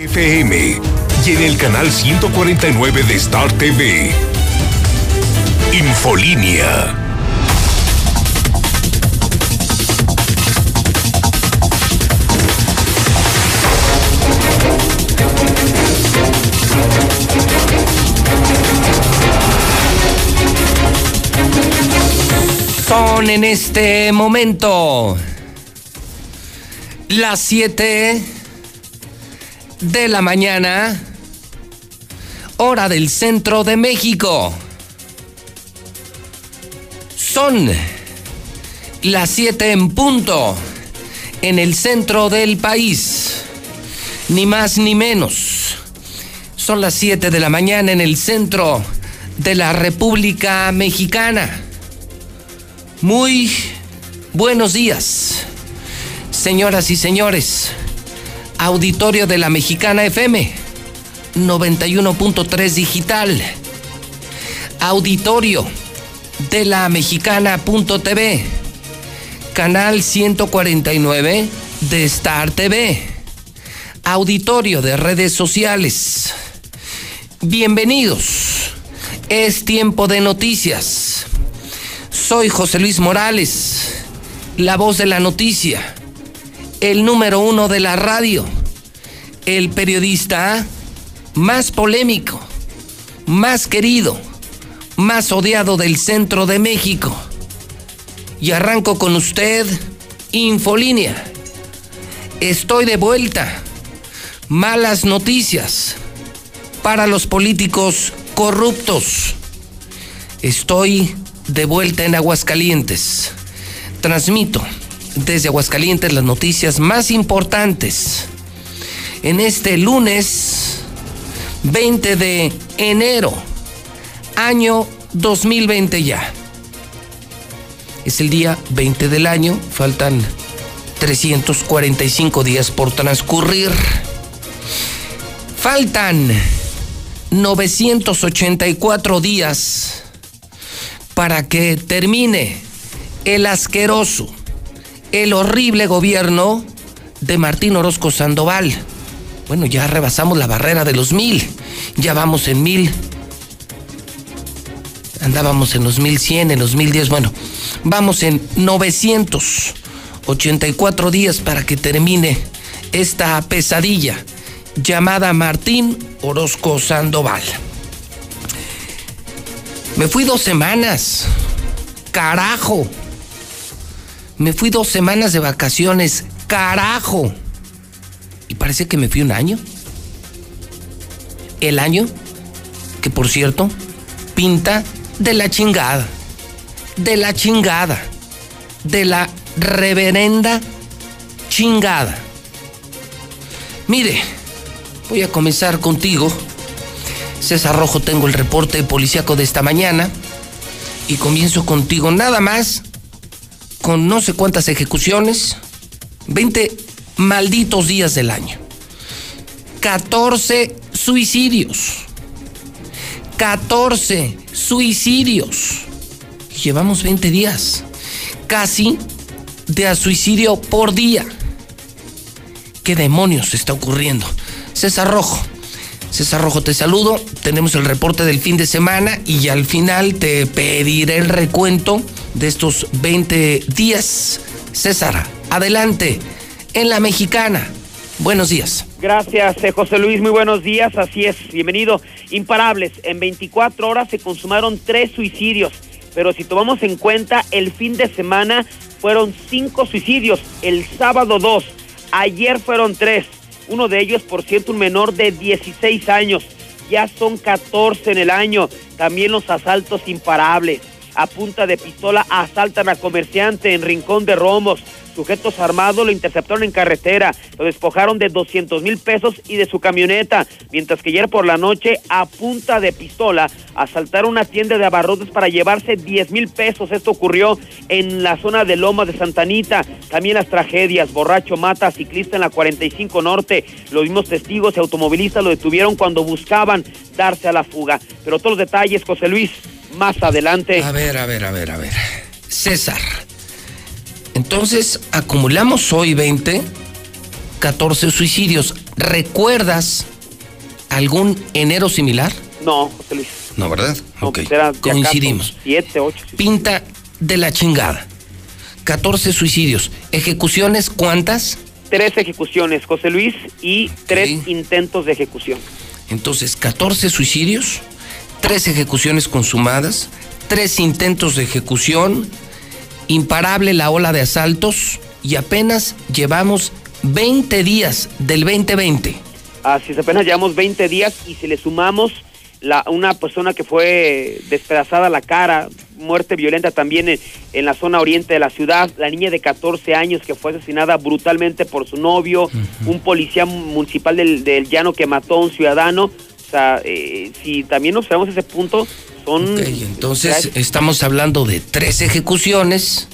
FM y en el canal 149 de Star TV. Infolínea. Son en este momento las 7 de la mañana, hora del centro de México. Son las 7 en punto en el centro del país. Ni más ni menos. Son las 7 de la mañana en el centro de la República Mexicana. Muy buenos días, señoras y señores auditorio de la Mexicana FM 91.3 digital, auditorio de la mexicana.tv, canal 149 de Star TV, auditorio de redes sociales. Bienvenidos, es tiempo de noticias. Soy José Luis Morales, la voz de la noticia el número uno de la radio, el periodista más polémico, más querido, más odiado del centro de México. Y arranco con usted, Infolínea. Estoy de vuelta. Malas noticias para los políticos corruptos. Estoy de vuelta en Aguascalientes. Transmito desde Aguascalientes las noticias más importantes. En este lunes 20 de enero, año 2020 ya. Es el día 20 del año, faltan 345 días por transcurrir. Faltan 984 días para que termine el asqueroso el horrible gobierno de Martín Orozco Sandoval. Bueno, ya rebasamos la barrera de los mil, ya vamos en mil. Andábamos en los mil cien, en los mil diez, bueno, vamos en 984 días para que termine esta pesadilla llamada Martín Orozco Sandoval. Me fui dos semanas. Carajo. Me fui dos semanas de vacaciones, carajo. Y parece que me fui un año. El año, que por cierto, pinta de la chingada. De la chingada. De la reverenda chingada. Mire, voy a comenzar contigo. César Rojo, tengo el reporte policíaco de esta mañana. Y comienzo contigo nada más con no sé cuántas ejecuciones, 20 malditos días del año, 14 suicidios, 14 suicidios. Llevamos 20 días, casi de suicidio por día. ¿Qué demonios está ocurriendo? César Rojo. César Rojo, te saludo. Tenemos el reporte del fin de semana y al final te pediré el recuento de estos 20 días. César, adelante, en la mexicana. Buenos días. Gracias, eh, José Luis. Muy buenos días. Así es, bienvenido. Imparables. En 24 horas se consumaron tres suicidios. Pero si tomamos en cuenta el fin de semana, fueron cinco suicidios. El sábado dos. Ayer fueron tres. Uno de ellos, por cierto, un menor de 16 años. Ya son 14 en el año. También los asaltos imparables a punta de pistola asaltan a comerciante en Rincón de Romos. Sujetos armados lo interceptaron en carretera, lo despojaron de 200 mil pesos y de su camioneta, mientras que ayer por la noche a punta de pistola asaltaron una tienda de abarrotes para llevarse 10 mil pesos. Esto ocurrió en la zona de Loma de Santanita. También las tragedias, borracho mata a ciclista en la 45 Norte. Los mismos testigos y automovilistas lo detuvieron cuando buscaban darse a la fuga. Pero todos los detalles, José Luis, más adelante. A ver, a ver, a ver, a ver. César. Entonces, acumulamos hoy 20 14 suicidios. ¿Recuerdas algún enero similar? No, José Luis. No, ¿verdad? No, ok. pues Coincidimos. Siete, ocho. sí. Pinta de la chingada. 14 suicidios. ¿Ejecuciones cuántas? Tres ejecuciones, José Luis, y tres intentos de ejecución. Entonces, 14 suicidios, 3 ejecuciones consumadas, 3 intentos de ejecución, imparable la ola de asaltos y apenas llevamos 20 días del 2020. Así es, apenas llevamos 20 días y si le sumamos la, una persona que fue despedazada la cara, muerte violenta también en, en la zona oriente de la ciudad, la niña de 14 años que fue asesinada brutalmente por su novio, un policía municipal del, del llano que mató a un ciudadano. O sea, eh, si también observamos ese punto, son... Ok, entonces estamos hablando de 3 ejecuciones,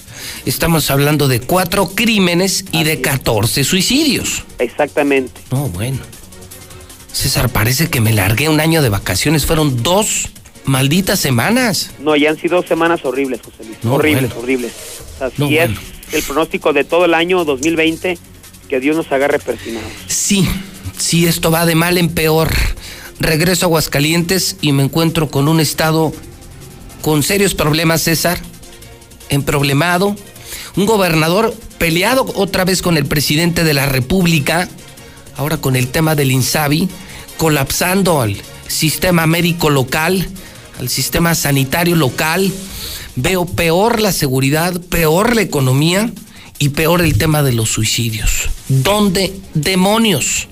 estamos hablando de 4 crímenes y de 14 suicidios. Exactamente. No, bueno. César, parece que me largué un año de vacaciones. Fueron dos malditas semanas. No, ya han sido semanas horribles, José Luis. No, horribles, bueno. horribles. Así No, es bueno. el pronóstico de todo el año 2020, que Dios nos agarre persinados. Sí, sí, esto va de mal en peor. Regreso a Aguascalientes y me encuentro con un estado con serios problemas, César. Emproblemado. Un gobernador peleado otra vez con el presidente de la República. Ahora con el tema del INSABI. Colapsando al sistema médico local, al sistema sanitario local. Veo peor la seguridad, peor la economía y peor el tema de los suicidios. ¿Dónde demonios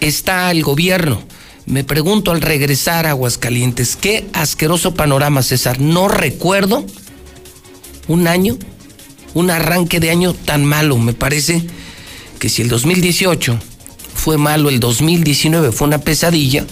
está el gobierno? Me pregunto al regresar a Aguascalientes, qué asqueroso panorama, César. No recuerdo un año, un arranque de año tan malo. Me parece que si el 2018 fue malo, el 2019 fue una pesadilla,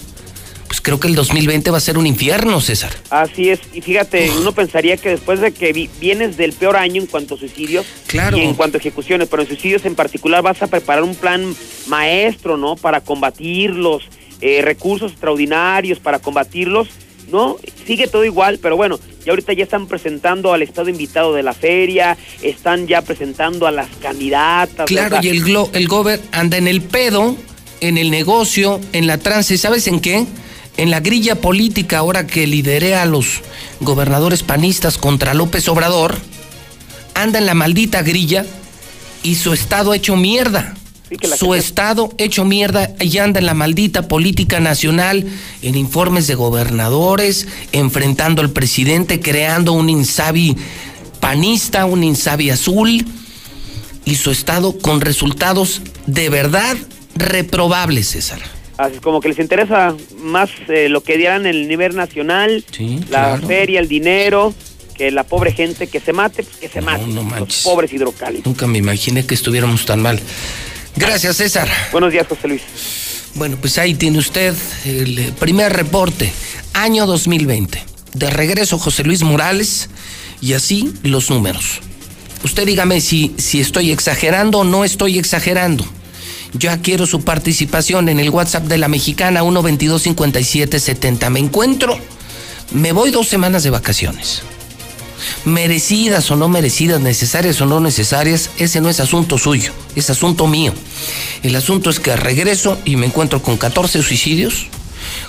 pues creo que el 2020 va a ser un infierno, César. Así es, y fíjate, uno pensaría que después de que vi- vienes del peor año en cuanto a suicidios Claro. y en cuanto a ejecuciones, pero en suicidios en particular vas a preparar un plan maestro, ¿no? Para combatirlos, eh, recursos extraordinarios para combatirlos, ¿no? Sigue todo igual, pero bueno, ya ahorita ya están presentando al estado invitado de la feria, están ya presentando a las candidatas. Claro, y el, glo- el gober anda en el pedo, en el negocio, en la trance, ¿sabes en qué? En la grilla política ahora que lideré a los gobernadores panistas contra López Obrador, anda en la maldita grilla y su estado hecho mierda. Sí, que la su gente- estado hecho mierda y anda en la maldita política nacional, en informes de gobernadores, enfrentando al presidente, creando un insabi panista, un insabi azul y su estado con resultados de verdad reprobables, César. Así como que les interesa más eh, lo que dieran en el nivel nacional, Sí, la claro. feria, el dinero, que la pobre gente que se mate, pues que se No, mate. no los manches. pobres hidrocálidos. Nunca me imaginé que estuviéramos tan mal. Gracias, César. Buenos días, José Luis. Bueno, pues ahí tiene usted el eh, primer reporte, año 2020. De regreso, José Luis Morales, y así los números. Usted dígame si, si estoy exagerando o no estoy exagerando. Ya quiero su participación en el WhatsApp de la mexicana 1225770. Me encuentro, me voy dos semanas de vacaciones. Merecidas o no merecidas, necesarias o no necesarias, ese no es asunto suyo, es asunto mío. El asunto es que regreso y me encuentro con 14 suicidios,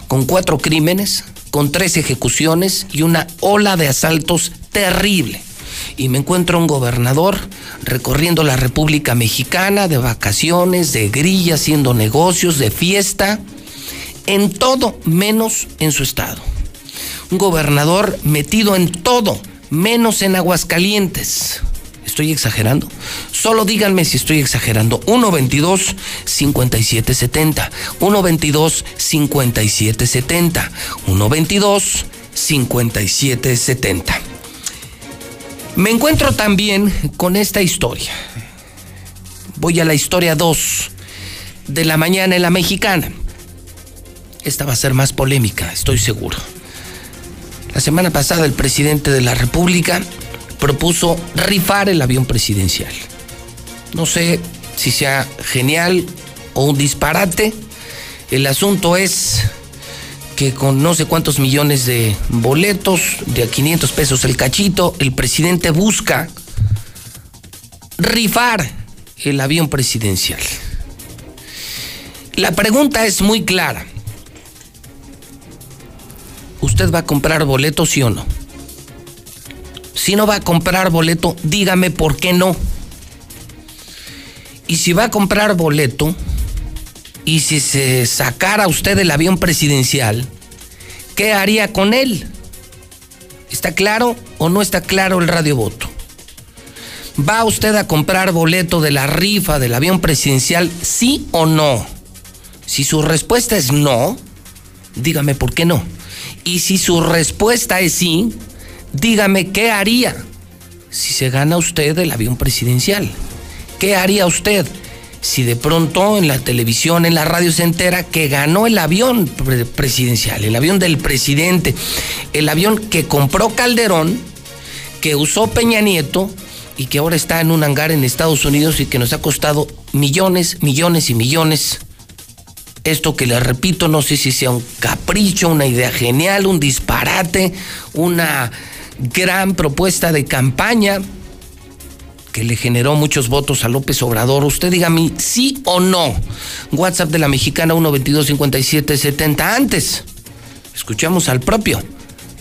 con cuatro crímenes, con tres ejecuciones y una ola de asaltos terrible. Y me encuentro un gobernador recorriendo la República Mexicana de vacaciones, de grilla, haciendo negocios, de fiesta, en todo menos en su estado. Un gobernador metido en todo, menos en Aguascalientes. ¿Estoy exagerando? Solo díganme si estoy exagerando. 122-5770. 122-5770. 122-5770. Me encuentro también con esta historia. Voy a la historia 2 de la mañana en la mexicana. Esta va a ser más polémica, estoy seguro. La semana pasada el presidente de la República propuso rifar el avión presidencial. No sé si sea genial o un disparate. El asunto es que con no sé cuántos millones de boletos, de a 500 pesos el cachito, el presidente busca rifar el avión presidencial. La pregunta es muy clara. ¿Usted va a comprar boleto, sí o no? Si no va a comprar boleto, dígame por qué no. Y si va a comprar boleto, y si se sacara usted el avión presidencial, ¿qué haría con él? ¿Está claro o no está claro el radio voto? ¿Va usted a comprar boleto de la rifa del avión presidencial, sí o no? Si su respuesta es no, dígame por qué no. Y si su respuesta es sí, dígame qué haría si se gana usted el avión presidencial. ¿Qué haría usted si de pronto en la televisión, en la radio se entera que ganó el avión presidencial, el avión del presidente, el avión que compró Calderón, que usó Peña Nieto y que ahora está en un hangar en Estados Unidos y que nos ha costado millones, millones y millones? Esto que le repito, no sé si sea un capricho, una idea genial, un disparate, una gran propuesta de campaña que le generó muchos votos a López Obrador. Usted dígame sí o no. WhatsApp de la mexicana 122-5770. Antes, escuchamos al propio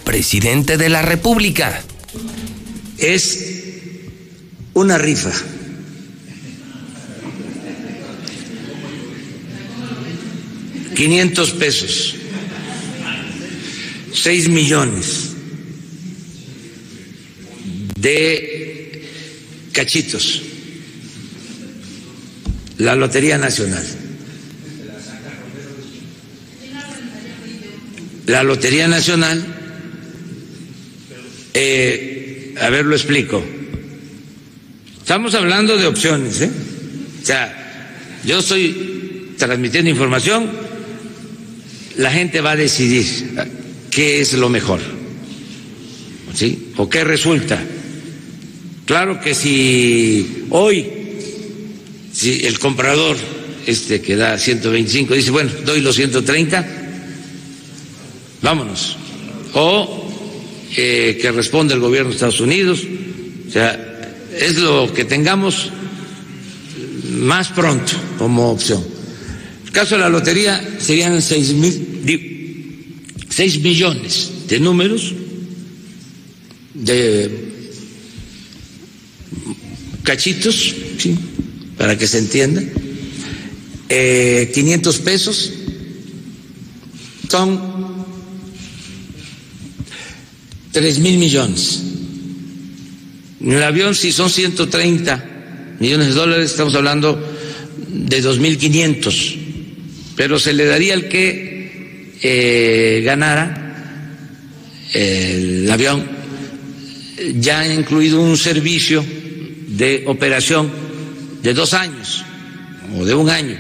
presidente de la República. Es una rifa. Quinientos pesos. Seis millones de cachitos. La Lotería Nacional. La Lotería Nacional, eh, a ver, lo explico. Estamos hablando de opciones, ¿eh? O sea, yo estoy transmitiendo información, la gente va a decidir qué es lo mejor, ¿sí? ¿O qué resulta? Claro que si hoy, si el comprador este que da 125 dice, bueno, doy los 130, vámonos. O eh, que responde el gobierno de Estados Unidos, o sea, es lo que tengamos más pronto como opción. Caso de la lotería serían seis mil, seis millones de números de cachitos, ¿sí? para que se entienda, eh, 500 pesos son 3 mil millones. En el avión, si son 130 millones de dólares, estamos hablando de 2.500, pero se le daría al que eh, ganara el avión, ya incluido un servicio de operación de dos años o de un año.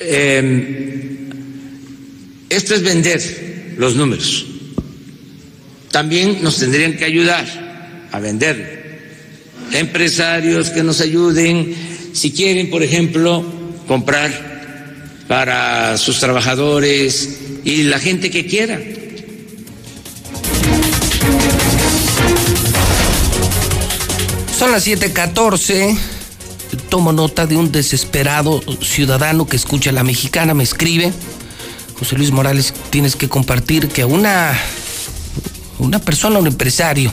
Em, esto es vender los números. También nos tendrían que ayudar a vender. Empresarios que nos ayuden, si quieren, por ejemplo, comprar para sus trabajadores y la gente que quiera. Son las 7:14. Tomo nota de un desesperado ciudadano que escucha a la mexicana, me escribe. José Luis Morales, tienes que compartir que a una, una persona, un empresario,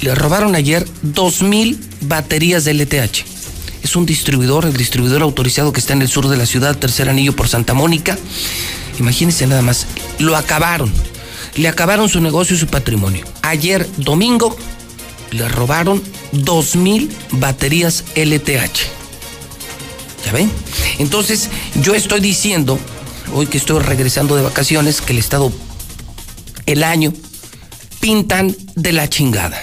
le robaron ayer dos mil baterías de LTH. Es un distribuidor, el distribuidor autorizado que está en el sur de la ciudad, tercer anillo por Santa Mónica. Imagínense nada más, lo acabaron. Le acabaron su negocio y su patrimonio. Ayer, domingo, le robaron 2.000 baterías LTH. ¿Ya ven? Entonces, yo estoy diciendo, hoy que estoy regresando de vacaciones, que el Estado, el año, pintan de la chingada.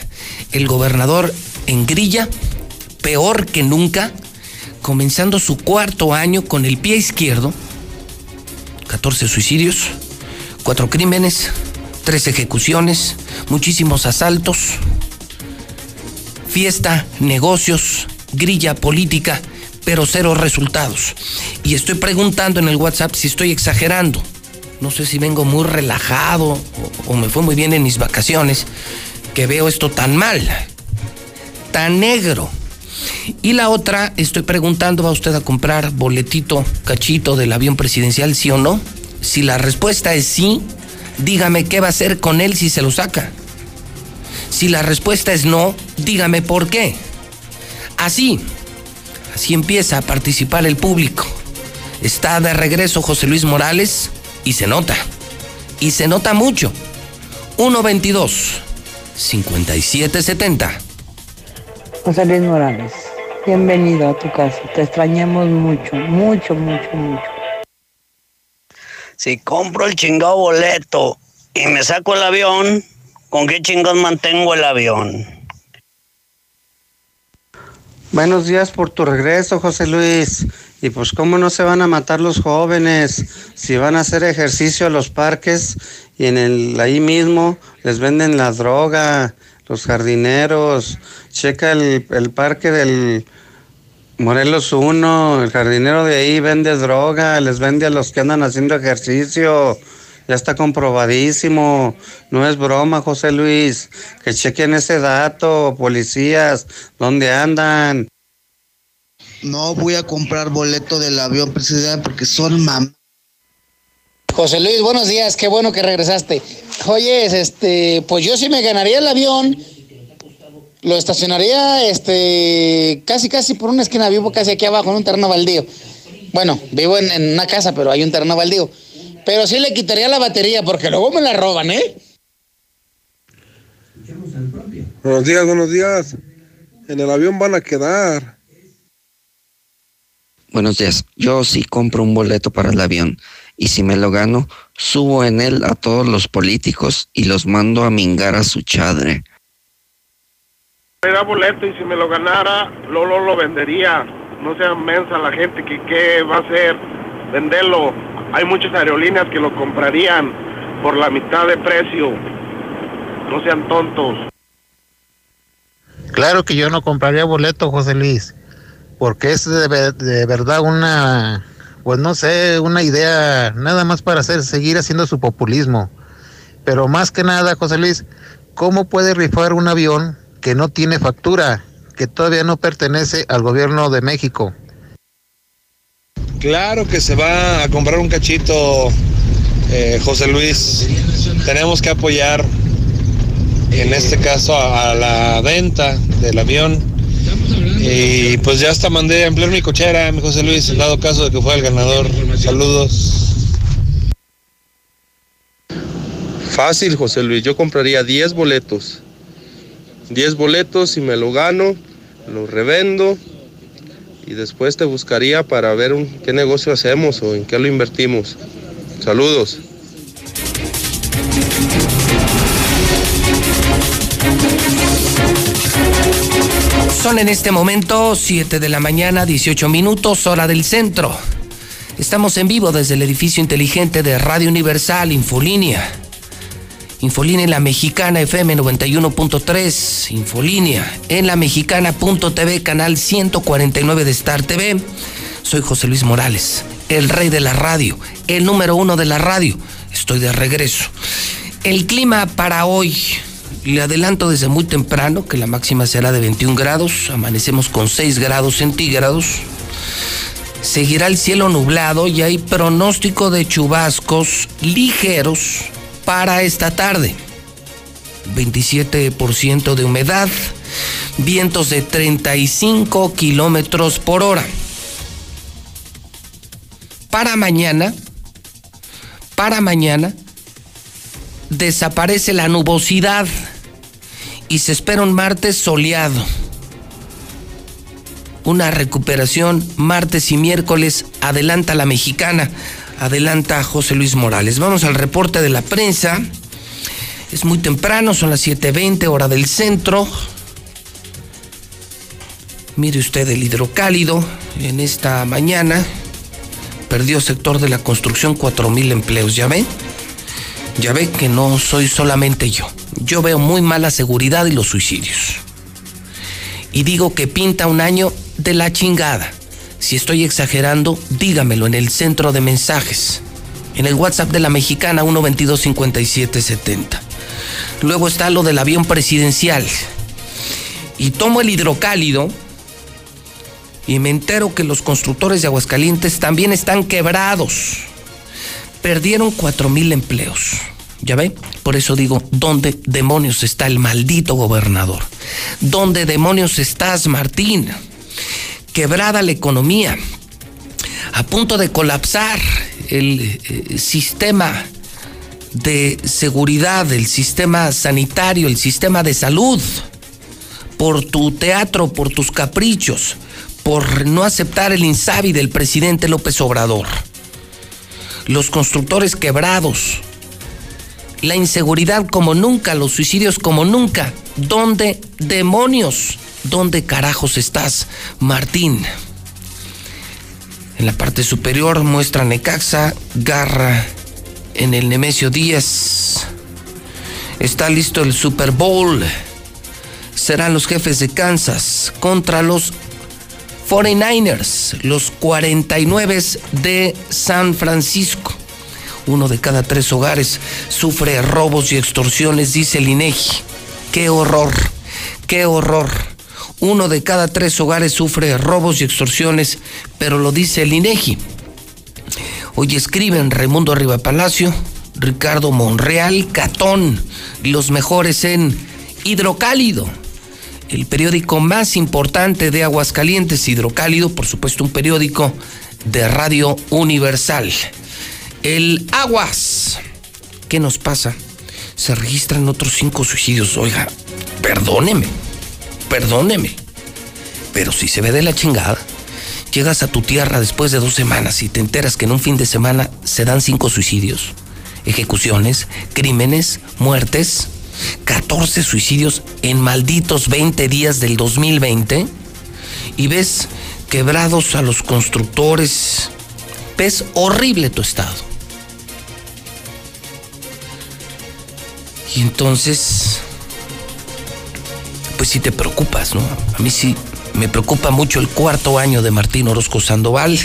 El gobernador en grilla, peor que nunca, comenzando su cuarto año con el pie izquierdo, 14 suicidios, 4 crímenes, 3 ejecuciones, muchísimos asaltos, fiesta, negocios, grilla política, pero cero resultados. Y estoy preguntando en el WhatsApp si estoy exagerando. No sé si vengo muy relajado o, me fue muy bien en mis vacaciones, que veo esto tan mal, tan negro. Y la otra, estoy preguntando, ¿va usted a comprar boletito, cachito del avión presidencial, sí o no? Si la respuesta es sí, dígame qué va a hacer con él si se lo saca. Si la respuesta es no, dígame por qué. Así, así empieza a participar el público. Está de regreso José Luis Morales y se nota. Y se nota mucho. 122 5770. José Luis Morales, bienvenido a tu casa. Te extrañamos mucho, mucho, mucho, mucho. Si compro el chingado boleto y me saco el avión, ¿con qué chingados mantengo el avión? Buenos días por tu regreso, José Luis. Y pues cómo no se van a matar los jóvenes si van a hacer ejercicio a los parques y en el ahí mismo les venden la droga, los jardineros. Checa el, el parque del Morelos 1, el jardinero de ahí vende droga, les vende a los que andan haciendo ejercicio. Ya está comprobadísimo. No es broma, José Luis. Que chequen ese dato, policías, ¿dónde andan? No voy a comprar boleto del avión presidencial porque son mam. José Luis, buenos días, qué bueno que regresaste. Oye, este, pues yo sí me ganaría el avión, lo estacionaría, este, casi casi por una esquina, vivo casi aquí abajo en un terreno baldío. Bueno, vivo en, en una casa, pero hay un terreno baldío. Pero sí le quitaría la batería porque luego me la roban, ¿eh? Buenos días, buenos días. En el avión van a quedar. Buenos días. Yo sí compro un boleto para el avión y si me lo gano, subo en él a todos los políticos y los mando a mingar a su chadre. Era boleto y si me lo ganara, Lolo lo vendería. No sea mensa la gente que qué va a hacer venderlo. Hay muchas aerolíneas que lo comprarían por la mitad de precio. No sean tontos. Claro que yo no compraría boleto, José Luis, porque es de, de verdad una, pues no sé, una idea nada más para hacer, seguir haciendo su populismo. Pero más que nada, José Luis, ¿cómo puede rifar un avión que no tiene factura, que todavía no pertenece al gobierno de México? Claro que se va a comprar un cachito, eh, José Luis. Tenemos que apoyar, en este caso, a, a la venta del avión. Y pues ya hasta mandé a emplear mi cochera, mi José Luis, en dado caso de que fuera el ganador. Saludos. Fácil, José Luis. Yo compraría 10 boletos. 10 boletos y me lo gano, lo revendo y después te buscaría para ver qué negocio hacemos o en qué lo invertimos. Saludos. Son en este momento 7 de la mañana, 18 minutos, hora del centro. Estamos en vivo desde el edificio inteligente de Radio Universal, Infolínea. Infolínea en la Mexicana FM 91.3, Infolínea en la Mexicana.tv, canal 149 de Star TV. Soy José Luis Morales, el rey de la radio, el número uno de la radio. Estoy de regreso. El clima para hoy, le adelanto desde muy temprano que la máxima será de 21 grados, amanecemos con 6 grados centígrados. Seguirá el cielo nublado y hay pronóstico de chubascos ligeros para esta tarde. 27% de humedad, vientos de 35 kilómetros por hora. Para mañana, para mañana, desaparece la nubosidad y se espera un martes soleado. Una recuperación martes y miércoles adelanta la mexicana, adelanta José Luis Morales. Vamos al reporte de la prensa. Es muy temprano, son las 7.20 hora del centro. Mire usted el hidrocálido en esta mañana. Perdió sector de la construcción 4.000 empleos, ¿ya ve? Ya ve que no soy solamente yo. Yo veo muy mala seguridad y los suicidios. Y digo que pinta un año de la chingada. Si estoy exagerando, dígamelo en el centro de mensajes. En el WhatsApp de la mexicana 122-5770. Luego está lo del avión presidencial. Y tomo el hidrocálido y me entero que los constructores de Aguascalientes también están quebrados. Perdieron cuatro mil empleos. ¿Ya ve? Por eso digo, ¿dónde demonios está el maldito gobernador? ¿Dónde demonios estás, Martín? Quebrada la economía, a punto de colapsar el eh, sistema de seguridad, el sistema sanitario, el sistema de salud, por tu teatro, por tus caprichos, por no aceptar el insabi del presidente López Obrador. Los constructores quebrados, la inseguridad como nunca, los suicidios como nunca. ¿Dónde demonios? ¿Dónde carajos estás, Martín? En la parte superior muestra Necaxa, Garra en el Nemesio Díaz. Está listo el Super Bowl. Serán los jefes de Kansas contra los 49ers, los 49 de San Francisco. Uno de cada tres hogares sufre robos y extorsiones, dice el INEGI. ¡Qué horror! ¡Qué horror! Uno de cada tres hogares sufre robos y extorsiones, pero lo dice el INEGI. Hoy escriben Raimundo Arriba Palacio, Ricardo Monreal, Catón, los mejores en Hidrocálido, el periódico más importante de Aguascalientes, Hidrocálido, por supuesto un periódico de Radio Universal. El Aguas. ¿Qué nos pasa? Se registran otros cinco suicidios. Oiga, perdóneme, perdóneme. Pero si se ve de la chingada, llegas a tu tierra después de dos semanas y te enteras que en un fin de semana se dan cinco suicidios, ejecuciones, crímenes, muertes, 14 suicidios en malditos 20 días del 2020 y ves quebrados a los constructores. Ves horrible tu estado. Y entonces, pues sí te preocupas, ¿no? A mí sí me preocupa mucho el cuarto año de Martín Orozco Sandoval.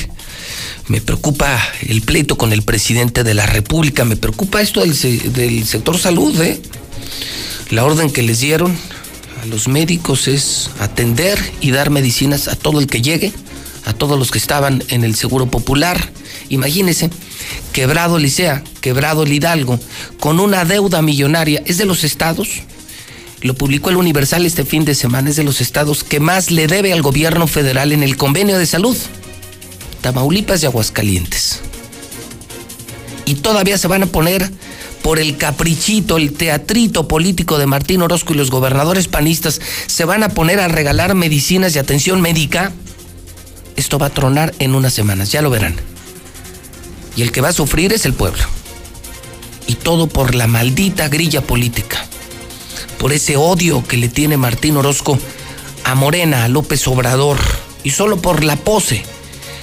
Me preocupa el pleito con el presidente de la República. Me preocupa esto del, sector salud, ¿eh? La orden que les dieron a los médicos es atender y dar medicinas a todo el que llegue, a todos los que estaban en el Seguro Popular. Imagínense, quebrado Licea, quebrado el Hidalgo, con una deuda millonaria, es de los estados, lo publicó el Universal este fin de semana, es de los estados que más le debe al gobierno federal en el convenio de salud, Tamaulipas y Aguascalientes. Y todavía se van a poner por el caprichito, el teatrito político de Martín Orozco y los gobernadores panistas, se van a poner a regalar medicinas y atención médica. Esto va a tronar en unas semanas, ya lo verán. Y el que va a sufrir es el pueblo. Y todo por la maldita grilla política. Por ese odio que le tiene Martín Orozco a Morena, a López Obrador. Y solo por la pose,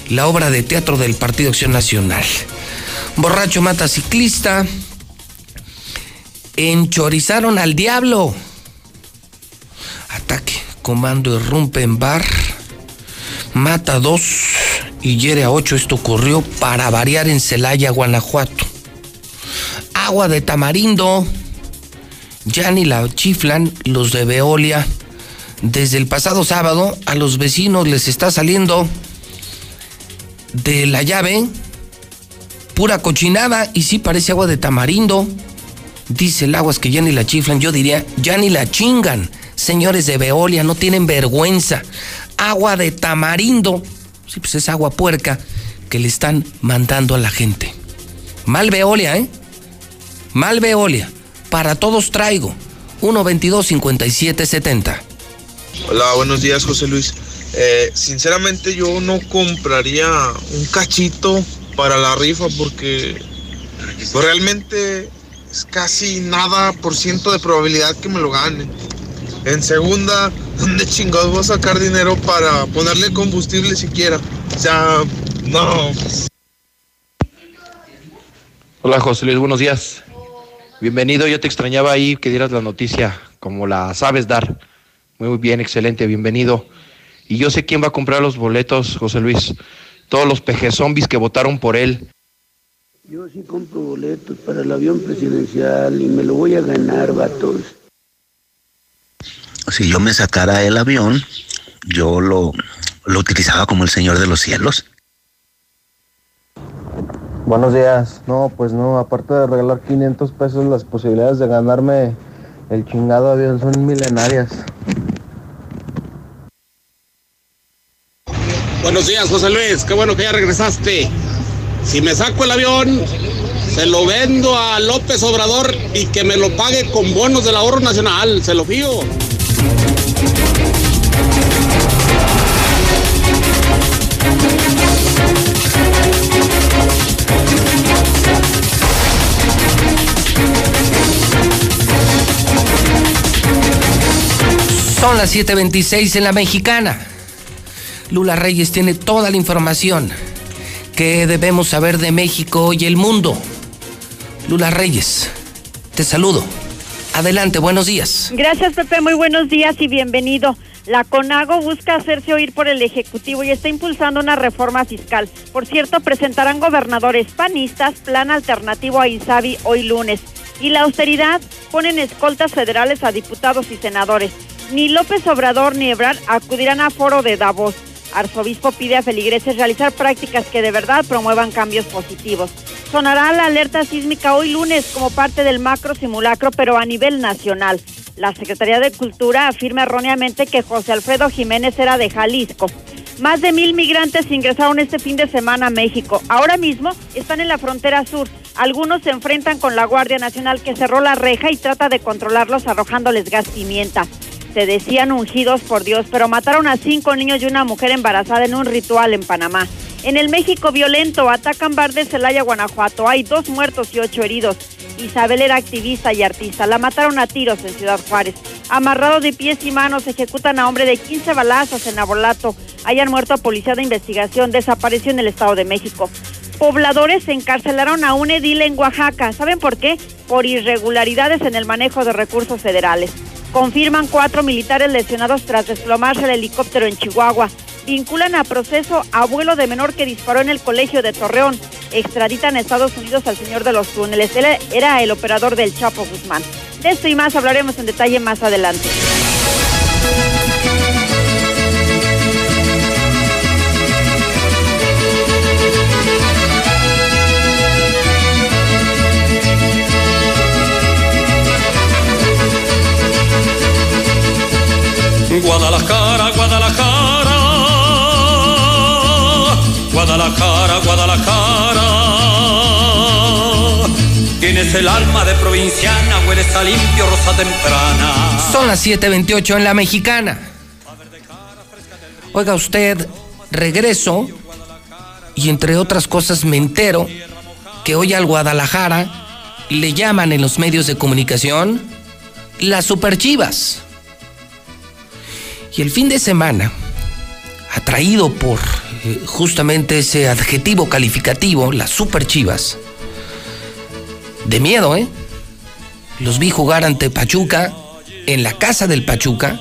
la obra de teatro del Partido Acción Nacional. Borracho mata ciclista. Enchorizaron al diablo. Ataque. Comando irrumpe en bar. Mata a dos y hiere a ocho. Esto ocurrió para variar en Celaya, Guanajuato. Agua de tamarindo. Ya ni la chiflan los de Veolia. Desde el pasado sábado a los vecinos les está saliendo de la llave pura cochinada y sí parece agua de tamarindo. Dice el aguas que ya ni la chiflan, yo diría, ya ni la chingan. Señores de Veolia, no tienen vergüenza. Agua de tamarindo. Sí, pues es agua puerca que le están mandando a la gente. Mal Veolia, ¿eh? Mal Veolia. Para todos traigo. 122 5770 Hola, buenos días, José Luis. Eh, sinceramente yo no compraría un cachito para la rifa porque pues, realmente es casi nada por ciento de probabilidad que me lo gane. En segunda, ¿dónde chingados voy a sacar dinero para ponerle combustible siquiera? O sea, no. Hola José Luis, buenos días. Bienvenido, yo te extrañaba ahí que dieras la noticia como la sabes dar. Muy bien, excelente, bienvenido. Y yo sé quién va a comprar los boletos, José Luis. Todos los peje zombies que votaron por él. Yo sí compro boletos para el avión presidencial y me lo voy a ganar, vatos. Si yo me sacara el avión, yo lo, lo utilizaba como el Señor de los cielos. Buenos días. No, pues no, aparte de regalar 500 pesos, las posibilidades de ganarme el chingado avión son milenarias. Buenos días, José Luis. Qué bueno que ya regresaste. Si me saco el avión, se lo vendo a López Obrador y que me lo pague con bonos del ahorro nacional. Se lo fío. Son las 7:26 en la mexicana. Lula Reyes tiene toda la información que debemos saber de México y el mundo. Lula Reyes, te saludo. Adelante, buenos días. Gracias, Pepe. Muy buenos días y bienvenido. La CONAGO busca hacerse oír por el Ejecutivo y está impulsando una reforma fiscal. Por cierto, presentarán gobernadores panistas plan alternativo a Insabi hoy lunes. Y la austeridad ponen escoltas federales a diputados y senadores. Ni López Obrador ni Ebrard acudirán a foro de Davos. Arzobispo pide a feligreses realizar prácticas que de verdad promuevan cambios positivos. Sonará la alerta sísmica hoy lunes como parte del macro simulacro, pero a nivel nacional. La Secretaría de Cultura afirma erróneamente que José Alfredo Jiménez era de Jalisco. Más de mil migrantes ingresaron este fin de semana a México. Ahora mismo están en la frontera sur. Algunos se enfrentan con la Guardia Nacional que cerró la reja y trata de controlarlos arrojándoles gas pimienta se decían ungidos por Dios, pero mataron a cinco niños y una mujer embarazada en un ritual en Panamá. En el México violento atacan bar de Celaya, Guanajuato. Hay dos muertos y ocho heridos. Isabel era activista y artista. La mataron a tiros en Ciudad Juárez. Amarrado de pies y manos, ejecutan a hombre de 15 balazos en Abolato. Hayan muerto a policía de investigación. Desapareció en el Estado de México. Pobladores encarcelaron a un edil en Oaxaca. ¿Saben por qué? Por irregularidades en el manejo de recursos federales. Confirman cuatro militares lesionados tras desplomarse el helicóptero en Chihuahua. Vinculan a proceso abuelo de menor que disparó en el colegio de Torreón. Extraditan a Estados Unidos al señor de los túneles. Él era el operador del Chapo Guzmán. De esto y más hablaremos en detalle más adelante. Guadalajara, Guadalajara, Guadalajara, Guadalajara. Tienes el alma de provinciana, hueles a limpio, rosa temprana. Son las 7:28 en la mexicana. Oiga usted, regreso y entre otras cosas me entero que hoy al Guadalajara le llaman en los medios de comunicación las superchivas. Y el fin de semana, atraído por eh, justamente ese adjetivo calificativo, las super chivas, de miedo, ¿eh? Los vi jugar ante Pachuca, en la casa del Pachuca.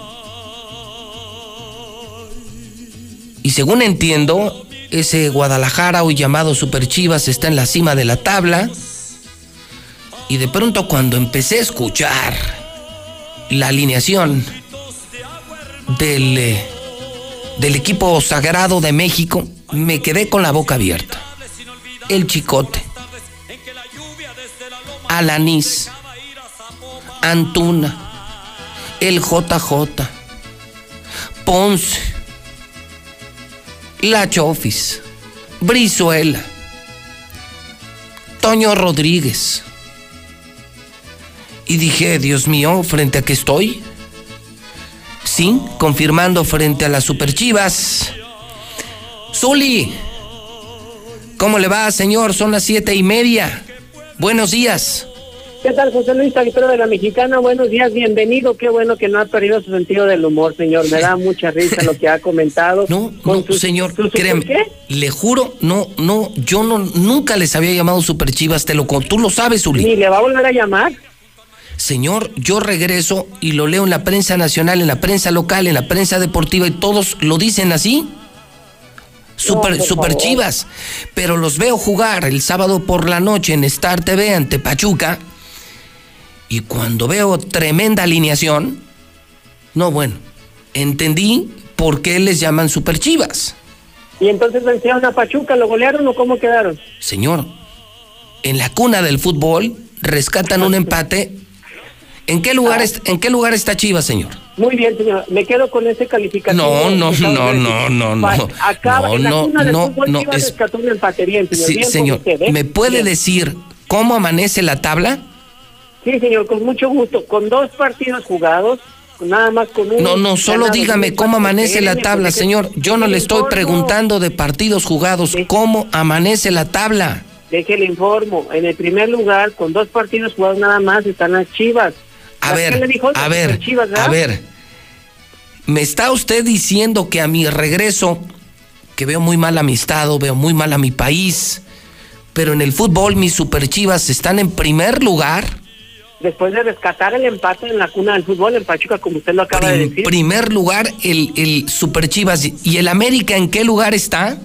Y según entiendo, ese Guadalajara hoy llamado Super Chivas está en la cima de la tabla. Y de pronto cuando empecé a escuchar la alineación del, eh, del equipo sagrado de México, me quedé con la boca abierta. El Chicote, Alanis, Antuna, el JJ, Ponce, La Chofis, Brizuela, Toño Rodríguez. Y dije, Dios mío, frente a qué estoy, sí, confirmando frente a las Superchivas. Zuli, ¿cómo le va, señor? Son las siete y media. Buenos días. ¿Qué tal, José Luis, auditorio de la Mexicana? Buenos días, bienvenido. Qué bueno que no ha perdido su sentido del humor, señor. Me da mucha risa lo que ha comentado. No, no, señor, créeme, le juro, no, no, yo no, nunca les había llamado Superchivas, te lo tú lo sabes, Zuli. ¿Ni le va a volver a llamar? Señor, yo regreso y lo leo en la prensa nacional, en la prensa local, en la prensa deportiva y todos lo dicen así. Super, super chivas. Pero los veo jugar el sábado por la noche en Star TV ante Pachuca. Y cuando veo tremenda alineación, no, bueno, entendí por qué les llaman Super Chivas. Y entonces vencieron a Pachuca, ¿lo golearon o cómo quedaron? Señor, en la cuna del fútbol rescatan un empate. ¿En qué lugar, es- en qué lugar está Chivas, señor? Muy bien, señor. Me quedo con ese calificativo. No, no, no, no, no, no. Acaba, No, en la no, cuna del no, fútbol no, Chivas es- rescató un empate. Bien, señor. Sí, bien señor, usted, ¿eh? ¿me puede Bien. decir cómo amanece la tabla? Sí, señor, con mucho gusto. Con dos partidos jugados, nada más con un... No, no, solo dígame cómo amanece la tabla, señor. Yo no le estoy preguntando de partidos jugados, ¿cómo amanece la tabla? Déjele informo. En el primer lugar, con dos partidos jugados nada más, están las Chivas. A ¿Las ver, qué le dijo? a ver, a ver. ¿Me está usted diciendo que a mi regreso, que veo muy mal a mi estado, veo muy mal a mi país, pero en el fútbol mis superchivas están en primer lugar? Después de rescatar el empate en la cuna del fútbol en Pachuca, como usted lo acaba de En decir. primer lugar el, el superchivas. ¿Y el América en qué lugar está?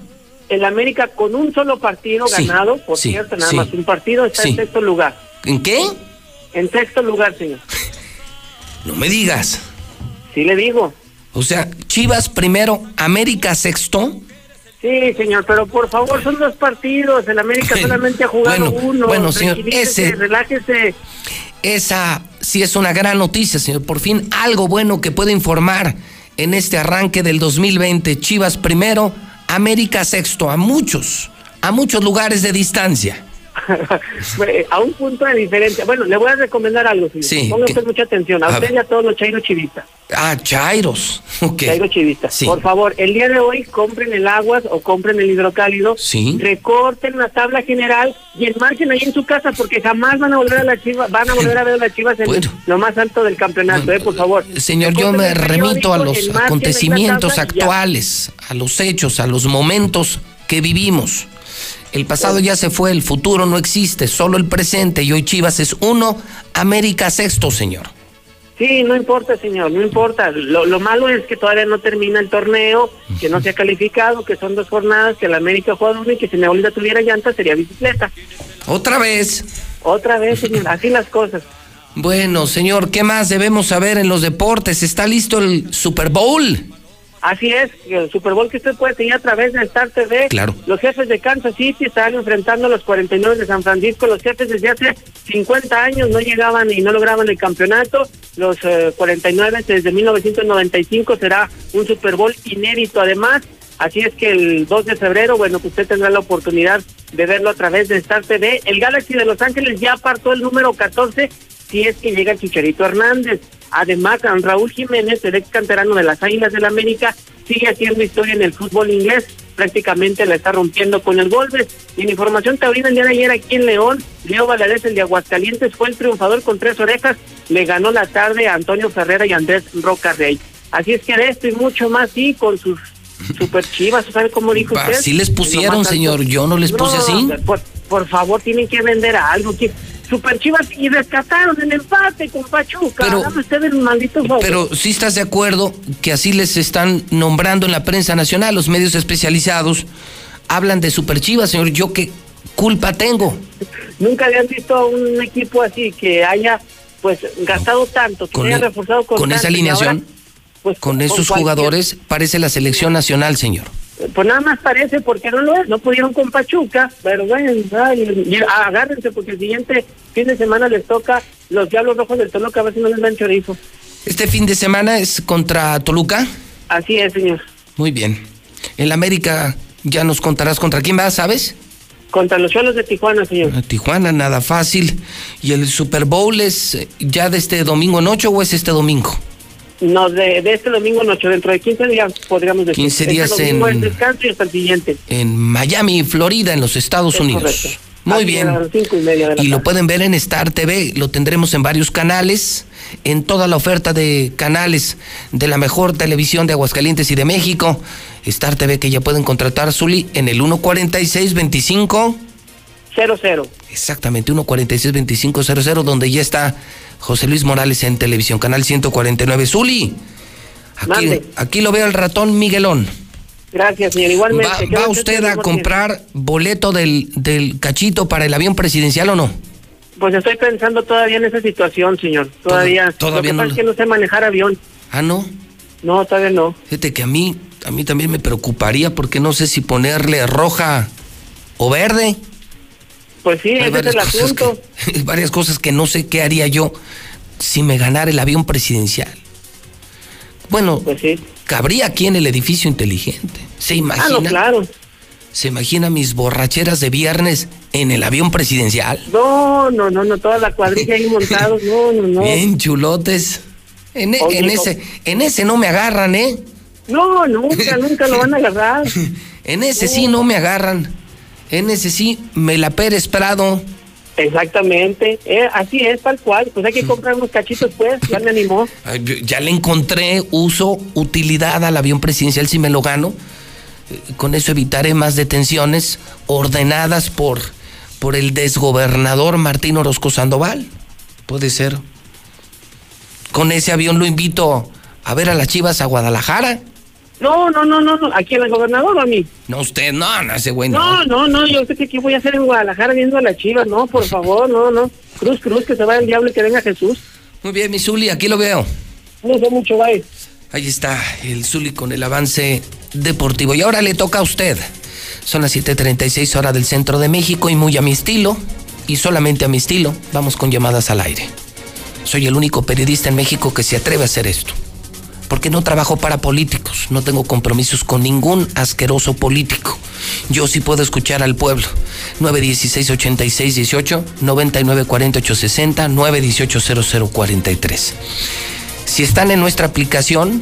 El América con un solo partido Sí, ganado, por sí, cierto, nada sí. más un partido, está en sexto lugar. ¿En qué? En sexto lugar, señor. No me digas. Sí le digo. O sea, Chivas primero, América sexto. Sí, señor, pero por favor, son dos partidos. El América solamente ha jugado Bueno, uno. bueno, señor, ese- Relájese. Esa sí es una gran noticia, señor. Por fin algo bueno que puede informar en este arranque del 2020. Chivas primero, América sexto, a muchos, a muchos lugares de distancia. a un punto de diferencia. Bueno, le voy a recomendar algo, señor. Sí, Ponga usted mucha atención. A, A usted y a todos los chairos chivistas. Ah, Chairos. Ok. Chairo chivistas. Sí. Por favor, el día de hoy compren el aguas o compren el hidrocálido. Sí. Recorten la tabla general y enmarquen ahí en su casa porque jamás van a volver a la chivas, van a volver a ver a las chivas en lo más alto del campeonato, eh, por favor. Señor, yo me remito a los acontecimientos actuales, a los hechos, a los momentos que vivimos. El pasado ya se fue, el futuro no existe, solo el presente y hoy Chivas es uno, América sexto, señor. Sí, no importa, señor, no importa. Lo, lo malo es que todavía no termina el torneo, que no se ha calificado, que son dos jornadas, que el América juega uno y que si Neolita tuviera llanta sería bicicleta. Otra vez. Otra vez, señor, así las cosas. Bueno, señor, ¿qué más debemos saber en los deportes? ¿Está listo el Super Bowl? Así es, el Super Bowl que usted puede seguir a través de Star TV. Claro. Los jefes de Kansas City están enfrentando a los 49 de San Francisco. Los jefes desde hace 50 años no llegaban y no lograban el campeonato. Los eh, 49 desde 1995 será un Super Bowl inédito además. Así es que el 2 de febrero, bueno, pues usted tendrá la oportunidad de verlo a través de Star TV. El Galaxy de Los Ángeles ya apartó el número 14 si es que llega el Chicharito Hernández. Además, Raúl Jiménez, el ex canterano de las Águilas del América, sigue haciendo historia en el fútbol inglés. Prácticamente la está rompiendo con el golpe. Y en información taurina el día de ayer aquí en León, Leo Valadez, el de Aguascalientes, fue el triunfador con tres orejas. Le ganó la tarde a Antonio Ferrera y Andrés Roca Rey. Así es que de esto y mucho más, sí, con sus super chivas, ¿sabe cómo dijo usted? Así les pusieron, señor. Yo no les puse así. Por, por favor, tienen que vender algo. que- Super Chivas y rescataron el empate con Pachuca. Pero- usted el maldito favor. Pero sí estás de acuerdo que así les están nombrando en la prensa nacional, los medios especializados hablan de Super Chivas, señor. ¿Yo qué culpa tengo? Nunca habían visto a un equipo así que haya pues gastado tanto, que Con haya e- reforzado con, Con esa alineación, ahora, pues, con esos cualquier- jugadores, parece la selección nacional, señor. Pues nada más parece porque no lo es, no pudieron con Pachuca, pero bueno, ay, y agárrense porque el siguiente fin de semana les toca los Diablos Rojos del Toluca, a ver si no les dan chorizo. Este fin de semana es contra Toluca. Así es, señor. Muy bien. En la América ya nos contarás contra quién va, ¿sabes? Contra los Cholos de Tijuana, señor. Tijuana, nada fácil. ¿Y el Super Bowl es ya de este domingo en ocho o es este domingo? No, de, de este domingo noche, dentro de 15 días podríamos decir. 15 días este en- es descanso y hasta el siguiente. En Miami, Florida, en los Estados Es Unidos. correcto. Muy Así bien. A y media de la Y lo pueden ver en Star TV, lo tendremos en varios canales, en toda la oferta de canales de la mejor televisión de Aguascalientes y de México. Star TV que ya pueden contratar, Zuli, en el 146-25. 00. Exactamente, 146-2500, donde ya está José Luis Morales en televisión, canal 149. Zuli, aquí, lo veo el ratón Miguelón. Gracias, señor. Igualmente. ¿Va, usted a comprar boleto del, del cachito para el avión presidencial o no? Pues estoy pensando todavía en esa situación, señor. Todavía. todavía lo que no pasa es que no sé manejar avión. Ah, no. No, todavía no. Fíjate que a mí, a mí también me preocuparía porque no sé si ponerle roja o verde. Pues sí, ese es el asunto. Que, varias cosas que no sé qué haría yo si me ganara el avión presidencial. Bueno, pues sí. cabría aquí en el edificio inteligente. ¿Se imagina? Ah, no, claro. ¿Se imagina mis borracheras de viernes en el avión presidencial? No, no, no, no, toda la cuadrilla ahí montados, no, no, no. Bien chulotes. En, e, en ese, en ese no me agarran, ¿eh? No, nunca, nunca lo van a agarrar. en ese sí no me agarran. En ese sí me la Pérez Prado. Exactamente, eh, así es, tal cual. Pues hay que comprar unos cachitos, pues, ya me animó. Ya le encontré uso, utilidad al avión presidencial si me lo gano. Eh, con eso evitaré más detenciones ordenadas por, por el desgobernador Martín Orozco Sandoval. Puede ser. Con ese avión lo invito a ver a las chivas a Guadalajara. No, no, no, no, no. ¿Aquí el gobernador o a mí? No, usted, no, no, ese güey no. No, no, no, yo sé que aquí voy a hacer en Guadalajara viendo a la chivas, no, por favor, no, no. Cruz, cruz, que se vaya el diablo y que venga Jesús. Muy bien, mi Zuli, aquí lo veo. No sé mucho, bye. Ahí está el Zuli con el avance deportivo. Y ahora le toca a usted. Son las 7:36 horas del centro de México y muy a mi estilo, y solamente a mi estilo, vamos con llamadas al aire. Soy el único periodista en México que se atreve a hacer esto porque no trabajo para políticos, no tengo compromisos con ningún asqueroso político. Yo sí puedo escuchar al pueblo. 916-8618, 994860, 918-0043. Si están en nuestra aplicación,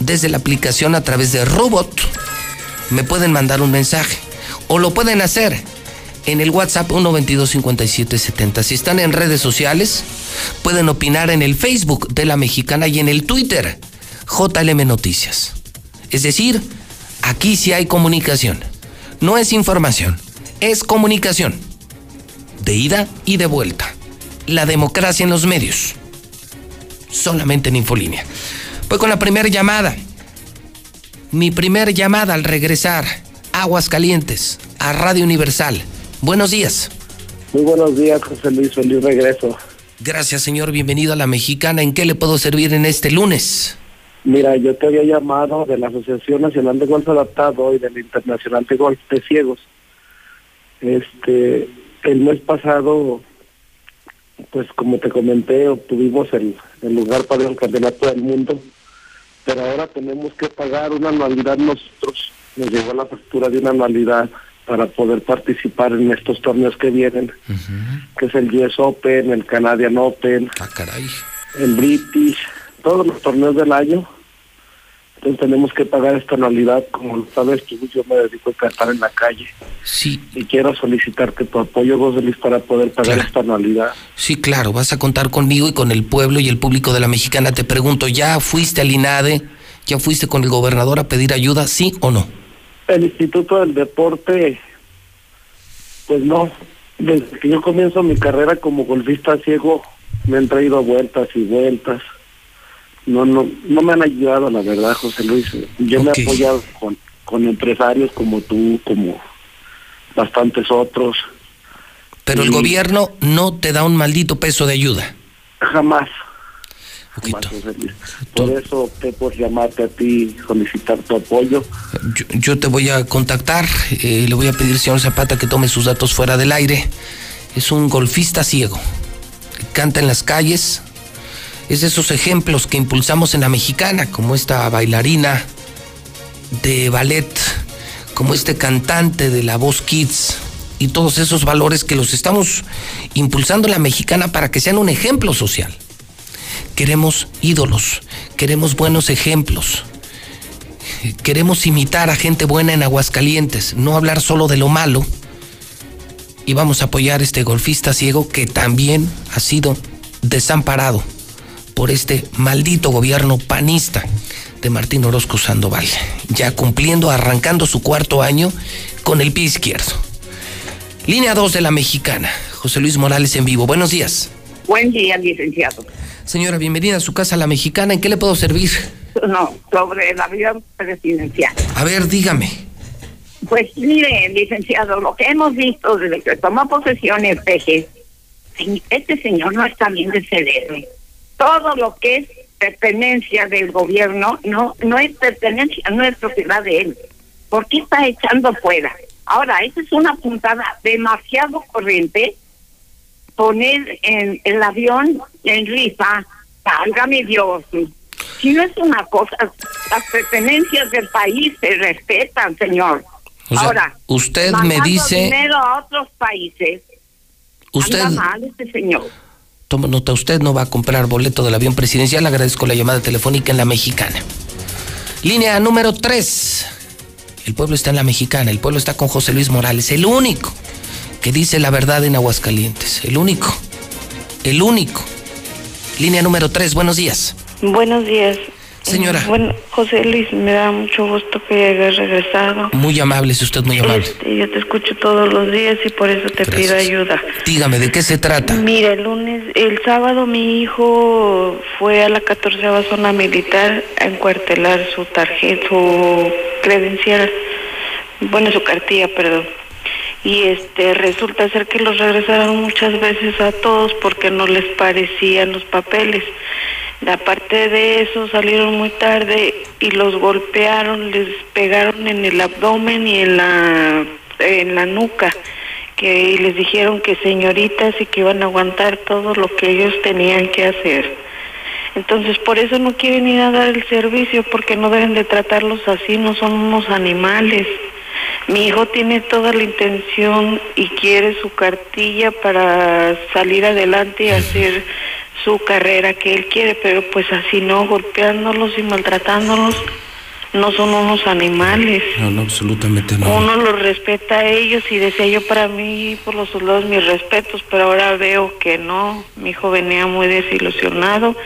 desde la aplicación a través de Robot, me pueden mandar un mensaje. O lo pueden hacer en el WhatsApp 1225770. Si están en redes sociales, pueden opinar en el Facebook de la Mexicana y en el Twitter JLM Noticias. Es decir, aquí sí hay comunicación. No es información, es comunicación. De ida y de vuelta. La democracia en los medios. Solamente en Infolínea. Voy con la primera llamada. Mi primera llamada al regresar. Aguas Calientes, a Radio Universal. Buenos días. Muy buenos días, José Luis. Feliz regreso. Gracias, señor. Bienvenido a la Mexicana. ¿En qué le puedo servir en este lunes? Mira, yo te había llamado de la Asociación Nacional de Golf Adaptado y del Internacional de Golf de Ciegos. Este, el mes pasado, pues como te comenté, obtuvimos el, el lugar para el Campeonato del Mundo, pero ahora tenemos que pagar una anualidad nosotros. Nos llegó la factura de una anualidad para poder participar en estos torneos que vienen, que es el US Open, el Canadian Open, ah, caray. el British, todos los torneos del año. Entonces tenemos que pagar esta anualidad, como lo sabes tú, yo me dedico a cantar en la calle. Sí. Y quiero solicitarte tu apoyo, José para poder pagar esta anualidad. Sí, claro, vas a contar conmigo y con el pueblo y el público de la Mexicana. Te pregunto, ¿ya fuiste al INADE? ¿Ya fuiste con el gobernador a pedir ayuda, sí o no? El Instituto del Deporte, pues no. Desde que yo comienzo mi carrera como golfista ciego, me han traído vueltas y vueltas no, no, no me han ayudado, la verdad, José Luis. Yo me he apoyado con, con empresarios como tú, como bastantes otros. Pero el gobierno no te da un maldito peso de ayuda. Jamás. Por eso opté por llamarte a ti, solicitar tu apoyo. Yo, te voy a contactar, eh, le voy a pedir, señor Zapata, que tome sus datos fuera del aire. Es un golfista ciego. Canta en las calles, es de esos ejemplos que impulsamos en la mexicana, como esta bailarina de ballet, como este cantante de la voz Kids y todos esos valores que los estamos impulsando en la mexicana para que sean un ejemplo social. Queremos ídolos, queremos buenos ejemplos, queremos imitar a gente buena en Aguascalientes, no hablar solo de lo malo. Y vamos a apoyar a este golfista ciego que también ha sido desamparado por este maldito gobierno panista de Martín Orozco Sandoval, ya cumpliendo, arrancando su cuarto año con el pie izquierdo. Línea 2 de la mexicana, José Luis Morales en vivo. Buenos días. Buen día, licenciado. Señora, bienvenida a su casa, la mexicana. ¿En qué le puedo servir? No, sobre la vida presidencial. A ver, dígame. Pues mire, licenciado, lo que hemos visto desde que tomó posesión el PG, este señor no está bien de cerebro todo lo que es pertenencia del gobierno, no, no es pertenencia, no es propiedad de él. ¿Por qué está echando fuera? Ahora, esa es una puntada demasiado corriente. Poner en el avión en rifa, válgame Dios. Si no es una cosa, las pertenencias del país se respetan, señor. O sea, Ahora, usted me dice, dinero a otros países. usted, Anda mal este señor. toma nota, usted no va a comprar boleto del avión presidencial. Agradezco la llamada telefónica en la mexicana. Línea número 3. El pueblo está en la mexicana, el pueblo está con José Luis Morales, el único que dice la verdad en Aguascalientes, el único, el único. Línea número 3, buenos días. Buenos días. Señora. Eh, Bueno, José Luis, me da mucho gusto que hayas regresado. Muy amable, es usted muy amable. Este, yo te escucho todos los días y por eso te pido ayuda. Dígame, ¿de qué se trata? Mira, el lunes, el sábado mi hijo fue a la 14 zona militar a encuartelar su tarjeta, su credencial, bueno, su cartilla, perdón. Y este resulta ser que los regresaron muchas veces a todos porque no les parecían los papeles. Aparte de eso, salieron muy tarde y los golpearon, les pegaron en el abdomen y en la, en la nuca, que y les dijeron que señoritas y que iban a aguantar todo lo que ellos tenían que hacer. Entonces, por eso no quieren ir a dar el servicio, porque no deben de tratarlos así, no son unos animales. Mi hijo tiene toda la intención y quiere su cartilla para salir adelante y hacer su carrera que él quiere, pero pues así no, golpeándolos y maltratándolos, no son unos animales. No, no, absolutamente no. Uno los respeta a ellos y decía yo para mí, por los soldados, mis respetos, pero ahora veo que no. Mi hijo venía muy desilusionado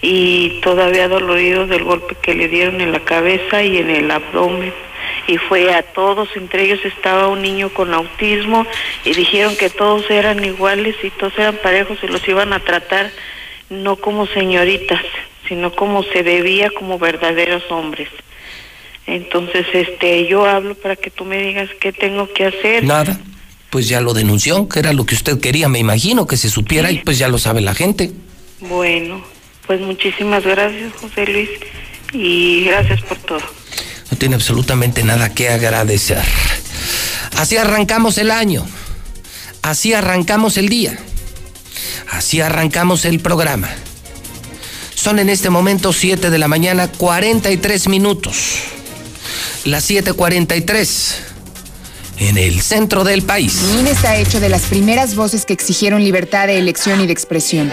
y todavía dolorido del golpe que le dieron en la cabeza y en el abdomen. Y fue a todos, entre ellos estaba un niño con autismo y dijeron que todos eran iguales y todos eran parejos y los iban a tratar no como señoritas, sino como se debía como verdaderos hombres. Entonces, este, yo hablo para que tú me digas qué tengo que hacer. Nada. Pues ya lo denunció, que era lo que usted quería, me imagino, que se supiera y pues ya lo sabe la gente. Bueno, pues muchísimas gracias, José Luis, y gracias por todo. No tiene absolutamente nada que agradecer. Así arrancamos el año. Así arrancamos el día. Así arrancamos el programa. Son en este momento 7 de la mañana, 43 minutos. Las 7:43 en el centro del país. Mi INE está hecho de las primeras voces que exigieron libertad de elección y de expresión.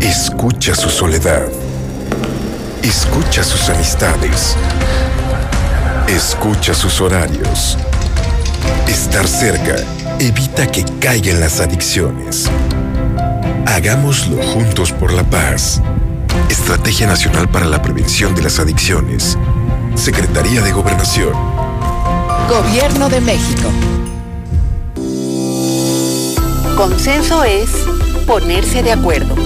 Escucha su soledad. Escucha sus amistades. Escucha sus horarios. Estar cerca evita que caigan las adicciones. Hagámoslo juntos por la paz. Estrategia Nacional para la Prevención de las Adicciones. Secretaría de Gobernación. Gobierno de México. Consenso es ponerse de acuerdo.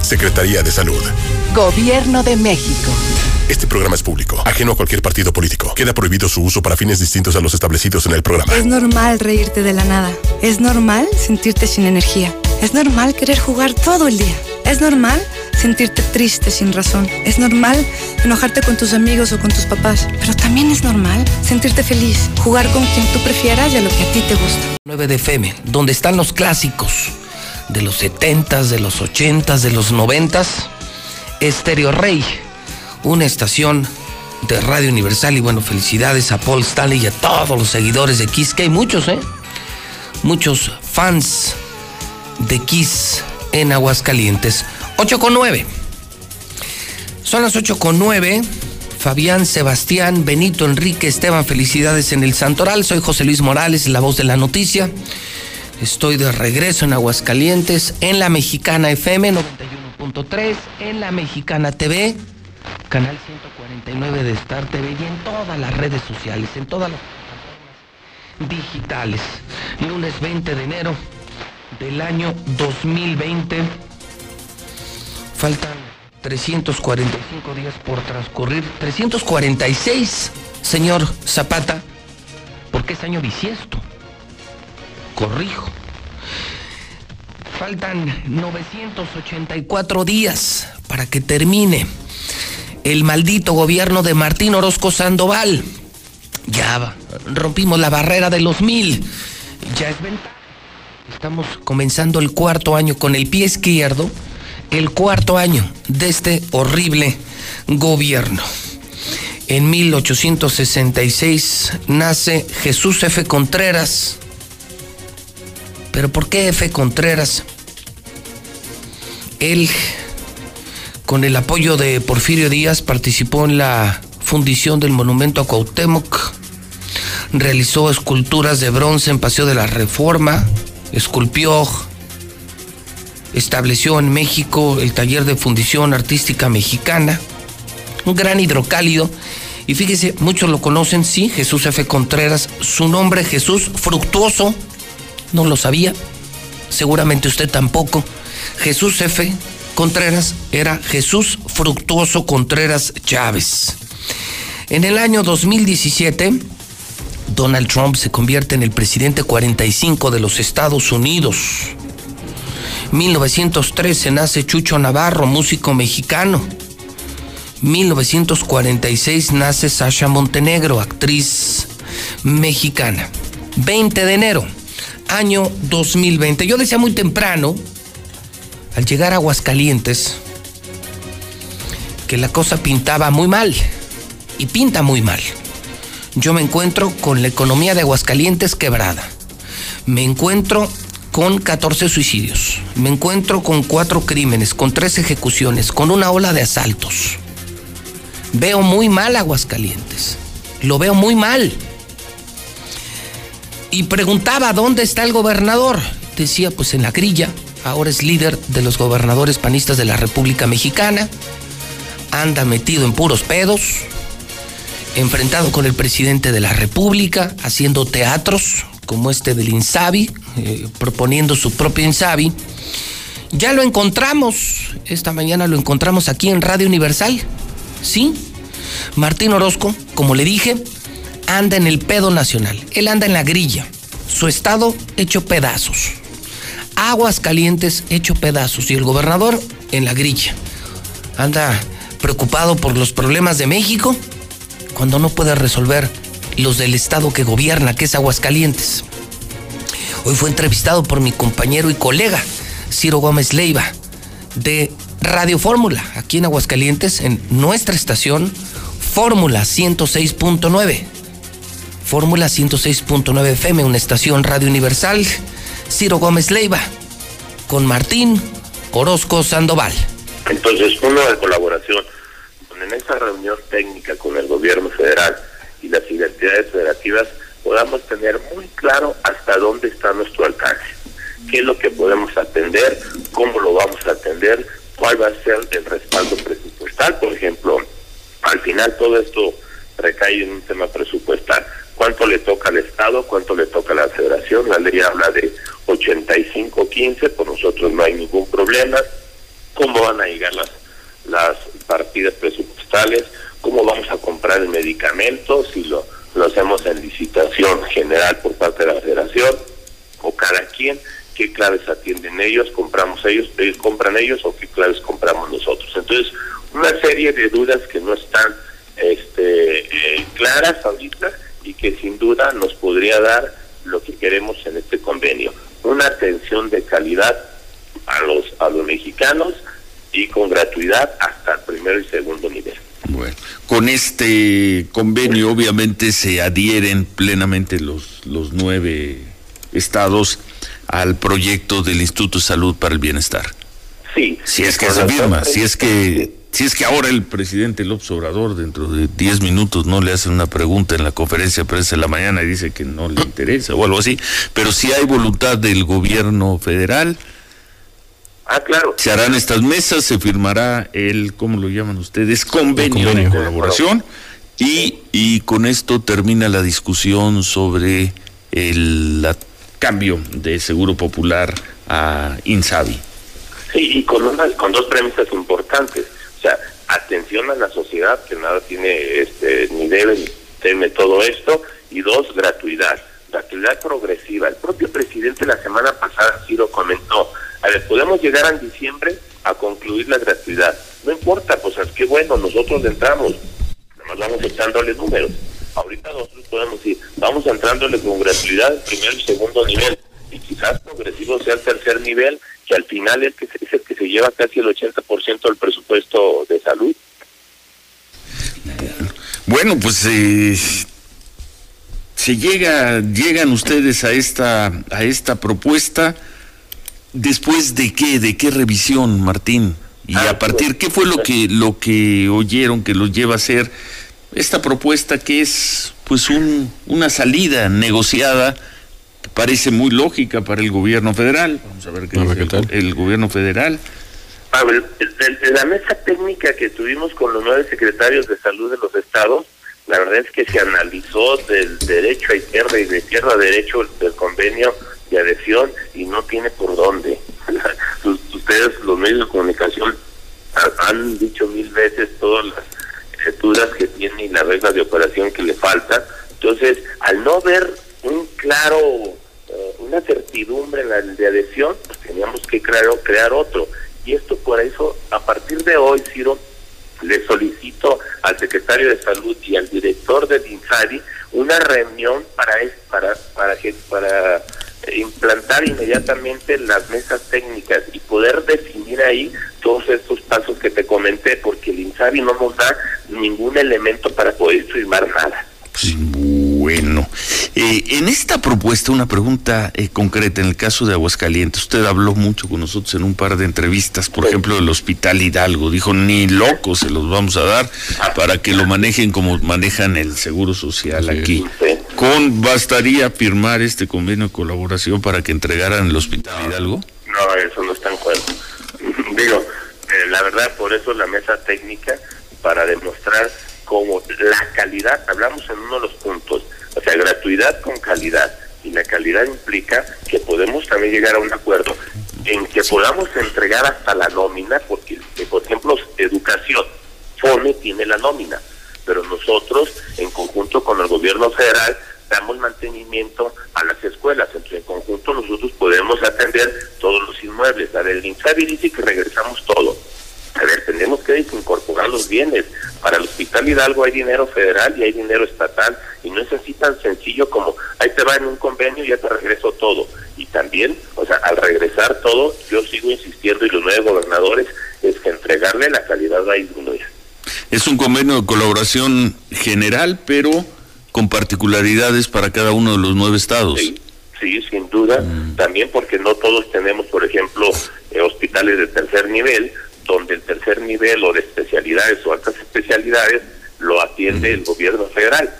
Secretaría de Salud. Gobierno de México. Este programa es público, ajeno a cualquier partido político. Queda prohibido su uso para fines distintos a los establecidos en el programa. Es normal reírte de la nada. Es normal sentirte sin energía. Es normal querer jugar todo el día. Es normal sentirte triste sin razón. Es normal enojarte con tus amigos o con tus papás. Pero también es normal sentirte feliz, jugar con quien tú prefieras y a lo que a ti te gusta. 9 de FM, donde están los clásicos de los 70s, de los 80s, de los 90s. Estéreo Rey, una estación de Radio Universal y bueno, felicidades a Paul Stanley y a todos los seguidores de Kiss, que hay muchos, ¿eh? Muchos fans de Kiss en Aguascalientes. 8 con 9. Son las 8 con 9. Fabián, Sebastián, Benito, Enrique, Esteban, felicidades en el Santoral. Soy José Luis Morales, la voz de la noticia. Estoy de regreso en Aguascalientes, en la Mexicana FM 91.3, en la Mexicana TV, canal 149 de Star TV y en todas las redes sociales, en todas las plataformas digitales. Lunes 20 de enero del año 2020. Faltan 345 días por transcurrir. 346, señor Zapata, porque es año bisiesto. Corrijo. Faltan 984 días para que termine el maldito gobierno de Martín Orozco Sandoval. Ya rompimos la barrera de los mil. Ya es ventaja. Estamos comenzando el cuarto año con el pie izquierdo, el cuarto año de este horrible gobierno. En 1866 nace Jesús F. Contreras. ¿Pero por qué F. Contreras? Él, con el apoyo de Porfirio Díaz, participó en la fundición del monumento a Cuauhtémoc, realizó esculturas de bronce en Paseo de la Reforma, esculpió, estableció en México el taller de fundición artística mexicana, un gran hidrocálido. Y fíjese, muchos lo conocen, sí, Jesús F. Contreras, su nombre Jesús Fructuoso, no lo sabía, seguramente usted tampoco. Jesús F. Contreras era Jesús Fructuoso Contreras Chávez. En el año 2017, Donald Trump se convierte en el presidente 45 de los Estados Unidos. 1913 nace Chucho Navarro, músico mexicano. 1946 nace Sasha Montenegro, actriz mexicana. 20 de enero, año 2020. Yo decía muy temprano, al llegar a Aguascalientes, que la cosa pintaba muy mal. Y pinta muy mal yo me encuentro con la economía de Aguascalientes quebrada. Me encuentro con 14 suicidios. Me encuentro con cuatro crímenes, con tres ejecuciones, con una ola de asaltos. Veo muy mal Aguascalientes. Lo veo muy mal. Y preguntaba dónde está el gobernador. Decía, pues en la grilla. Ahora es líder de los gobernadores panistas de la República Mexicana. Anda metido en puros pedos enfrentado con el presidente de la República, haciendo teatros como este del Insabi, eh, proponiendo su propio Insabi. Ya lo encontramos, esta mañana lo encontramos aquí en Radio Universal, ¿sí? Martín Orozco, como le dije, anda en el pedo nacional, él anda en la grilla, su estado hecho pedazos, aguas calientes hecho pedazos y el gobernador en la grilla. Anda preocupado por los problemas de México cuando no puede resolver los del estado que gobierna, que es Aguascalientes. Hoy fue entrevistado por mi compañero y colega, Ciro Gómez Leiva, de Radio Fórmula, aquí en Aguascalientes, en nuestra estación Fórmula 106.9. Fórmula 106.9 FM, una estación Radio Universal. Ciro Gómez Leiva, con Martín Orozco Sandoval. Entonces, una colaboración en esa reunión técnica con el gobierno federal y las identidades federativas podamos tener muy claro hasta dónde está nuestro alcance, qué es lo que podemos atender, cómo lo vamos a atender, cuál va a ser el respaldo presupuestal, por ejemplo, al final todo esto recae en un tema presupuestal. ¿Cuánto le toca al Estado? ¿Cuánto le toca a la Federación? La ley habla de 85-15, por nosotros no hay ningún problema. ¿Cómo van a llegar las, las partidas presupuestales? ¿Cómo vamos a comprar el medicamento? Si lo, hacemos en licitación general por parte de la Federación o cada quien, qué claves atienden ellos, compramos ellos, ellos compran ellos o qué claves compramos nosotros. Entonces, una serie de dudas que no están este, eh, claras ahorita y que sin duda nos podría dar lo que queremos en este convenio, una atención de calidad a los a los mexicanos y con gratuidad hasta el primero y segundo nivel. Bueno, con este convenio obviamente se adhieren plenamente los los nueve estados al proyecto del Instituto de Salud para el Bienestar. Sí. Si es que se firma, si es que si es que ahora el presidente López Obrador dentro de 10 minutos no le hace una pregunta en la conferencia de prensa de la mañana y dice que no le interesa o algo así, pero si hay voluntad del gobierno federal, ah, claro. se harán estas mesas, se firmará el, ¿cómo lo llaman ustedes? Convenio, de colaboración y, y con esto termina la discusión sobre el cambio de Seguro Popular a Insabi. Sí, y con, una, con dos premisas importantes atención a la sociedad que nada tiene este ni debe ni teme todo esto y dos, gratuidad, gratuidad progresiva. El propio presidente la semana pasada sí lo comentó. A ver, podemos llegar en diciembre a concluir la gratuidad. No importa, pues es que bueno, nosotros entramos, nos vamos echándole números. Ahorita nosotros podemos ir, vamos entrándole con gratuidad el primer y segundo nivel y quizás progresivo sea el tercer nivel, que al final es, que es el que se lleva casi el 80% del presupuesto de salud. Bueno, pues eh, se llega, llegan ustedes a esta, a esta propuesta después de qué, de qué revisión, Martín, y Ah, a partir qué fue lo que, lo que oyeron que los lleva a hacer esta propuesta que es, pues, un, una salida negociada parece muy lógica para el gobierno federal. Vamos a ver qué dice el, el gobierno federal. A ver, de, de la mesa técnica que tuvimos con los nueve secretarios de salud de los estados, la verdad es que se analizó del derecho a izquierda y de izquierda a derecho del convenio de adhesión y no tiene por dónde. Ustedes, los medios de comunicación, ha- han dicho mil veces todas las dudas que tiene y las reglas de operación que le faltan. Entonces, al no ver un claro, eh, una certidumbre en la de adhesión, pues teníamos que crear, crear otro. Y esto por eso, a partir de hoy, Ciro, le solicito al secretario de Salud y al director del INSARI una reunión para para para para eh, implantar inmediatamente las mesas técnicas y poder definir ahí todos estos pasos que te comenté porque el INSARI no nos da ningún elemento para poder firmar nada. Bueno, eh, en esta propuesta, una pregunta eh, concreta, en el caso de Aguascalientes, usted habló mucho con nosotros en un par de entrevistas, por ejemplo, del Hospital Hidalgo, dijo, ni locos se los vamos a dar para que lo manejen como manejan el Seguro Social aquí. ¿Con bastaría firmar este convenio de colaboración para que entregaran el Hospital Hidalgo? No, eso no está en juego. Digo, eh, la verdad, por eso la mesa técnica, para demostrar cómo la calidad, hablamos en uno de los puntos, o sea, gratuidad con calidad. Y la calidad implica que podemos también llegar a un acuerdo en que podamos entregar hasta la nómina, porque, eh, por ejemplo, educación, FONE tiene la nómina, pero nosotros, en conjunto con el gobierno federal, damos mantenimiento a las escuelas. Entonces, en conjunto nosotros podemos atender todos los inmuebles. A ver, el INSABI dice que regresamos todo. A ver, tenemos que incorporar los bienes. Para el Hospital Hidalgo hay dinero federal y hay dinero estatal. Y no es así tan sencillo como, ahí te va en un convenio y ya te regreso todo. Y también, o sea, al regresar todo, yo sigo insistiendo y los nueve gobernadores es que entregarle la calidad va a disminuir. Es un convenio de colaboración general, pero con particularidades para cada uno de los nueve estados. Sí, sin duda. También porque no todos tenemos, por ejemplo, eh, hospitales de tercer nivel, donde el tercer nivel o de especialidades o altas especialidades lo atiende el gobierno federal.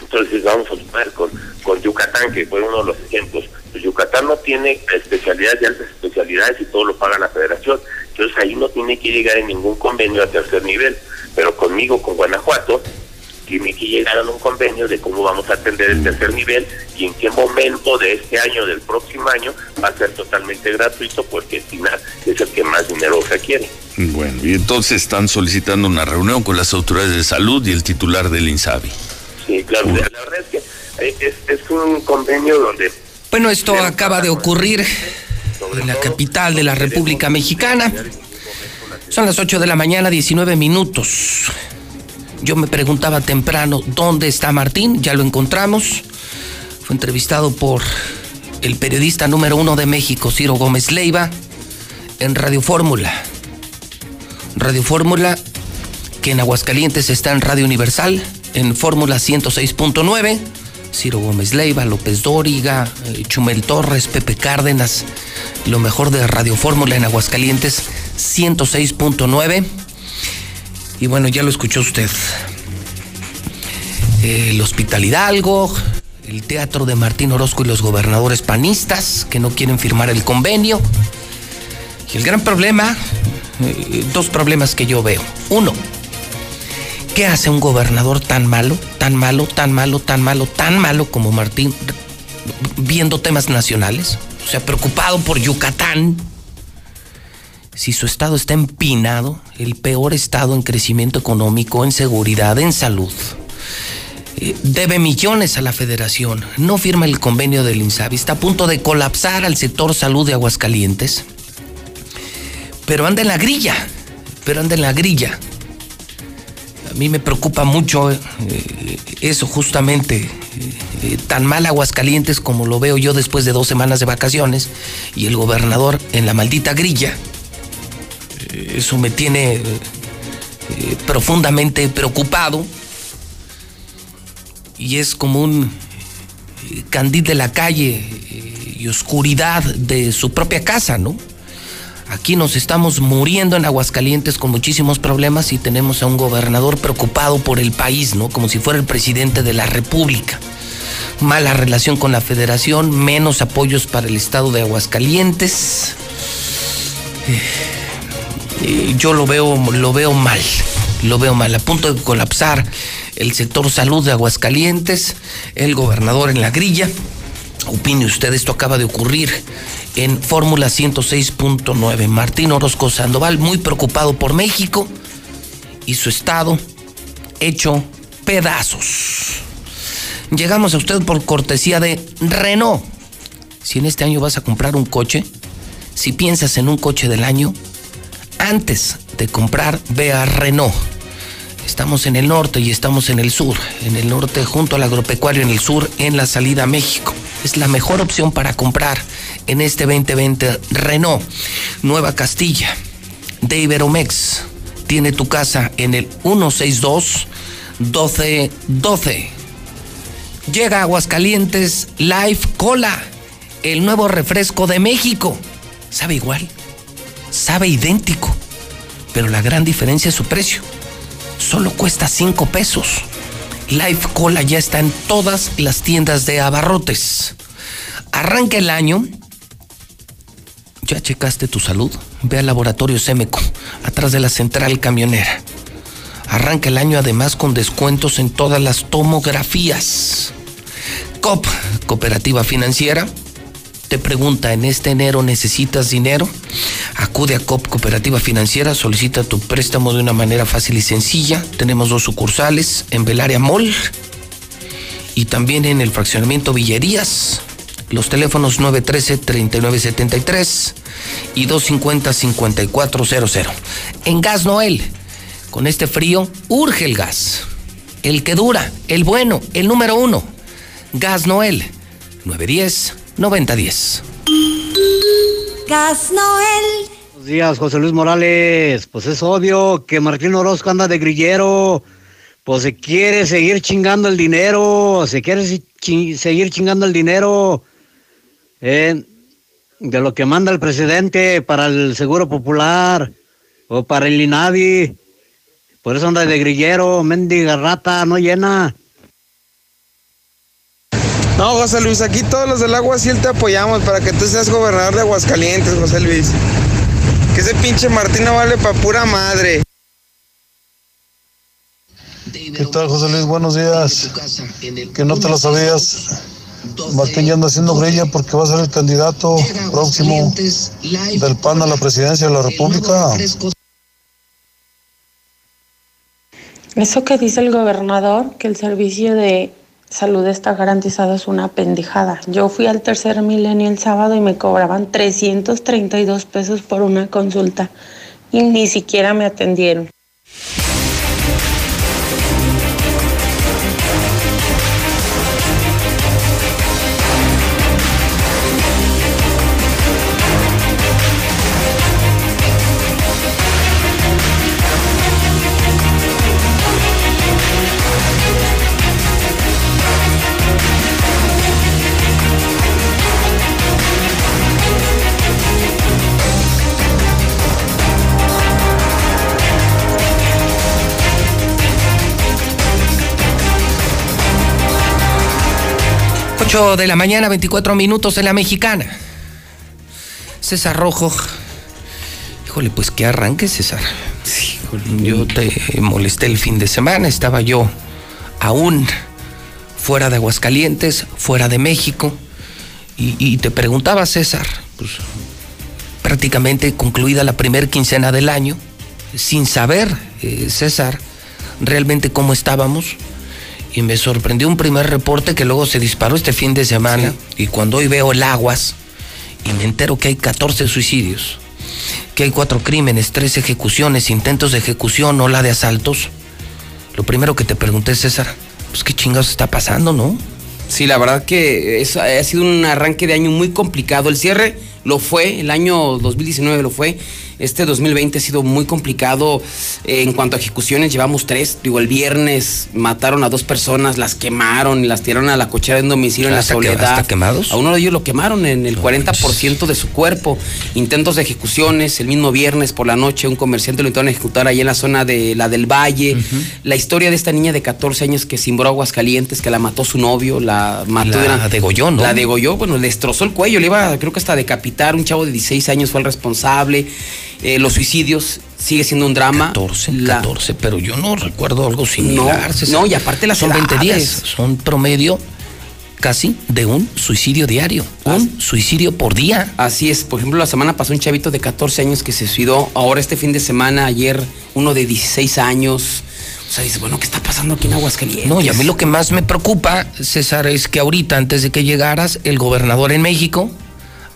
Entonces vamos a sumar con, con Yucatán, que fue uno de los ejemplos. Pues Yucatán no tiene especialidades y altas especialidades y todo lo paga la federación. Entonces ahí no tiene que llegar en ningún convenio a tercer nivel. Pero conmigo, con Guanajuato, tiene que llegar a un convenio de cómo vamos a atender el tercer nivel y en qué momento de este año, del próximo año, va a ser totalmente gratuito porque el final es el que más dinero requiere. Bueno, y entonces están solicitando una reunión con las autoridades de salud y el titular del INSABI. Sí, claro, la verdad es que eh, es, es un convenio donde... Bueno, esto acaba de ocurrir en la capital de la República Mexicana. Son las 8 de la mañana, 19 minutos. Yo me preguntaba temprano, ¿dónde está Martín? Ya lo encontramos. Fue entrevistado por el periodista número uno de México, Ciro Gómez Leiva, en Radio Fórmula. Radio Fórmula, que en Aguascalientes está en Radio Universal, en Fórmula 106.9. Ciro Gómez Leiva, López Dóriga, eh, Chumel Torres, Pepe Cárdenas. Lo mejor de Radio Fórmula en Aguascalientes 106.9. Y bueno, ya lo escuchó usted. El Hospital Hidalgo, el Teatro de Martín Orozco y los gobernadores panistas que no quieren firmar el convenio. Y el gran problema, eh, dos problemas que yo veo. Uno, ¿qué hace un gobernador tan malo, tan malo, tan malo, tan malo, tan malo como Martín viendo temas nacionales? O sea, preocupado por Yucatán, si su estado está empinado, el peor estado en crecimiento económico, en seguridad, en salud, eh, debe millones a la federación, no firma el convenio del INSABI, está a punto de colapsar al sector salud de Aguascalientes, pero anda en la grilla, pero anda en la grilla. A mí me preocupa mucho eh, eso justamente, eh, tan mal Aguascalientes como lo veo yo después de dos semanas de vacaciones y el gobernador en la maldita grilla eso me tiene eh, profundamente preocupado y es como un eh, candil de la calle eh, y oscuridad de su propia casa, ¿no? Aquí nos estamos muriendo en Aguascalientes con muchísimos problemas y tenemos a un gobernador preocupado por el país, ¿no? Como si fuera el presidente de la República. Mala relación con la federación, menos apoyos para el estado de Aguascalientes yo lo veo, lo veo mal, lo veo mal, a punto de colapsar el sector salud de Aguascalientes, el gobernador en la grilla. Opine usted, esto acaba de ocurrir en Fórmula 106.9. Martín Orozco Sandoval, muy preocupado por México y su estado hecho pedazos. Llegamos a usted por cortesía de Renault. Si en este año vas a comprar un coche, si piensas en un coche del año, antes de comprar, ve a Renault. Estamos en el norte y estamos en el sur. En el norte junto al agropecuario, en el sur en la salida a México. Es la mejor opción para comprar en este 2020 Renault. Nueva Castilla, de Iberomex. Tiene tu casa en el 162 1212. Llega a Aguascalientes Life Cola, el nuevo refresco de México. ¿Sabe igual? Sabe idéntico, pero la gran diferencia es su precio. Solo cuesta 5 pesos. Life Cola ya está en todas las tiendas de abarrotes. Arranca el año. ¿Ya checaste tu salud? Ve al laboratorio Semeco, atrás de la central camionera. Arranca el año además con descuentos en todas las tomografías. COP, Cooperativa Financiera, te pregunta, ¿en este enero necesitas dinero? Acude a COP Cooperativa Financiera, solicita tu préstamo de una manera fácil y sencilla. Tenemos dos sucursales en Belaria Mall y también en el fraccionamiento Villerías. Los teléfonos 913-3973 y 250-5400. En Gas Noel, con este frío, urge el gas. El que dura, el bueno, el número uno. Gas Noel, 910 9010. Gas Noel. Buenos días, José Luis Morales. Pues es obvio que Martín Orozco anda de grillero. Pues se quiere seguir chingando el dinero. Se quiere seguir chingando el dinero. Eh, de lo que manda el presidente para el Seguro Popular o para el INADI. Por eso anda de grillero, mendiga rata, no llena. No, José Luis, aquí todos los del agua sí te apoyamos para que tú seas gobernador de Aguascalientes, José Luis. Que ese pinche Martín no vale pa' pura madre. ¿Qué tal, José Luis? Buenos días. Que no te lo sabías. Martín ya anda haciendo grilla porque va a ser el candidato próximo del PAN a la presidencia de la República. Eso que dice el gobernador, que el servicio de salud está garantizado, es una pendejada. Yo fui al tercer milenio el sábado y me cobraban 332 pesos por una consulta y ni siquiera me atendieron. De la mañana, 24 minutos en la mexicana. César Rojo. Híjole, pues que arranque, César. yo te molesté el fin de semana, estaba yo aún fuera de Aguascalientes, fuera de México, y, te preguntaba, César, pues prácticamente concluida la primera quincena del año, sin saber, eh, César, realmente cómo estábamos, y me sorprendió un primer reporte que luego se disparó este fin de semana y cuando hoy veo el aguas y me entero que hay 14 suicidios, que hay cuatro crímenes, tres ejecuciones, intentos de ejecución, ola de asaltos, lo primero que te pregunté, César, pues qué chingados está pasando, ¿no? Sí, la verdad que es, ha sido un arranque de año muy complicado. El cierre lo fue, el año 2019 lo fue este 2020 ha sido muy complicado eh, en cuanto a ejecuciones. Llevamos tres. Digo, el viernes mataron a dos personas, las quemaron y las tiraron a la cochera de un domicilio en la soledad. quemados? A uno de ellos lo quemaron en el 40% de su cuerpo. Intentos de ejecuciones. El mismo viernes por la noche un comerciante lo intentaron ejecutar ahí en la zona de la del Valle. La historia de esta niña de 14 años que simbró Aguascalientes, que la mató su novio, la mató. La degolló, ¿no? La degolló, bueno, le destrozó el cuello, le iba, creo que hasta a decapitar. Un chavo de 16 años fue el responsable. Eh, los suicidios sigue siendo un drama. 14, 14, pero yo no recuerdo algo similar. No, y aparte las Son 20 días, son promedio casi de un suicidio diario, un suicidio por día. Así es, por ejemplo, la semana pasó un chavito de 14 años que se suicidó, ahora este fin de semana, ayer uno de 16 años. O sea, dice, bueno, ¿qué está pasando aquí en Aguascalientes? No, y a mí lo que más me preocupa, César, es que ahorita, antes de que llegaras, el gobernador en México,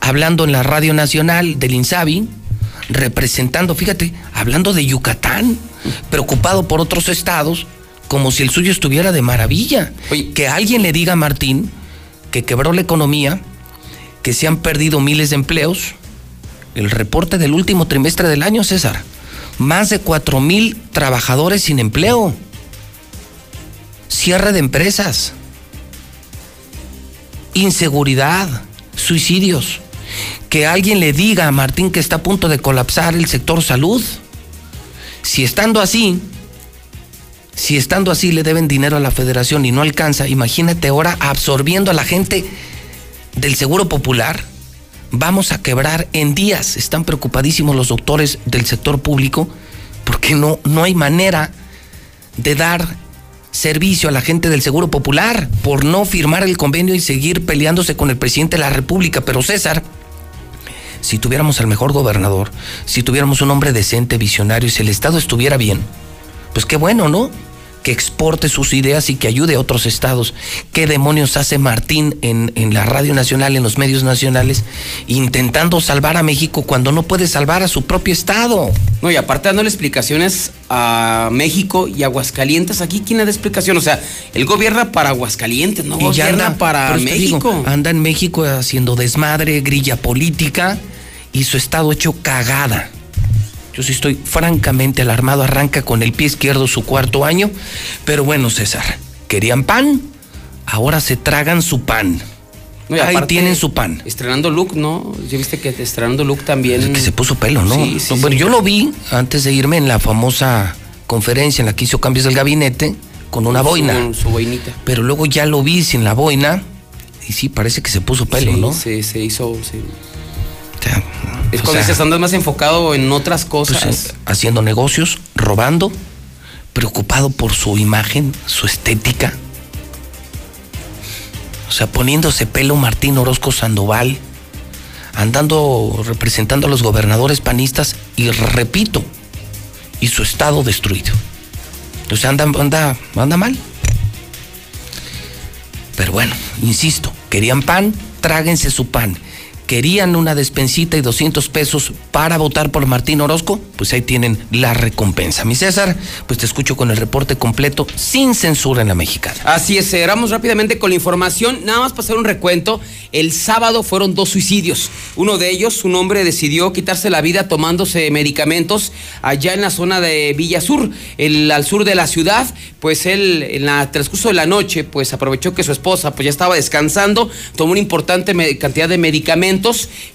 hablando en la Radio Nacional del INSABI, representando, fíjate, hablando de Yucatán, preocupado por otros estados, como si el suyo estuviera de maravilla. que alguien le diga a Martín que quebró la economía, que se han perdido miles de empleos. El reporte del último trimestre del año, César, más de cuatro mil trabajadores sin empleo. Cierre de empresas. Inseguridad, suicidios que alguien le diga a Martín que está a punto de colapsar el sector salud. Si estando así, si estando así le deben dinero a la federación y no alcanza, imagínate ahora absorbiendo a la gente del Seguro Popular. Vamos a quebrar en días. Están preocupadísimos los doctores del sector público porque no, no hay manera de dar servicio a la gente del Seguro Popular por no firmar el convenio y seguir peleándose con el presidente de la República. Pero César, si tuviéramos al mejor gobernador, si tuviéramos un hombre decente, visionario, y si el Estado estuviera bien, pues qué bueno, ¿no? que exporte sus ideas y que ayude a otros estados. ¿Qué demonios hace Martín en, en, la Radio Nacional, en los medios nacionales, intentando salvar a México cuando no puede salvar a su propio estado? No, y aparte dándole explicaciones a México y Aguascalientes, aquí quién da explicación, o sea, él gobierna para Aguascalientes, no gobierna para México. anda en México haciendo desmadre, grilla política y su estado hecho cagada. Yo sí estoy francamente alarmado. Arranca con el pie izquierdo su cuarto año. Pero bueno, César, querían pan, ahora se tragan su pan. Ahí tienen su pan. Estrenando look, ¿no? ¿Ya viste que estrenando look también. Es que se puso pelo, ¿no? Sí, sí, bueno, yo lo vi antes de irme en la famosa conferencia en la que hizo cambios del gabinete con una boina. Con su boinita. Pero luego ya lo vi sin la boina Y sí, parece que se puso pelo, Sí, ¿no? Se, se hizo. sí. Es cuando dices, andas más enfocado en otras cosas. pues, eh, haciendo negocios, robando, preocupado por su imagen, su estética. O sea, poniéndose pelo Martín Orozco Sandoval, andando representando a los gobernadores panistas y repito, y su estado destruido. O sea, anda, anda, anda mal. Pero bueno, insisto, querían pan, tráguense su pan. Querían una despensita y 200 pesos para votar por Martín Orozco, pues ahí tienen la recompensa. Mi César, pues te escucho con el reporte completo, sin censura en la mexicana. Así es, cerramos rápidamente con la información. Nada más para hacer un recuento. El sábado fueron dos suicidios. Uno de ellos, un hombre decidió quitarse la vida tomándose medicamentos allá en la zona de Villa Sur, el, al sur de la ciudad. Pues él, en el transcurso de la noche, pues aprovechó que su esposa pues ya estaba descansando, tomó una importante cantidad de medicamentos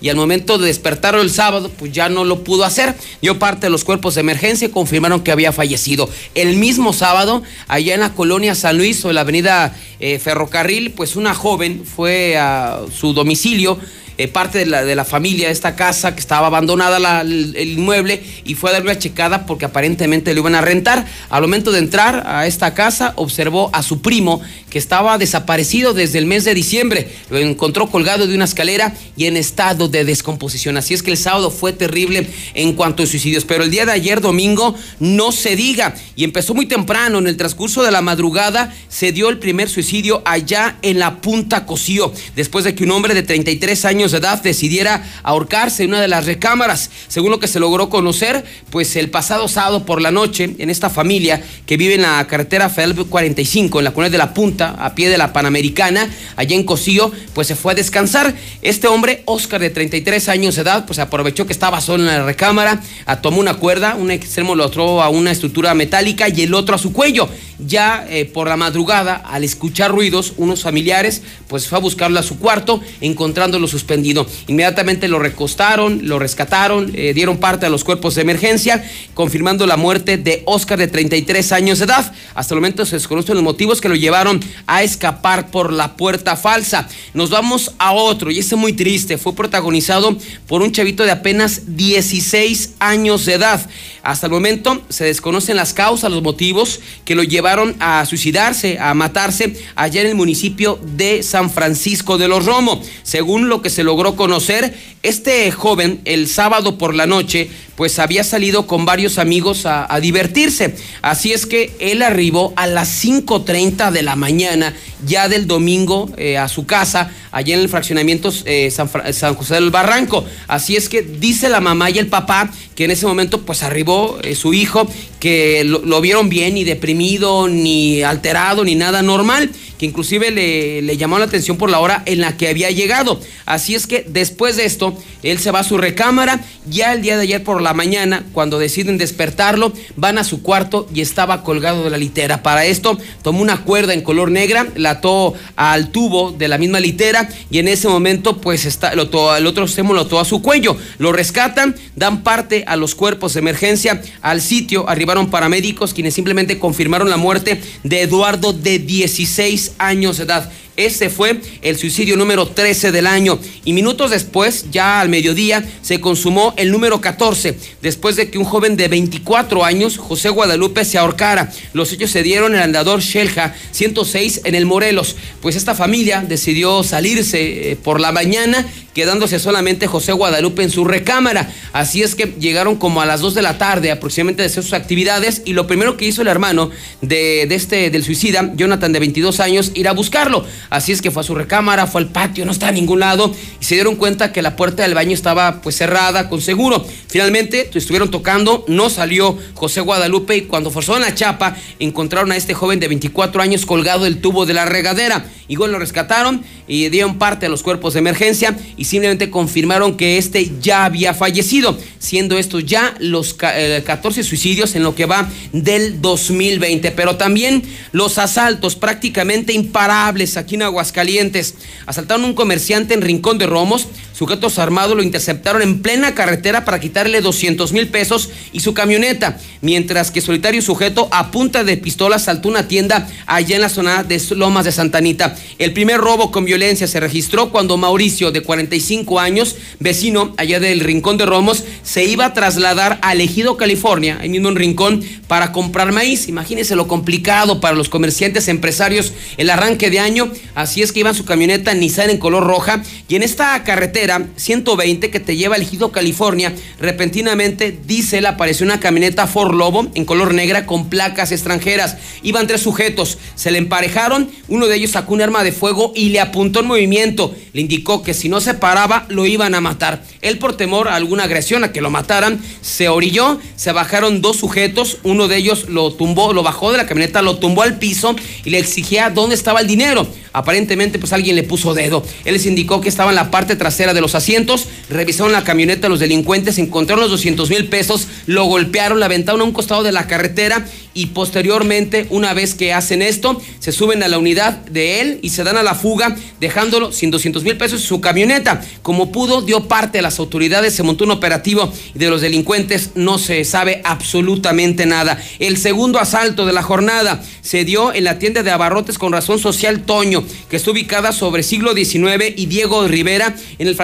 y al momento de despertarlo el sábado, pues ya no lo pudo hacer. Dio parte de los cuerpos de emergencia y confirmaron que había fallecido. El mismo sábado, allá en la colonia San Luis o en la avenida eh, Ferrocarril, pues una joven fue a su domicilio. eh, parte de la, de la familia de esta casa que estaba abandonada el inmueble y fue a darle una checada porque aparentemente lo iban a rentar. Al momento de entrar a esta casa observó a su primo que estaba desaparecido desde el mes de diciembre. Lo encontró colgado de una escalera y en estado de descomposición. Así es que el sábado fue terrible en cuanto a suicidios. Pero el día de ayer, domingo, no se diga. Y empezó muy temprano. En el transcurso de la madrugada se dio el primer suicidio allá en la Punta Cosío. Después de que un hombre de 33 años de edad decidiera ahorcarse en una de las recámaras. Según lo que se logró conocer, pues el pasado sábado por la noche, en esta familia que vive en la carretera Federal 45, en la colonia de la Punta, a pie de la Panamericana, allá en Cosío, pues se fue a descansar. Este hombre, Oscar, de 33 años de edad, pues aprovechó que estaba solo en la recámara, tomó una cuerda, un extremo lo otro a una estructura metálica y el otro a su cuello. Ya eh, por la madrugada, al escuchar ruidos, unos familiares, pues fue a buscarlo a su cuarto, encontrándolo suspendido. Inmediatamente lo recostaron, lo rescataron, eh, dieron parte a los cuerpos de emergencia, confirmando la muerte de Oscar de 33 años de edad. Hasta el momento se desconocen los motivos que lo llevaron a escapar por la puerta falsa. Nos vamos a otro, y este es muy triste, fue protagonizado por un chavito de apenas 16 años de edad. Hasta el momento se desconocen las causas, los motivos que lo llevaron a suicidarse, a matarse allá en el municipio de San Francisco de los Romo. Según lo que se logró conocer, este joven el sábado por la noche pues había salido con varios amigos a, divertirse. Así es que él arribó a las 5.30 de la mañana ya del domingo eh, a su casa, allá en el fraccionamiento eh, San, San José del Barranco. Así es que dice la mamá y el papá que en ese momento pues arribó eh, su hijo, que lo, vieron bien, ni deprimido, ni alterado, ni nada normal, que inclusive le, llamó la atención por la hora en la que había llegado. Así es que después de esto, él se va a su recámara, ya el día de ayer por la mañana, cuando deciden despertarlo, van a su cuarto y estaba colgado de la litera. Para esto, tomó una cuerda en color negra, la ató al tubo de la misma litera y en ese momento, pues está, lo el otro extremo lo ató a su cuello. Lo rescatan, dan parte a los cuerpos de emergencia al sitio. Arribaron paramédicos quienes simplemente confirmaron la muerte de Eduardo de 16 años de edad. Ese fue el suicidio número 13 del año. Y minutos después, ya al mediodía, se consumó el número 14, después de que un joven de 24 años, José Guadalupe, se ahorcara. Los hechos se dieron en el andador Shelja 106 en el Morelos. Pues esta familia decidió salirse eh, por la mañana, quedándose solamente José Guadalupe en su recámara. Así es que llegaron como a las 2 de la tarde aproximadamente de hacer sus actividades y lo primero que hizo el hermano de, de este del suicida, Jonathan de 22 años, ir a buscarlo. Así es que fue a su recámara, fue al patio, no está a ningún lado y se dieron cuenta que la puerta del baño estaba pues cerrada con seguro. Finalmente estuvieron tocando, no salió José Guadalupe y cuando forzaron la chapa encontraron a este joven de 24 años colgado del tubo de la regadera. Igual lo rescataron y dieron parte a los cuerpos de emergencia y simplemente confirmaron que este ya había fallecido, siendo estos ya los ca- eh, 14 suicidios en lo que va del 2020. Pero también los asaltos prácticamente imparables aquí en Aguascalientes. Asaltaron un comerciante en Rincón de Romos, Sujetos armados lo interceptaron en plena carretera para quitarle 200 mil pesos y su camioneta, mientras que solitario sujeto a punta de pistola saltó una tienda allá en la zona de Lomas de Santanita. El primer robo con violencia se registró cuando Mauricio, de 45 años, vecino allá del Rincón de Romos, se iba a trasladar a Ejido, California, ahí mismo Rincón, para comprar maíz. Imagínense lo complicado para los comerciantes empresarios el arranque de año. Así es que iba su camioneta Nissan en color roja y en esta carretera 120 que te lleva al Ejido, California, repentinamente, dice apareció una camioneta Ford Lobo en color negra con placas extranjeras. Iban tres sujetos, se le emparejaron, uno de ellos sacó un arma de fuego y le apuntó en movimiento. Le indicó que si no se paraba, lo iban a matar. Él, por temor a alguna agresión, a que lo mataran, se orilló, se bajaron dos sujetos, uno de ellos lo tumbó, lo bajó de la camioneta, lo tumbó al piso y le exigía dónde estaba el dinero. Aparentemente, pues alguien le puso dedo. Él les indicó que estaba en la parte trasera de los asientos, revisaron la camioneta los delincuentes, encontraron los 200 mil pesos, lo golpearon, la aventaron a un costado de la carretera y posteriormente, una vez que hacen esto, se suben a la unidad de él y se dan a la fuga, dejándolo sin 200 mil pesos su camioneta. Como pudo, dio parte a las autoridades, se montó un operativo y de los delincuentes no se sabe absolutamente nada. El segundo asalto de la jornada se dio en la tienda de abarrotes con razón social Toño, que está ubicada sobre siglo XIX y Diego Rivera en el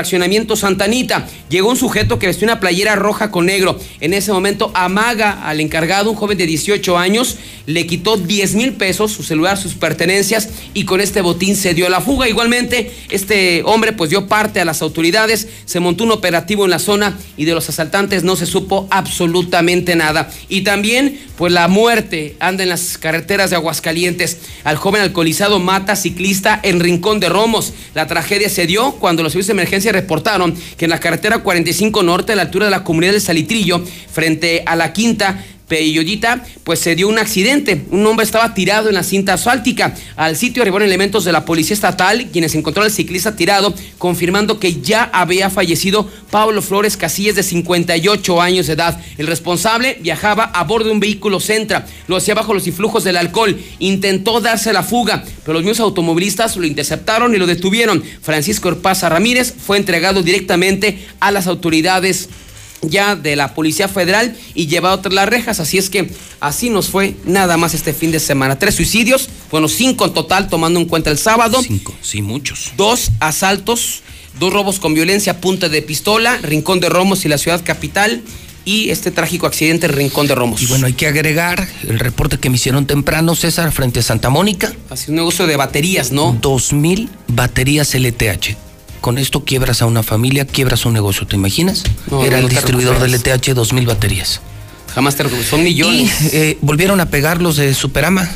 Santanita. Llegó un sujeto que vestía una playera roja con negro. En ese momento amaga al encargado, un joven de 18 años, le quitó 10 mil pesos, su celular, sus pertenencias y con este botín se dio la fuga. Igualmente, este hombre pues dio parte a las autoridades, se montó un operativo en la zona y de los asaltantes no se supo absolutamente nada. Y también pues la muerte anda en las carreteras de Aguascalientes. Al joven alcoholizado mata ciclista en Rincón de Romos. La tragedia se dio cuando los servicios de emergencia reportaron que en la carretera 45 Norte, a la altura de la comunidad de Salitrillo, frente a la quinta, Peyoyita, pues se dio un accidente. Un hombre estaba tirado en la cinta asfáltica. Al sitio arribaron elementos de la policía estatal, quienes encontraron al ciclista tirado, confirmando que ya había fallecido Pablo Flores Casillas, de 58 años de edad. El responsable viajaba a bordo de un vehículo Centra, lo hacía bajo los influjos del alcohol, intentó darse la fuga, pero los mismos automovilistas lo interceptaron y lo detuvieron. Francisco Orpaza Ramírez fue entregado directamente a las autoridades ya de la Policía Federal y llevado tras las rejas. Así es que así nos fue nada más este fin de semana. Tres suicidios, bueno, cinco en total, tomando en cuenta el sábado. Cinco, sí, muchos. Dos asaltos, dos robos con violencia, punta de pistola, Rincón de Romos y la ciudad capital. Y este trágico accidente en Rincón de Romos. Y bueno, hay que agregar el reporte que me hicieron temprano, César, frente a Santa Mónica. Así un negocio de baterías, ¿no? Dos mil baterías LTH con esto quiebras a una familia, quiebras un negocio, ¿te imaginas? No, Era no el distribuidor del. LTH, dos mil baterías. Jamás te recuperas. Son millones. Y eh, volvieron a pegar los de Superama.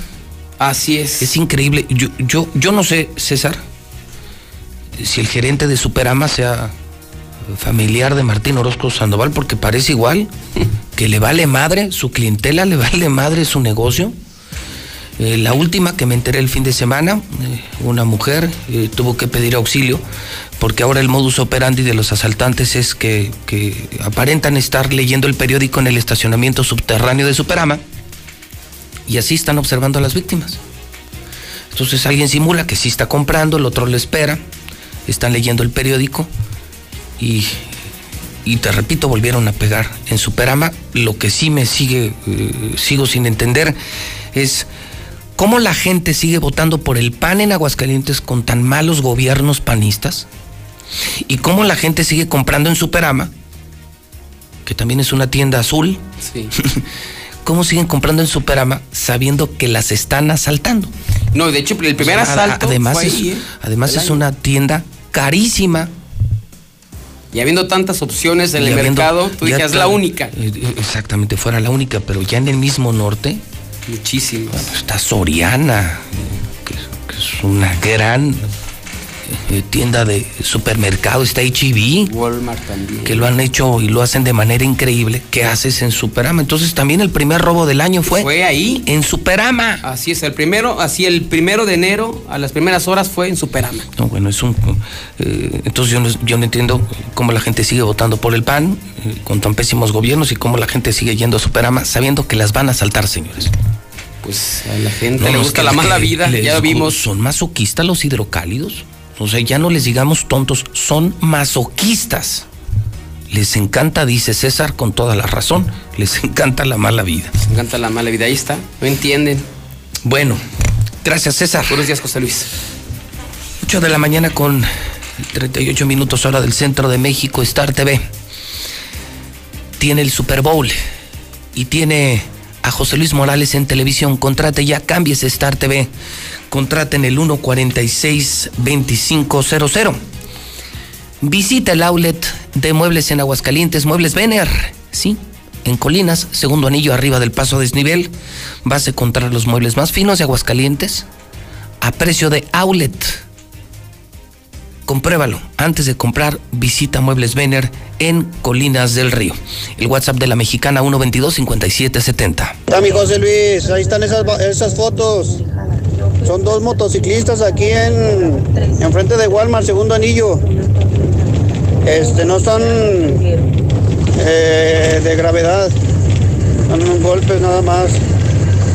Así es. Es increíble. Yo, yo, yo no sé, César, si el gerente de Superama sea familiar de Martín Orozco Sandoval, porque parece igual, que le vale madre, su clientela le vale madre su negocio. Eh, la última que me enteré el fin de semana, eh, una mujer eh, tuvo que pedir auxilio porque ahora el modus operandi de los asaltantes es que, aparentan estar leyendo el periódico en el estacionamiento subterráneo de Superama y así están observando a las víctimas. Entonces alguien simula que sí está comprando, el otro le espera, están leyendo el periódico y, te repito, volvieron a pegar en Superama. Lo que sí me sigue, sigo sin entender es cómo la gente sigue votando por el PAN en Aguascalientes con tan malos gobiernos panistas y cómo la gente sigue comprando en Superama, que también es una tienda azul. Sí. ¿Cómo siguen comprando en Superama sabiendo que las están asaltando? No, de hecho, el primer O sea, asalto Además, fue es, ahí, ¿eh? además Del es año. una tienda carísima. Y habiendo tantas opciones en Y el habiendo- mercado, tú dijeras ta- la única. eh, Exactamente, fuera la única, pero ya en el mismo norte Muchísimas. está Soriana, que, es una gran tienda de supermercado, está HEB, Walmart también. que lo han hecho y lo hacen de manera increíble. ¿Qué haces en Superama? Entonces también el primer robo del año fue, Fue ahí. en Superama. Así es, el primero, así el primero de enero, a las primeras horas fue en Superama. No, bueno, es un. eh, entonces yo no, yo no entiendo cómo la gente sigue votando por el PAN eh, con tan pésimos gobiernos y cómo la gente sigue yendo a Superama sabiendo que las van a saltar, señores. Pues a la gente No, le gusta la mala vida, ya gu- vimos. Son masoquistas los hidrocálidos. O sea, ya no les digamos tontos, son masoquistas. Les encanta, dice César con toda la razón, les encanta la mala vida. Les encanta la mala vida, ahí está, no entienden. Bueno, gracias César. Buenos días, José Luis. 8 de la mañana con 38 minutos hora del centro de México, Star TV. Tiene el Super Bowl y tiene a José Luis Morales en televisión. Contrate ya, cámbiese Star TV. Contrate en el 146-2500. Visita el outlet de muebles en Aguascalientes, Muebles Vener. Sí, en Colinas, segundo anillo arriba del paso desnivel. Vas a encontrar los muebles más finos de Aguascalientes a precio de outlet. Compruébalo. Antes de comprar, visita Muebles Vener en Colinas del Río. El WhatsApp de la mexicana 122-5770. Está mi José Luis, ahí están esas, fotos. Son dos motociclistas aquí en, en frente de Walmart, segundo anillo. Este, no son eh, de gravedad, son unos golpes nada más.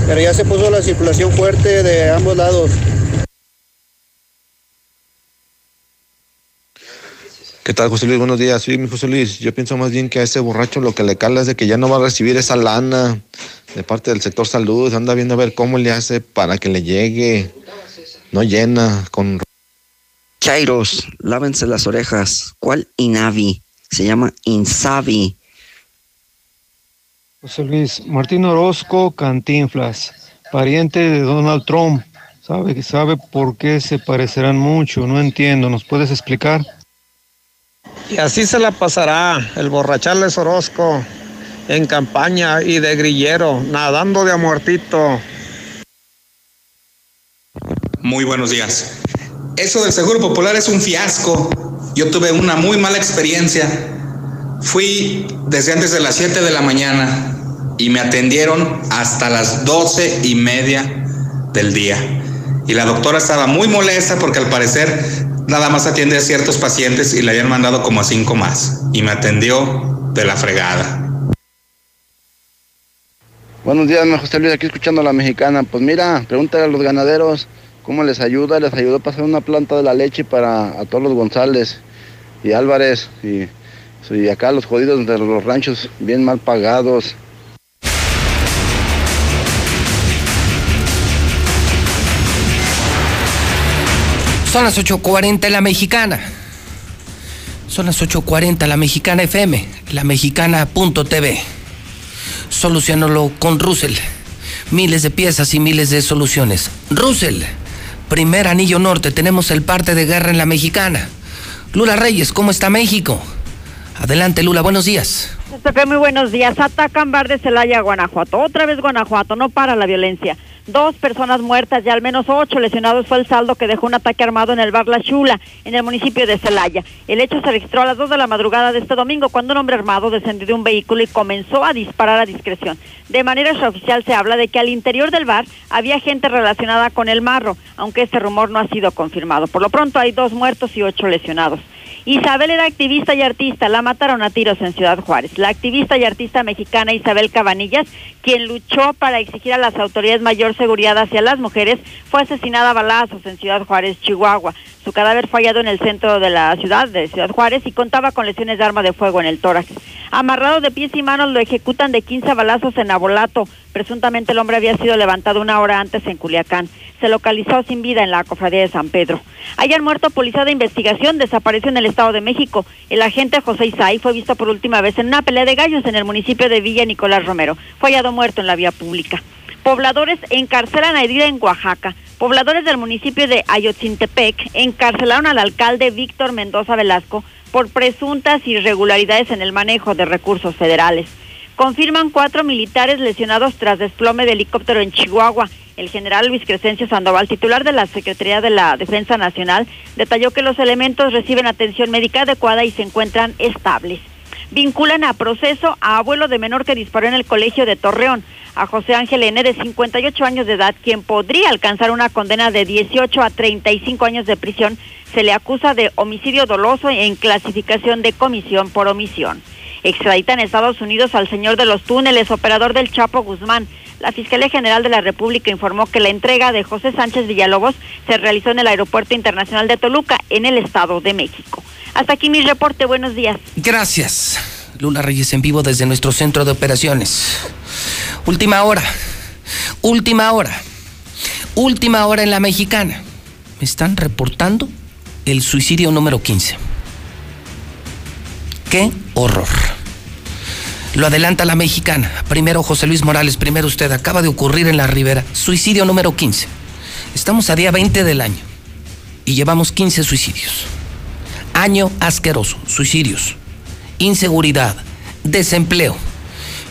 Pero ya se puso la circulación fuerte de ambos lados. ¿Qué tal, José Luis? Buenos días. Sí, mi José Luis, yo pienso más bien que a ese borracho lo que le cala es de que ya no va a recibir esa lana de parte del sector salud. Anda viendo a ver cómo le hace para que le llegue. No llena con... Chairos, lávense las orejas. ¿Cuál Inavi? Se llama Insabi. José Luis, Martín Orozco Cantinflas, pariente de Donald Trump. ¿Sabe, sabe por qué se parecerán mucho? No entiendo. ¿Nos puedes explicar? Y así se la pasará el borrachales Orozco en campaña y de grillero, nadando de a muertito. Muy buenos días. Eso del Seguro Popular es un fiasco. Yo tuve una muy mala experiencia. Fui desde antes de las 7 de la mañana y me atendieron hasta las 12 y media del día. Y la doctora estaba muy molesta porque al parecer nada más atiende a ciertos pacientes y le habían mandado como a cinco más. Y me atendió de la fregada. Buenos días, José Luis, aquí escuchando a la mexicana. Pues mira, pregúntale a los ganaderos cómo les ayuda. Les ayudó a pasar una planta de la leche para a todos los González y Álvarez y, y acá los jodidos de los ranchos bien mal pagados. Son las 8.40 en la mexicana. Son las 8.40 la mexicana FM, la mexicana.tv. Solucionalo con Russell. Miles de piezas y miles de soluciones. Russell, primer anillo norte, tenemos el parte de guerra en la mexicana. Lula Reyes, ¿cómo está México? Adelante, Lula, buenos días. Muy buenos días. Atacan bar de Celaya, Guanajuato. Otra vez Guanajuato, no para la violencia. Dos personas muertas y al menos ocho lesionados fue el saldo que dejó un ataque armado en el bar La Chula, en el municipio de Celaya. El hecho se registró a las dos de la madrugada de este domingo cuando un hombre armado descendió de un vehículo y comenzó a disparar a discreción. De manera extraoficial se habla de que al interior del bar había gente relacionada con el marro, aunque este rumor no ha sido confirmado. Por lo pronto hay dos muertos y ocho lesionados. Isabel era activista y artista, la mataron a tiros en Ciudad Juárez. La activista y artista mexicana Isabel Cabanillas, quien luchó para exigir a las autoridades mayor seguridad hacia las mujeres, fue asesinada a balazos en Ciudad Juárez, Chihuahua. Su cadáver fue hallado en el centro de la ciudad de Ciudad Juárez y contaba con lesiones de arma de fuego en el tórax. Amarrado de pies y manos lo ejecutan de 15 balazos en Abolato. Presuntamente el hombre había sido levantado una hora antes en Culiacán. Se localizó sin vida en la cofradía de San Pedro. Hayan muerto policía de investigación, desapareció en el Estado de México. El agente José Isai fue visto por última vez en una pelea de gallos en el municipio de Villa Nicolás Romero. Fue hallado muerto en la vía pública. Pobladores encarcelan a herida en Oaxaca. Pobladores del municipio de Ayotzintepec encarcelaron al alcalde Víctor Mendoza Velasco por presuntas irregularidades en el manejo de recursos federales. Confirman cuatro militares lesionados tras desplome de helicóptero en Chihuahua. El general Luis Crescencio Sandoval, titular de la Secretaría de la Defensa Nacional, detalló que los elementos reciben atención médica adecuada y se encuentran estables. Vinculan a proceso a abuelo de menor que disparó en el colegio de Torreón, a José Ángel N. de 58 años de edad, quien podría alcanzar una condena de 18 a 35 años de prisión. Se le acusa de homicidio doloso en clasificación de comisión por omisión. Extradita en Estados Unidos al señor de los túneles, operador del Chapo Guzmán. La Fiscalía General de la República informó que la entrega de José Sánchez Villalobos se realizó en el Aeropuerto Internacional de Toluca, en el Estado de México. Hasta aquí mi reporte. Buenos días. Gracias. Luna Reyes en vivo desde nuestro centro de operaciones. Última hora. Última hora. Última hora en la mexicana. Me están reportando el suicidio número 15. ¡Qué horror! Lo adelanta la mexicana. Primero José Luis Morales, primero usted. Acaba de ocurrir en la Ribera. Suicidio número 15. Estamos a día 20 del año y llevamos 15 suicidios. Año asqueroso, suicidios, inseguridad, desempleo.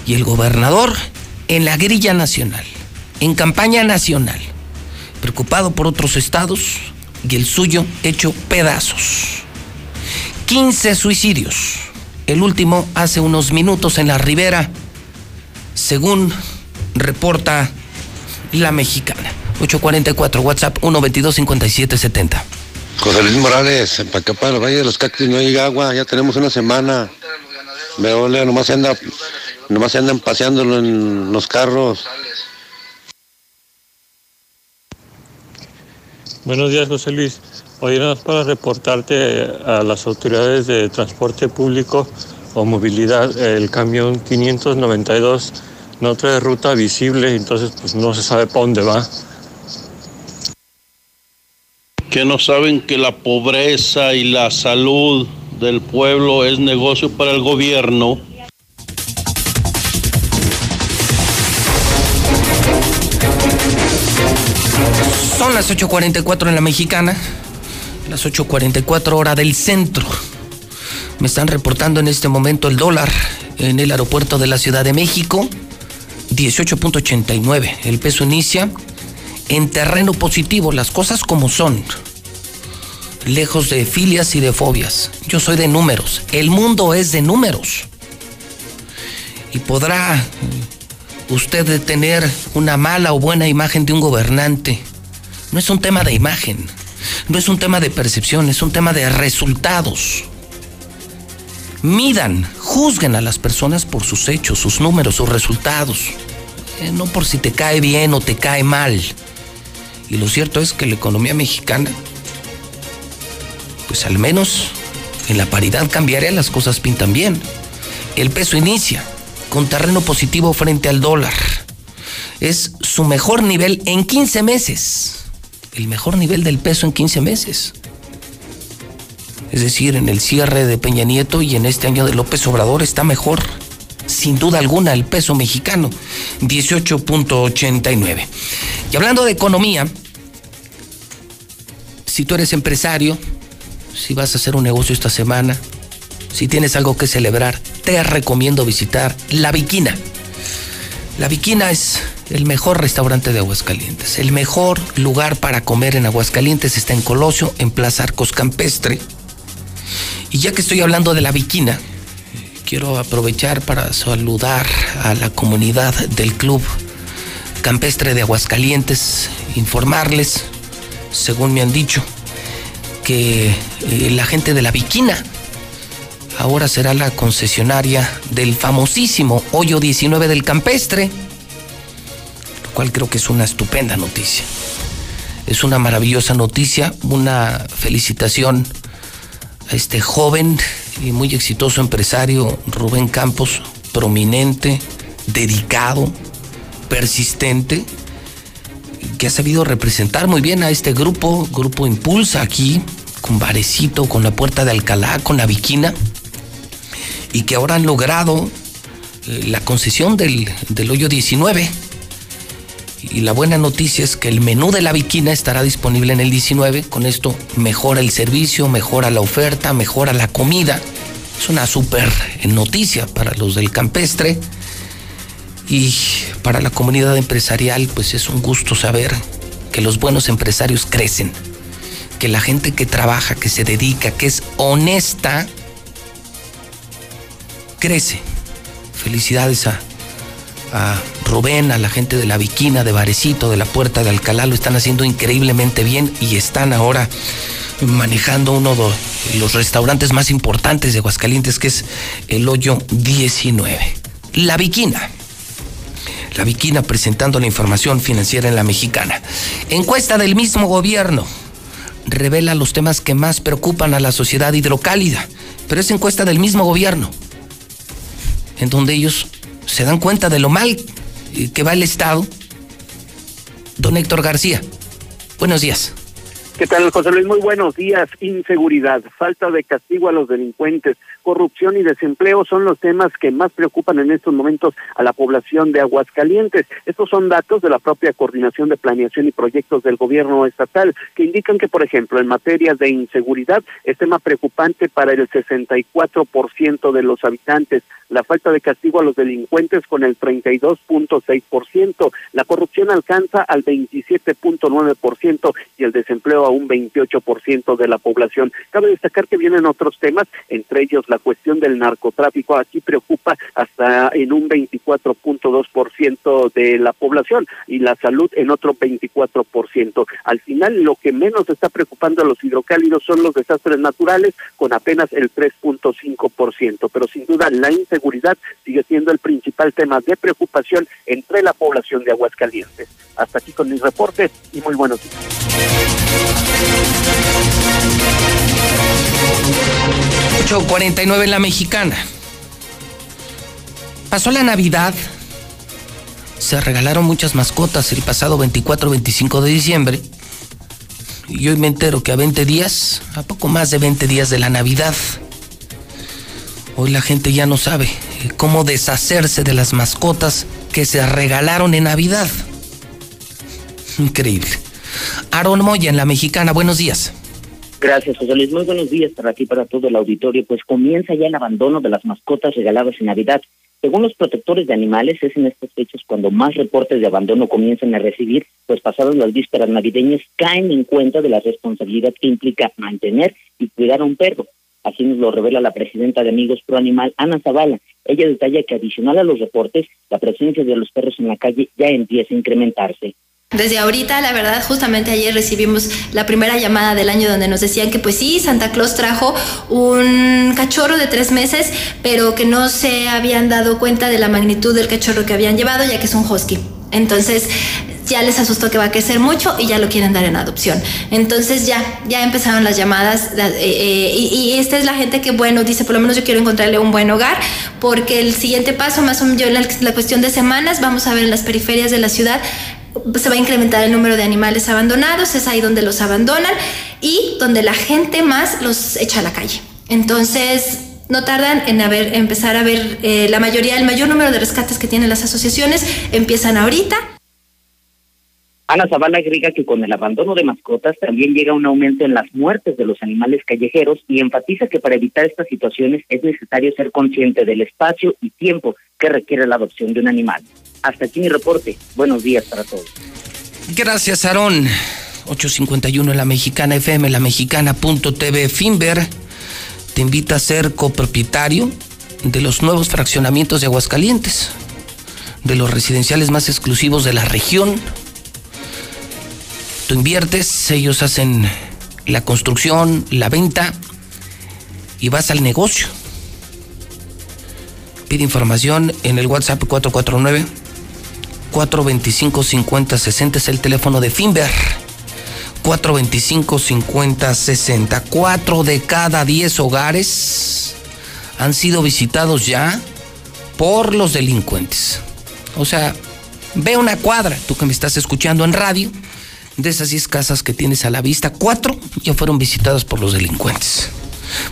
Y el gobernador en la grilla nacional, en campaña nacional, preocupado por otros estados y el suyo hecho pedazos. 15 suicidios. El último hace unos minutos en la ribera, según reporta la mexicana. 844 WhatsApp 122 5770. José Luis Morales, en Pacapá, en el Valle de los Cactus no hay agua, ya tenemos una semana. Me ole, nomás se anda, nomás se andan paseándolo en los carros. Buenos días, José Luis. Hoy nada más para reportarte a las autoridades de transporte público o movilidad, el camión 592 no trae ruta visible, entonces pues no se sabe para dónde va. Que no saben que la pobreza y la salud del pueblo es negocio para el gobierno. Son las 8.44 en la mexicana, las 8.44 hora del centro. Me están reportando en este momento el dólar en el aeropuerto de la Ciudad de México, 18.89. El peso inicia en terreno positivo, las cosas como son. Lejos de filias y de fobias. Yo soy de números. El mundo es de números. Y podrá usted tener una mala o buena imagen de un gobernante. No es un tema de imagen. No es un tema de percepción, es un tema de resultados. Midan, juzguen a las personas por sus hechos, sus números, sus resultados. Eh, no por si te cae bien o te cae mal. Y lo cierto es que la economía mexicana, pues al menos en la paridad cambiaria las cosas pintan bien. El peso inicia con terreno positivo frente al dólar. Es su mejor nivel en 15 meses. El mejor nivel del peso en 15 meses. Es decir, en el cierre de Peña Nieto y en este año de López Obrador está mejor, sin duda alguna, el peso mexicano, 18.89. Y hablando de economía, si tú eres empresario, si vas a hacer un negocio esta semana, si tienes algo que celebrar, te recomiendo visitar La Viquina. La Viquina es el mejor restaurante de Aguascalientes. El mejor lugar para comer en Aguascalientes está en Colosio, en Plaza Arcos Campestre. Y ya que estoy hablando de La Viquina, quiero aprovechar para saludar a la comunidad del Club Campestre de Aguascalientes, informarles, según me han dicho, que eh, la gente de La Viquina ahora será la concesionaria del famosísimo Hoyo 19 del Campestre, lo cual creo que es una estupenda noticia. Es una maravillosa noticia, una felicitación a este joven y muy exitoso empresario Rubén Campos, prominente, dedicado, persistente, que ha sabido representar muy bien a este grupo, Grupo Impulsa aquí, con Varecito, con la Puerta de Alcalá, con la Viquina, y que ahora han logrado eh, la concesión del, del hoyo 19. Y la buena noticia es que el menú de la Viquina estará disponible en el 19. Con esto mejora el servicio, mejora la oferta, mejora la comida. Es una súper noticia para los del campestre. Y para la comunidad empresarial, pues es un gusto saber que los buenos empresarios crecen. Que la gente que trabaja, que se dedica, que es honesta, crece. Felicidades a, a Rubén, a la gente de la Viquina, de Varecito, de la Puerta de Alcalá, lo están haciendo increíblemente bien y están ahora manejando uno los restaurantes más importantes de Aguascalientes, que es el Hoyo 19. La Viquina. La Viquina presentando la información financiera en la mexicana. Encuesta del mismo gobierno revela los temas que más preocupan a la sociedad hidrocálida, pero es encuesta del mismo gobierno, en donde ellos se dan cuenta de lo mal que va el Estado. Don Héctor García, buenos días. ¿Qué tal, José Luis? Muy buenos días. Inseguridad, falta de castigo a los delincuentes, corrupción y desempleo son los temas que más preocupan en estos momentos a la población de Aguascalientes. Estos son datos de la propia Coordinación de Planeación y Proyectos del Gobierno Estatal, que indican que, por ejemplo, en materia de inseguridad es tema preocupante para el 64% de los habitantes la falta de castigo a los delincuentes con el 32.6%, la corrupción alcanza al 27.9% y el desempleo a un 28% de la población. Cabe destacar que vienen otros temas, entre ellos la cuestión del narcotráfico, aquí preocupa hasta en un 24.2% de la población y la salud en otro 24%. Al final, lo que menos está preocupando a los hidrocálidos son los desastres naturales, con apenas el 3.5%, pero sin duda la inseguridad sigue siendo el principal tema de preocupación entre la población de Aguascalientes. Hasta aquí con mis reportes y muy buenos días. 8.49 en la mexicana. Pasó la Navidad. Se regalaron muchas mascotas el pasado 24-25 de diciembre. Y hoy me entero que a 20 días, a poco más de 20 días de la Navidad, Hoy la gente ya no sabe eh, cómo deshacerse de las mascotas que se regalaron en Navidad. Increíble. Aaron Moya en La Mexicana, buenos días. Gracias, José Luis. Muy buenos días para ti, para todo el auditorio. Pues comienza ya el abandono de las mascotas regaladas en Navidad. Según los protectores de animales, es en estas fechas cuando más reportes de abandono comienzan a recibir, pues pasadas las vísperas navideñas caen en cuenta de la responsabilidad que implica mantener y cuidar a un perro. Así nos lo revela la presidenta de Amigos Pro Animal, Ana Zavala. Ella detalla que adicional a los reportes, la presencia de los perros en la calle ya empieza a incrementarse. Desde ahorita, la verdad, justamente ayer recibimos la primera llamada del año donde nos decían que pues sí, Santa Claus trajo un cachorro de tres meses, pero que no se habían dado cuenta de la magnitud del cachorro que habían llevado, ya que es un husky. Entonces, ya les asustó que va a crecer mucho y ya lo quieren dar en adopción. Entonces ya, ya empezaron las llamadas eh, eh, y, esta es la gente que, bueno, dice, por lo menos yo quiero encontrarle un buen hogar, porque el siguiente paso, más o menos yo la, la cuestión de semanas, vamos a ver en las periferias de la ciudad, se va a incrementar el número de animales abandonados, es ahí donde los abandonan y donde la gente más los echa a la calle. Entonces, no tardan en haber, empezar a ver eh, la mayoría, el mayor número de rescates que tienen las asociaciones empiezan ahorita Ana Zavala agrega que con el abandono de mascotas también llega un aumento en las muertes de los animales callejeros y enfatiza que para evitar estas situaciones es necesario ser consciente del espacio y tiempo que requiere la adopción de un animal. Hasta aquí mi reporte. Buenos días para todos. Gracias, Aarón. 851 en la Mexicana FM, la mexicana.tv. Finver te invita a ser copropietario de los nuevos fraccionamientos de Aguascalientes, de los residenciales más exclusivos de la región Tú inviertes, ellos hacen la construcción, la venta y vas al negocio. Pide información en el WhatsApp 449 425 5060 es el teléfono de Finver. 425 5060. Cuatro de cada diez hogares han sido visitados ya por los delincuentes. O sea, ve una cuadra, tú que me estás escuchando en radio, de esas 10 casas que tienes a la vista, cuatro ya fueron visitadas por los delincuentes.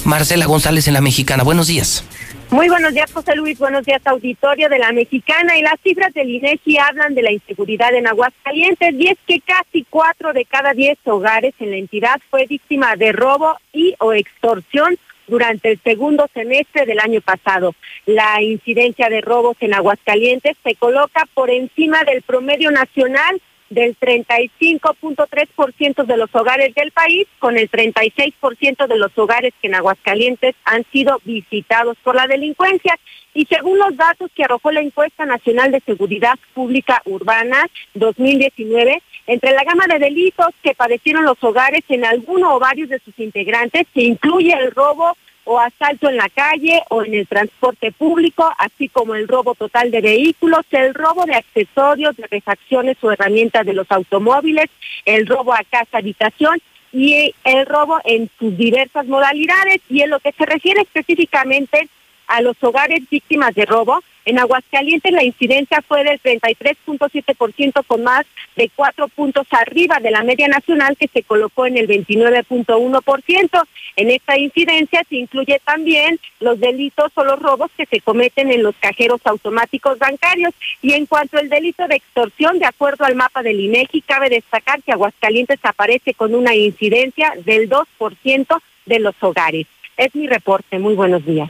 Marcela González en La Mexicana, buenos días. Muy buenos días, José Luis. Buenos días, auditorio de la Mexicana. Y las cifras del INEGI hablan de la inseguridad en Aguascalientes. Y es que casi cuatro de cada diez hogares en la entidad fue víctima de robo y o extorsión durante el segundo semestre del año pasado. La incidencia de robos en Aguascalientes se coloca por encima del promedio nacional del 35.3% de los hogares del país, con el 36% de los hogares que en Aguascalientes han sido visitados por la delincuencia. Y según los datos que arrojó la encuesta nacional de seguridad pública urbana 2019, entre la gama de delitos que padecieron los hogares en alguno o varios de sus integrantes se incluye el robo o asalto en la calle o en el transporte público, así como el robo total de vehículos, el robo de accesorios, de refacciones o herramientas de los automóviles, el robo a casa habitación y el robo en sus diversas modalidades. Y en lo que se refiere específicamente a los hogares víctimas de robo. En Aguascalientes la incidencia fue del 33.7% con más de cuatro puntos arriba de la media nacional que se colocó en el 29.1%. En esta incidencia se incluye también los delitos o los robos que se cometen en los cajeros automáticos bancarios. Y en cuanto al delito de extorsión, de acuerdo al mapa del INEGI, cabe destacar que Aguascalientes aparece con una incidencia del 2% de los hogares. Es mi reporte. Muy buenos días.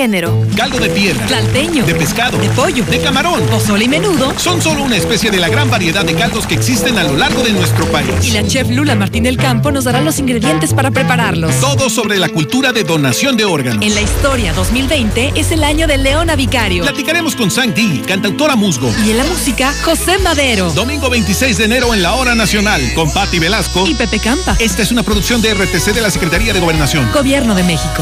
Caldo de piedra. Salteño. De pescado. De pollo. De camarón. Pozole y menudo. Son solo una especie de la gran variedad de caldos que existen a lo largo de nuestro país. Y la chef Lula Martín del Campo nos dará los ingredientes para prepararlos. Todo sobre la cultura de donación de órganos. En la historia 2020 es el año de Leona Vicario. Platicaremos con Sang Di, cantautora musgo. Y en la música, José Madero. Domingo 26 de enero en la Hora Nacional con Patti Velasco y Pepe Campa. Esta es una producción de RTC de la Secretaría de Gobernación. Gobierno de México.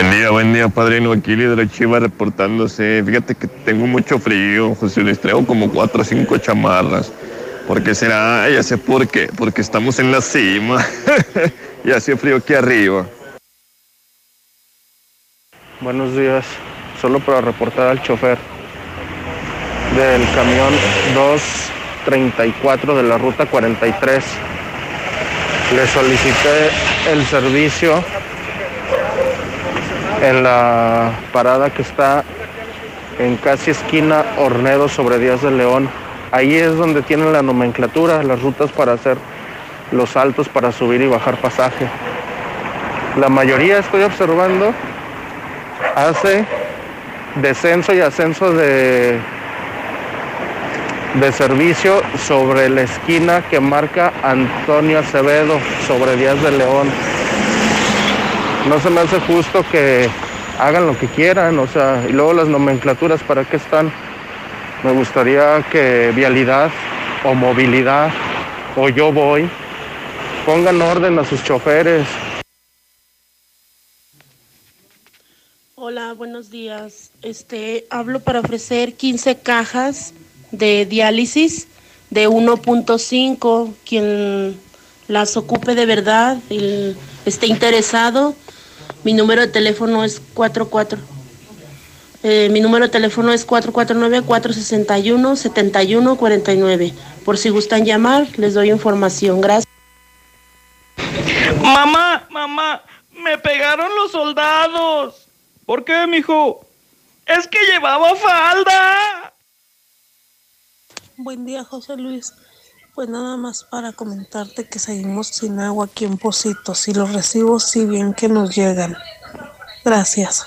Buen día, buen día, padrino. Aquí líder Chiva reportándose. Fíjate que tengo mucho frío, José les traigo como cuatro o cinco chamarras. ¿Por qué será? Ya sé por qué. Porque estamos en la cima y hace frío aquí arriba. Buenos días. Solo para reportar al chofer del camión 234 de la ruta 43. Le solicité el servicio en la parada que está en casi esquina Hornero sobre Díaz de León. Ahí es donde tienen la nomenclatura, las rutas para hacer los saltos para subir y bajar pasaje. La mayoría estoy observando hace descenso y ascenso de, de servicio sobre la esquina que marca Antonio Acevedo sobre Díaz de León no se me hace justo que hagan lo que quieran, o sea, y luego las nomenclaturas, ¿para qué están? Me gustaría que vialidad o movilidad o yo voy pongan orden a sus choferes. Hola, buenos días. Este, hablo para ofrecer 15 cajas de diálisis de 1.5. Quien las ocupe de verdad y esté interesado, mi número de teléfono es 44. Eh, mi número de teléfono es 449-461-7149. Por si gustan llamar, les doy información. Gracias. Mamá, mamá, me pegaron los soldados. ¿Por qué, mijo? Es que llevaba falda. Buen día, José Luis. Pues nada más para comentarte que seguimos sin agua aquí en Positos y los recibos si bien que nos llegan. Gracias.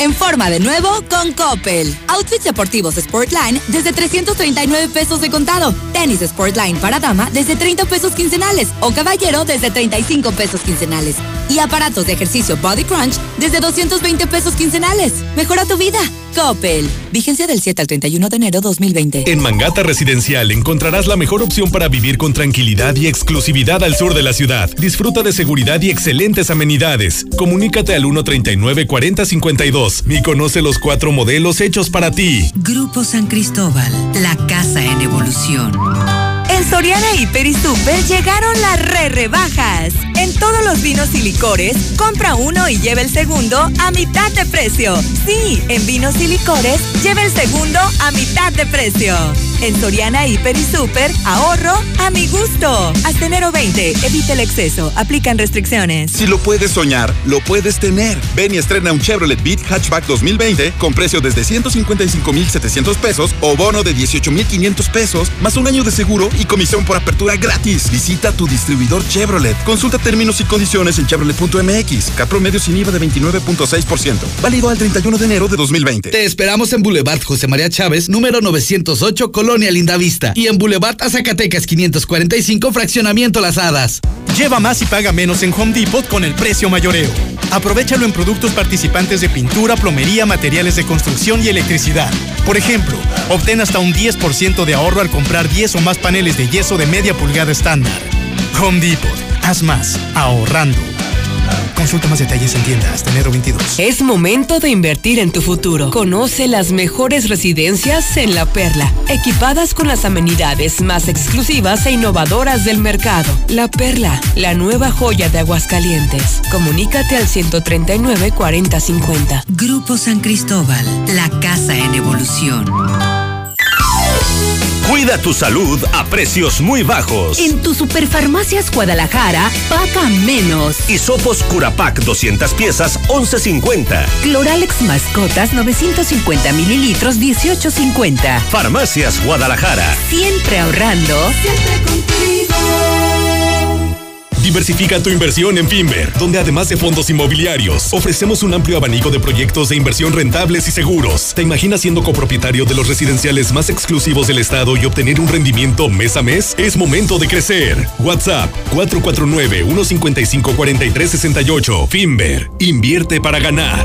En forma de nuevo con Coppel. Outfits deportivos Sportline desde 339 pesos de contado. Tenis Sportline para dama desde 30 pesos quincenales o caballero desde 35 pesos quincenales. Y aparatos de ejercicio Body Crunch desde 220 pesos quincenales. Mejora tu vida. Coppel. Vigencia del 7 al 31 de enero 2020. En Mangata Residencial encontrarás la mejor opción para vivir con tranquilidad y exclusividad al sur de la ciudad. Disfruta de seguridad y excelentes amenidades. Comunícate al 139 4052 y conoce los cuatro modelos hechos para ti. Grupo San Cristóbal, la casa en evolución. Soriana Hiper y Super llegaron las re rebajas. En todos los vinos y licores, compra uno y lleva el segundo a mitad de precio. Sí, en vinos y licores, lleva el segundo a mitad de precio. En Soriana Hiper y Super, ahorro a mi gusto. Hasta enero 20, evite el exceso. Aplican restricciones. Si lo puedes soñar, lo puedes tener. Ven y estrena un Chevrolet Beat Hatchback 2020 con precio desde 155,700 pesos o bono de 18,500 pesos, más un año de seguro y comisión por apertura gratis. Visita tu distribuidor Chevrolet. Consulta términos y condiciones en chevrolet.mx. Promedio sin IVA de 29.6%. Válido al 31 de enero de 2020. Te esperamos en Boulevard José María Chávez, número 908, Colonia Lindavista. Y en Boulevard Azacatecas 545, Fraccionamiento Las Hadas. Lleva más y paga menos en Home Depot con el precio mayoreo. Aprovechalo en productos participantes de pintura, plomería, materiales de construcción y electricidad. Por ejemplo, obtén hasta un 10% de ahorro al comprar 10 o más paneles de yeso de media pulgada estándar. Home Depot. Haz más, ahorrando. Consulta más detalles en tienda hasta enero 22. Es momento de invertir en tu futuro. Conoce las mejores residencias en La Perla, equipadas con las amenidades más exclusivas e innovadoras del mercado. La Perla, la nueva joya de Aguascalientes. Comunícate al 139 4050. Grupo San Cristóbal, la casa en evolución. Cuida tu salud a precios muy bajos. En tu Superfarmacias Guadalajara, paga menos. Hisopos Curapac 200 piezas, 11.50. Cloralex Mascotas 950 mililitros, 18.50. Farmacias Guadalajara. Siempre ahorrando. Siempre contigo. Diversifica tu inversión en Finver, donde además de fondos inmobiliarios, ofrecemos un amplio abanico de proyectos de inversión rentables y seguros. ¿Te imaginas siendo copropietario de los residenciales más exclusivos del estado y obtener un rendimiento mes a mes? Es momento de crecer. WhatsApp 449-155-4368. Finver, invierte para ganar.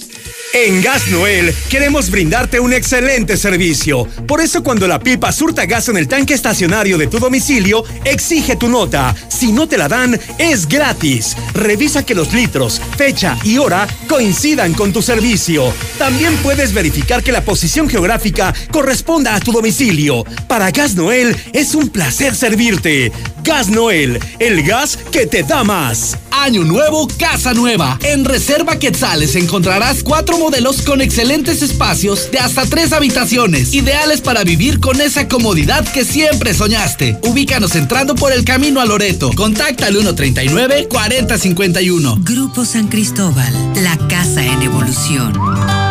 En Gas Noel queremos brindarte un excelente servicio. Por eso cuando la pipa surta gas en el tanque estacionario de tu domicilio, exige tu nota. Si no te la dan, es gratis. Revisa que los litros, fecha y hora coincidan con tu servicio. También puedes verificar que la posición geográfica corresponda a tu domicilio. Para Gas Noel es un placer servirte. Gas Noel, el gas que te da más. Año nuevo, casa nueva. En Reserva Quetzales encontrarás cuatro modelos con excelentes espacios de hasta tres habitaciones, ideales para vivir con esa comodidad que siempre soñaste. Ubícanos entrando por el camino a Loreto. Contacta al 139 4051. Grupo San Cristóbal, la casa en evolución.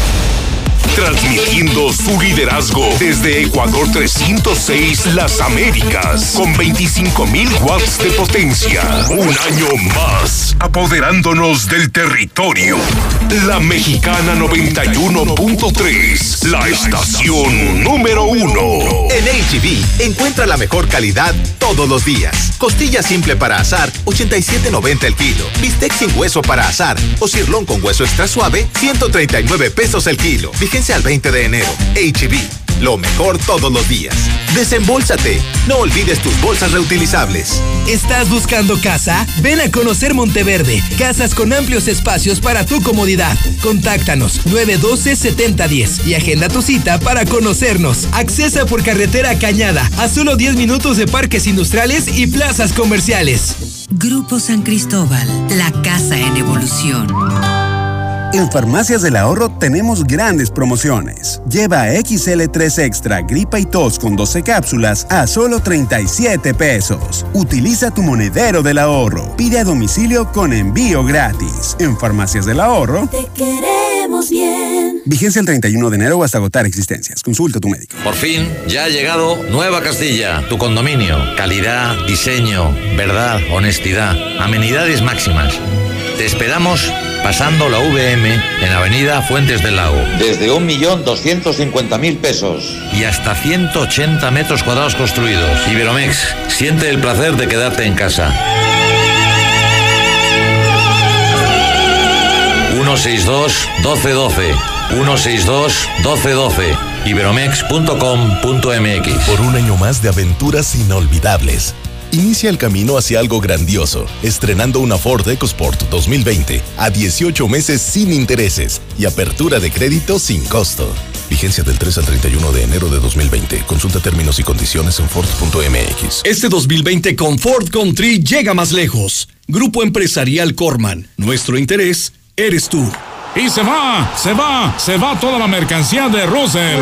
Transmitiendo su liderazgo desde Ecuador 306 Las Américas con 25.000 watts de potencia. Un año más, apoderándonos del territorio. La Mexicana 91.3, la estación número uno. En HB, encuentra la mejor calidad todos los días. Costilla simple para asar, 87.90 el kilo. Bistec sin hueso para asar o cirlón con hueso extra suave, 139 pesos el kilo. Al 20 de enero. HB, lo mejor todos los días. Desembolsate. No olvides tus bolsas reutilizables. ¿Estás buscando casa? Ven a conocer Monteverde. Casas con amplios espacios para tu comodidad. Contáctanos 912-7010 y agenda tu cita para conocernos. Accesa por carretera Cañada a solo 10 minutos de parques industriales y plazas comerciales. Grupo San Cristóbal, la casa en evolución. En Farmacias del Ahorro tenemos grandes promociones. Lleva XL3 Extra Gripa y Tos con 12 cápsulas a solo 37 pesos. Utiliza tu monedero del ahorro. Pide a domicilio con envío gratis. En Farmacias del Ahorro. Te queremos bien. Vigencia el 31 de enero o hasta agotar existencias. Consulta a tu médico. Por fin, ya ha llegado Nueva Castilla, tu condominio. Calidad, diseño, verdad, honestidad, amenidades máximas. Te esperamos pasando la VM en Avenida Fuentes del Lago. Desde 1.250.000 pesos. Y hasta 180 metros cuadrados construidos. Iberomex, siente el placer de quedarte en casa. 162-1212. 162-1212. Iberomex.com.mx. Por un año más de aventuras inolvidables. Inicia el camino hacia algo grandioso, estrenando una Ford EcoSport 2020 a 18 meses sin intereses y apertura de crédito sin costo. Vigencia del 3 al 31 de enero de 2020. Consulta términos y condiciones en Ford.mx. Este 2020 con Ford Country llega más lejos. Grupo Empresarial Corman. Nuestro interés eres tú. Y se va, se va, se va toda la mercancía de Russell.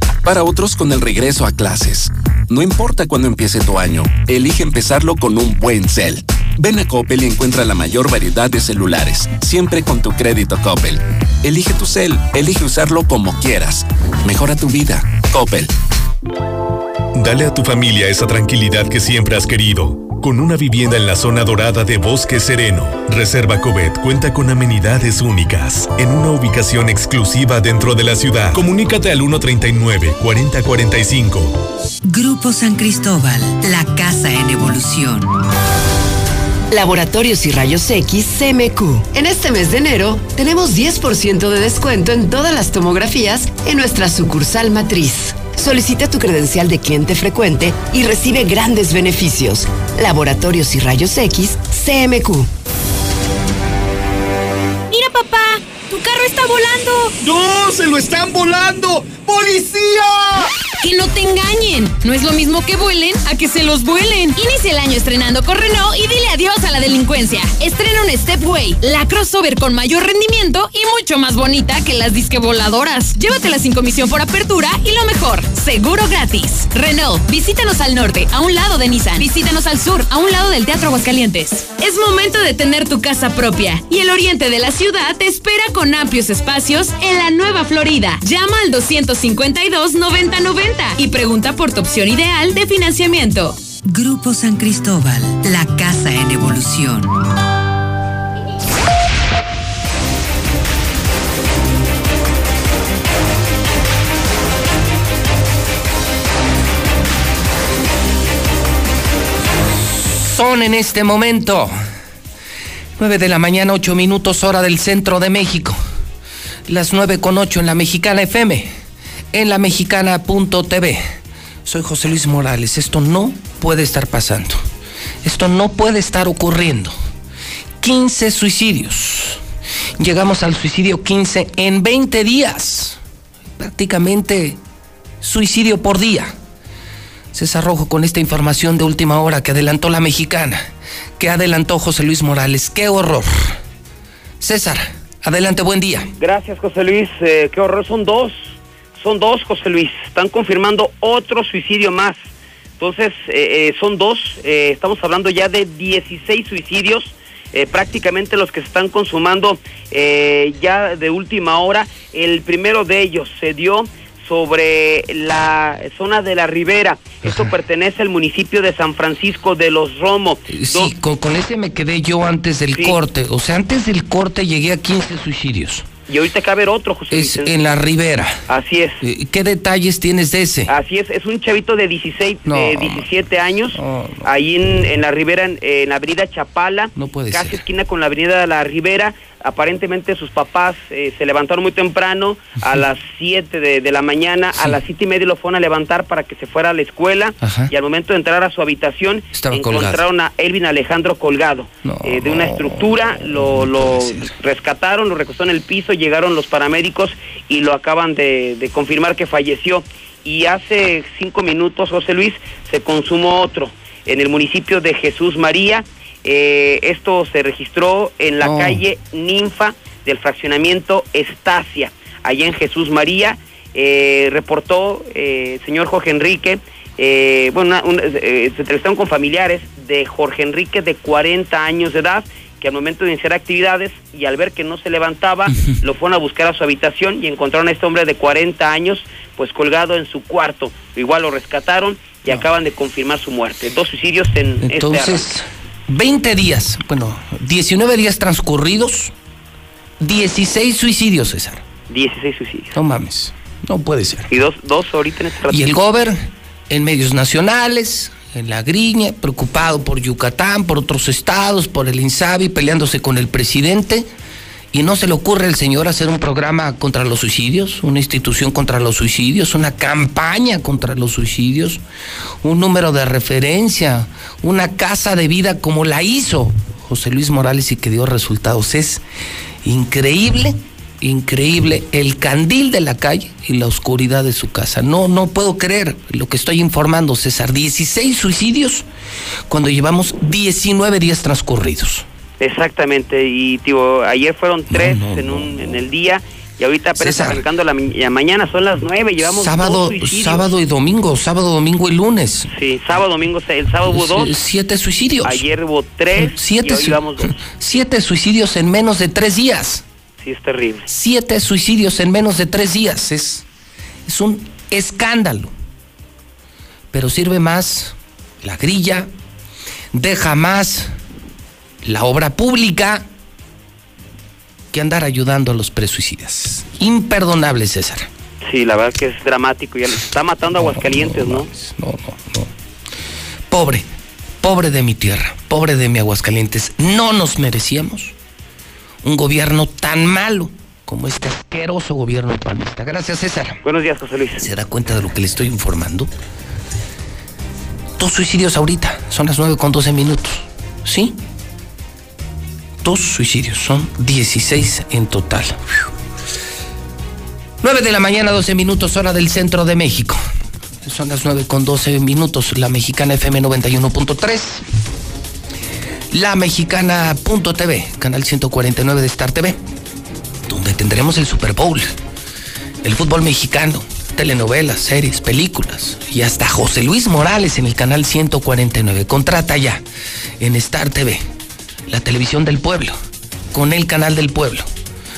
Para otros, con el regreso a clases. No importa cuándo empiece tu año, elige empezarlo con un buen cel. Ven a Coppel y encuentra la mayor variedad de celulares, siempre con tu crédito Coppel. Elige tu cel, elige usarlo como quieras. Mejora tu vida. Coppel. Dale a tu familia esa tranquilidad que siempre has querido. Con una vivienda en la zona dorada de Bosque Sereno, Reserva Covet cuenta con amenidades únicas, en una ubicación exclusiva dentro de la ciudad. Comunícate al 139-4045. Grupo San Cristóbal, la casa en evolución. Laboratorios y Rayos X CMQ. En este mes de enero tenemos 10% de descuento en todas las tomografías en nuestra sucursal matriz. Solicita tu credencial de cliente frecuente y recibe grandes beneficios. Laboratorios y Rayos X, CMQ. Mira, papá, carro está volando! ¡No! ¡Se lo están volando! ¡Policía! Que no te engañen. No es lo mismo que vuelen a que se los vuelen. Inicia el año estrenando con Renault y dile adiós a la delincuencia. Estrena un Stepway, la crossover con mayor rendimiento y mucho más bonita que las disque voladoras. Llévatela sin comisión por apertura y lo mejor, seguro gratis. Renault, visítanos al norte, a un lado de Nissan. Visítanos al sur, a un lado del Teatro Aguascalientes. Es momento de tener tu casa propia y el oriente de la ciudad te espera con amplios espacios en la Nueva Florida. Llama al 252 9090 y pregunta por tu opción ideal de financiamiento. Grupo San Cristóbal, la casa en evolución. Son en este momento 9 de la mañana, 8 minutos hora del centro de México. Las 9 con 8 en la Mexicana FM, en la mexicana.tv. Soy José Luis Morales. Esto no puede estar pasando. Esto no puede estar ocurriendo. 15 suicidios. Llegamos al suicidio 15 en 20 días. Prácticamente suicidio por día. César Rojo con esta información de última hora que adelantó la mexicana, que adelantó José Luis Morales. ¡Qué horror! César, adelante, buen día. Gracias, José Luis. Eh, qué horror, son dos. Son dos, José Luis. Están confirmando otro suicidio más. Entonces, eh, eh, son dos. estamos hablando ya de 16 suicidios. prácticamente los que se están consumando ya de última hora. El primero de ellos se dio sobre la zona de la Ribera. Esto pertenece al municipio de San Francisco de los Romos. Sí, con, ese me quedé yo antes del corte. O sea, antes del corte llegué a 15 suicidios. Y ahorita cabe otro, José Es en la Ribera. Así es. Eh, ¿Qué detalles tienes de ese? Así es, es un chavito de 16, de 17 años, ahí en, la Ribera, en, la avenida Chapala, no puede casi esquina con la avenida La Ribera. Aparentemente sus papás eh, se levantaron muy temprano, a las 7 de, la mañana, a las 7 y media lo fueron a levantar para que se fuera a la escuela y al momento de entrar a su habitación encontraron a Elvin Alejandro colgado eh, de una estructura, lo, lo rescataron, lo recostaron en el piso, llegaron los paramédicos y lo acaban de, confirmar que falleció. Y hace cinco minutos, José Luis, se consumó otro en el municipio de Jesús María. Eh, esto se registró en la calle Ninfa del fraccionamiento Estacia, allá en Jesús María. Eh, reportó el eh, señor Jorge Enrique, bueno, se entrevistaron con familiares de Jorge Enrique de 40 años de edad, que al momento de iniciar actividades y al ver que no se levantaba, lo fueron a buscar a su habitación y encontraron a este hombre de 40 años pues colgado en su cuarto. Igual lo rescataron y acaban de confirmar su muerte. Dos suicidios en este Entonces, 20 días, bueno, 19 días transcurridos, 16 suicidios, César. 16 suicidios. No mames, no puede ser. Y dos, dos ahorita en este Y el gober en medios nacionales, en la griña, preocupado por Yucatán, por otros estados, por el INSABI, peleándose con el presidente. ¿Y no se le ocurre al señor hacer un programa contra los suicidios, una institución contra los suicidios, una campaña contra los suicidios, un número de referencia, una casa de vida como la hizo José Luis Morales y que dio resultados? Es increíble increíble el candil de la calle y la oscuridad de su casa. No, no puedo creer lo que estoy informando, César. 16 suicidios cuando llevamos 19 días transcurridos. Exactamente, y tío, ayer fueron tres en, un, en el día y ahorita apenas arrancando la, mañana son las nueve, llevamos sábado, sábado y domingo, sábado, domingo y lunes. Sí, sábado, domingo, el sábado hubo dos. Siete suicidios. Ayer hubo tres. Siete, y hoy siete suicidios en menos de tres días. Sí, es terrible. Siete suicidios en menos de tres días. Es, es un escándalo. Pero sirve más la grilla, deja más la obra pública que andar ayudando a los presuicidas. Imperdonable, César. Sí, la verdad que es dramático. Ya les está matando a Aguascalientes, ¿no? No, no, no. Pobre, pobre de mi tierra, pobre de mi Aguascalientes. No nos merecíamos un gobierno tan malo como este asqueroso gobierno panista. Gracias, César. Buenos días, José Luis. ¿Se da cuenta de lo que le estoy informando? Dos suicidios ahorita, son las 9 con 12 minutos. ¿Sí? Dos suicidios, son 16 en total. 9 de la mañana, 12 minutos, hora del centro de México. Son las 9 con 12 minutos, la mexicana FM 91.3. La mexicana.tv, canal 149 de Star TV, donde tendremos el Super Bowl, el fútbol mexicano, telenovelas, series, películas y hasta José Luis Morales en el canal 149. Contrata ya en Star TV, la televisión del pueblo, con el canal del pueblo.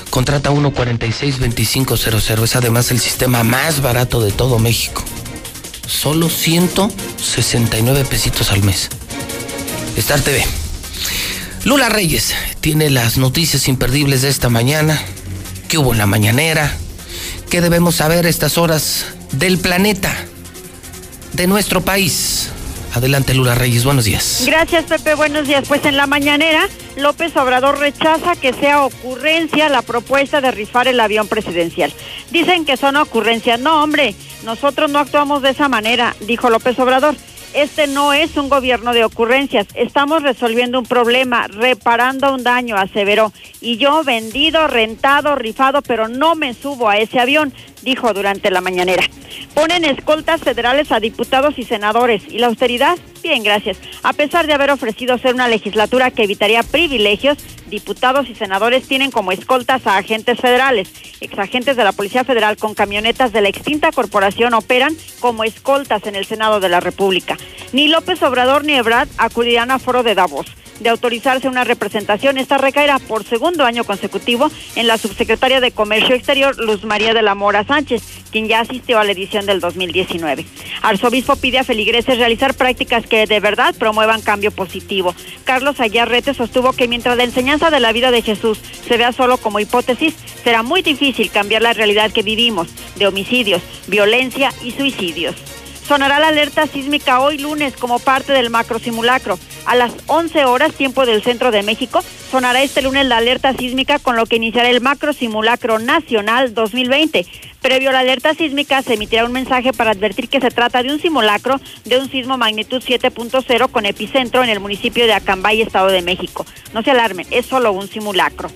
Contrata 146-2500. Es además el sistema más barato de todo México. Solo 169 pesitos al mes. Star TV. Lula Reyes tiene las noticias imperdibles de esta mañana. ¿Qué hubo en la mañanera? ¿Qué debemos saber estas horas del planeta? De nuestro país. Adelante, Lula Reyes, buenos días. Gracias, Pepe, buenos días. Pues en la mañanera, López Obrador rechaza que sea ocurrencia la propuesta de rifar el avión presidencial. Dicen que son ocurrencias. No, hombre, nosotros no actuamos de esa manera, dijo López Obrador. Este no es un gobierno de ocurrencias. Estamos resolviendo un problema, reparando un daño, aseveró. Y yo vendido, rentado, rifado, pero no me subo a ese avión, dijo durante la mañanera. Ponen escoltas federales a diputados y senadores. ¿Y la austeridad? Bien, gracias. A pesar de haber ofrecido ser una legislatura que evitaría privilegios, diputados y senadores tienen como escoltas a agentes federales. Exagentes de la Policía Federal con camionetas de la extinta corporación operan como escoltas en el Senado de la República. Ni López Obrador ni Ebrard acudirán a foro de Davos. De autorizarse una representación, esta recaerá por segundo año consecutivo en la subsecretaria de Comercio Exterior, Luz María de la Mora Sánchez, quien ya asistió a la edición del 2019. Arzobispo pide a feligreses realizar prácticas que de verdad promuevan cambio positivo. Carlos Ayarrete sostuvo que mientras la enseñanza de la vida de Jesús se vea solo como hipótesis, será muy difícil cambiar la realidad que vivimos de homicidios, violencia y suicidios. Sonará la alerta sísmica hoy lunes como parte del macro simulacro. A las 11 horas, tiempo del centro de México, sonará este lunes la alerta sísmica con lo que iniciará el macro simulacro nacional 2020. Previo a la alerta sísmica, se emitirá un mensaje para advertir que se trata de un simulacro de un sismo magnitud 7.0 con epicentro en el municipio de Acambay, Estado de México. No se alarmen, es solo un simulacro.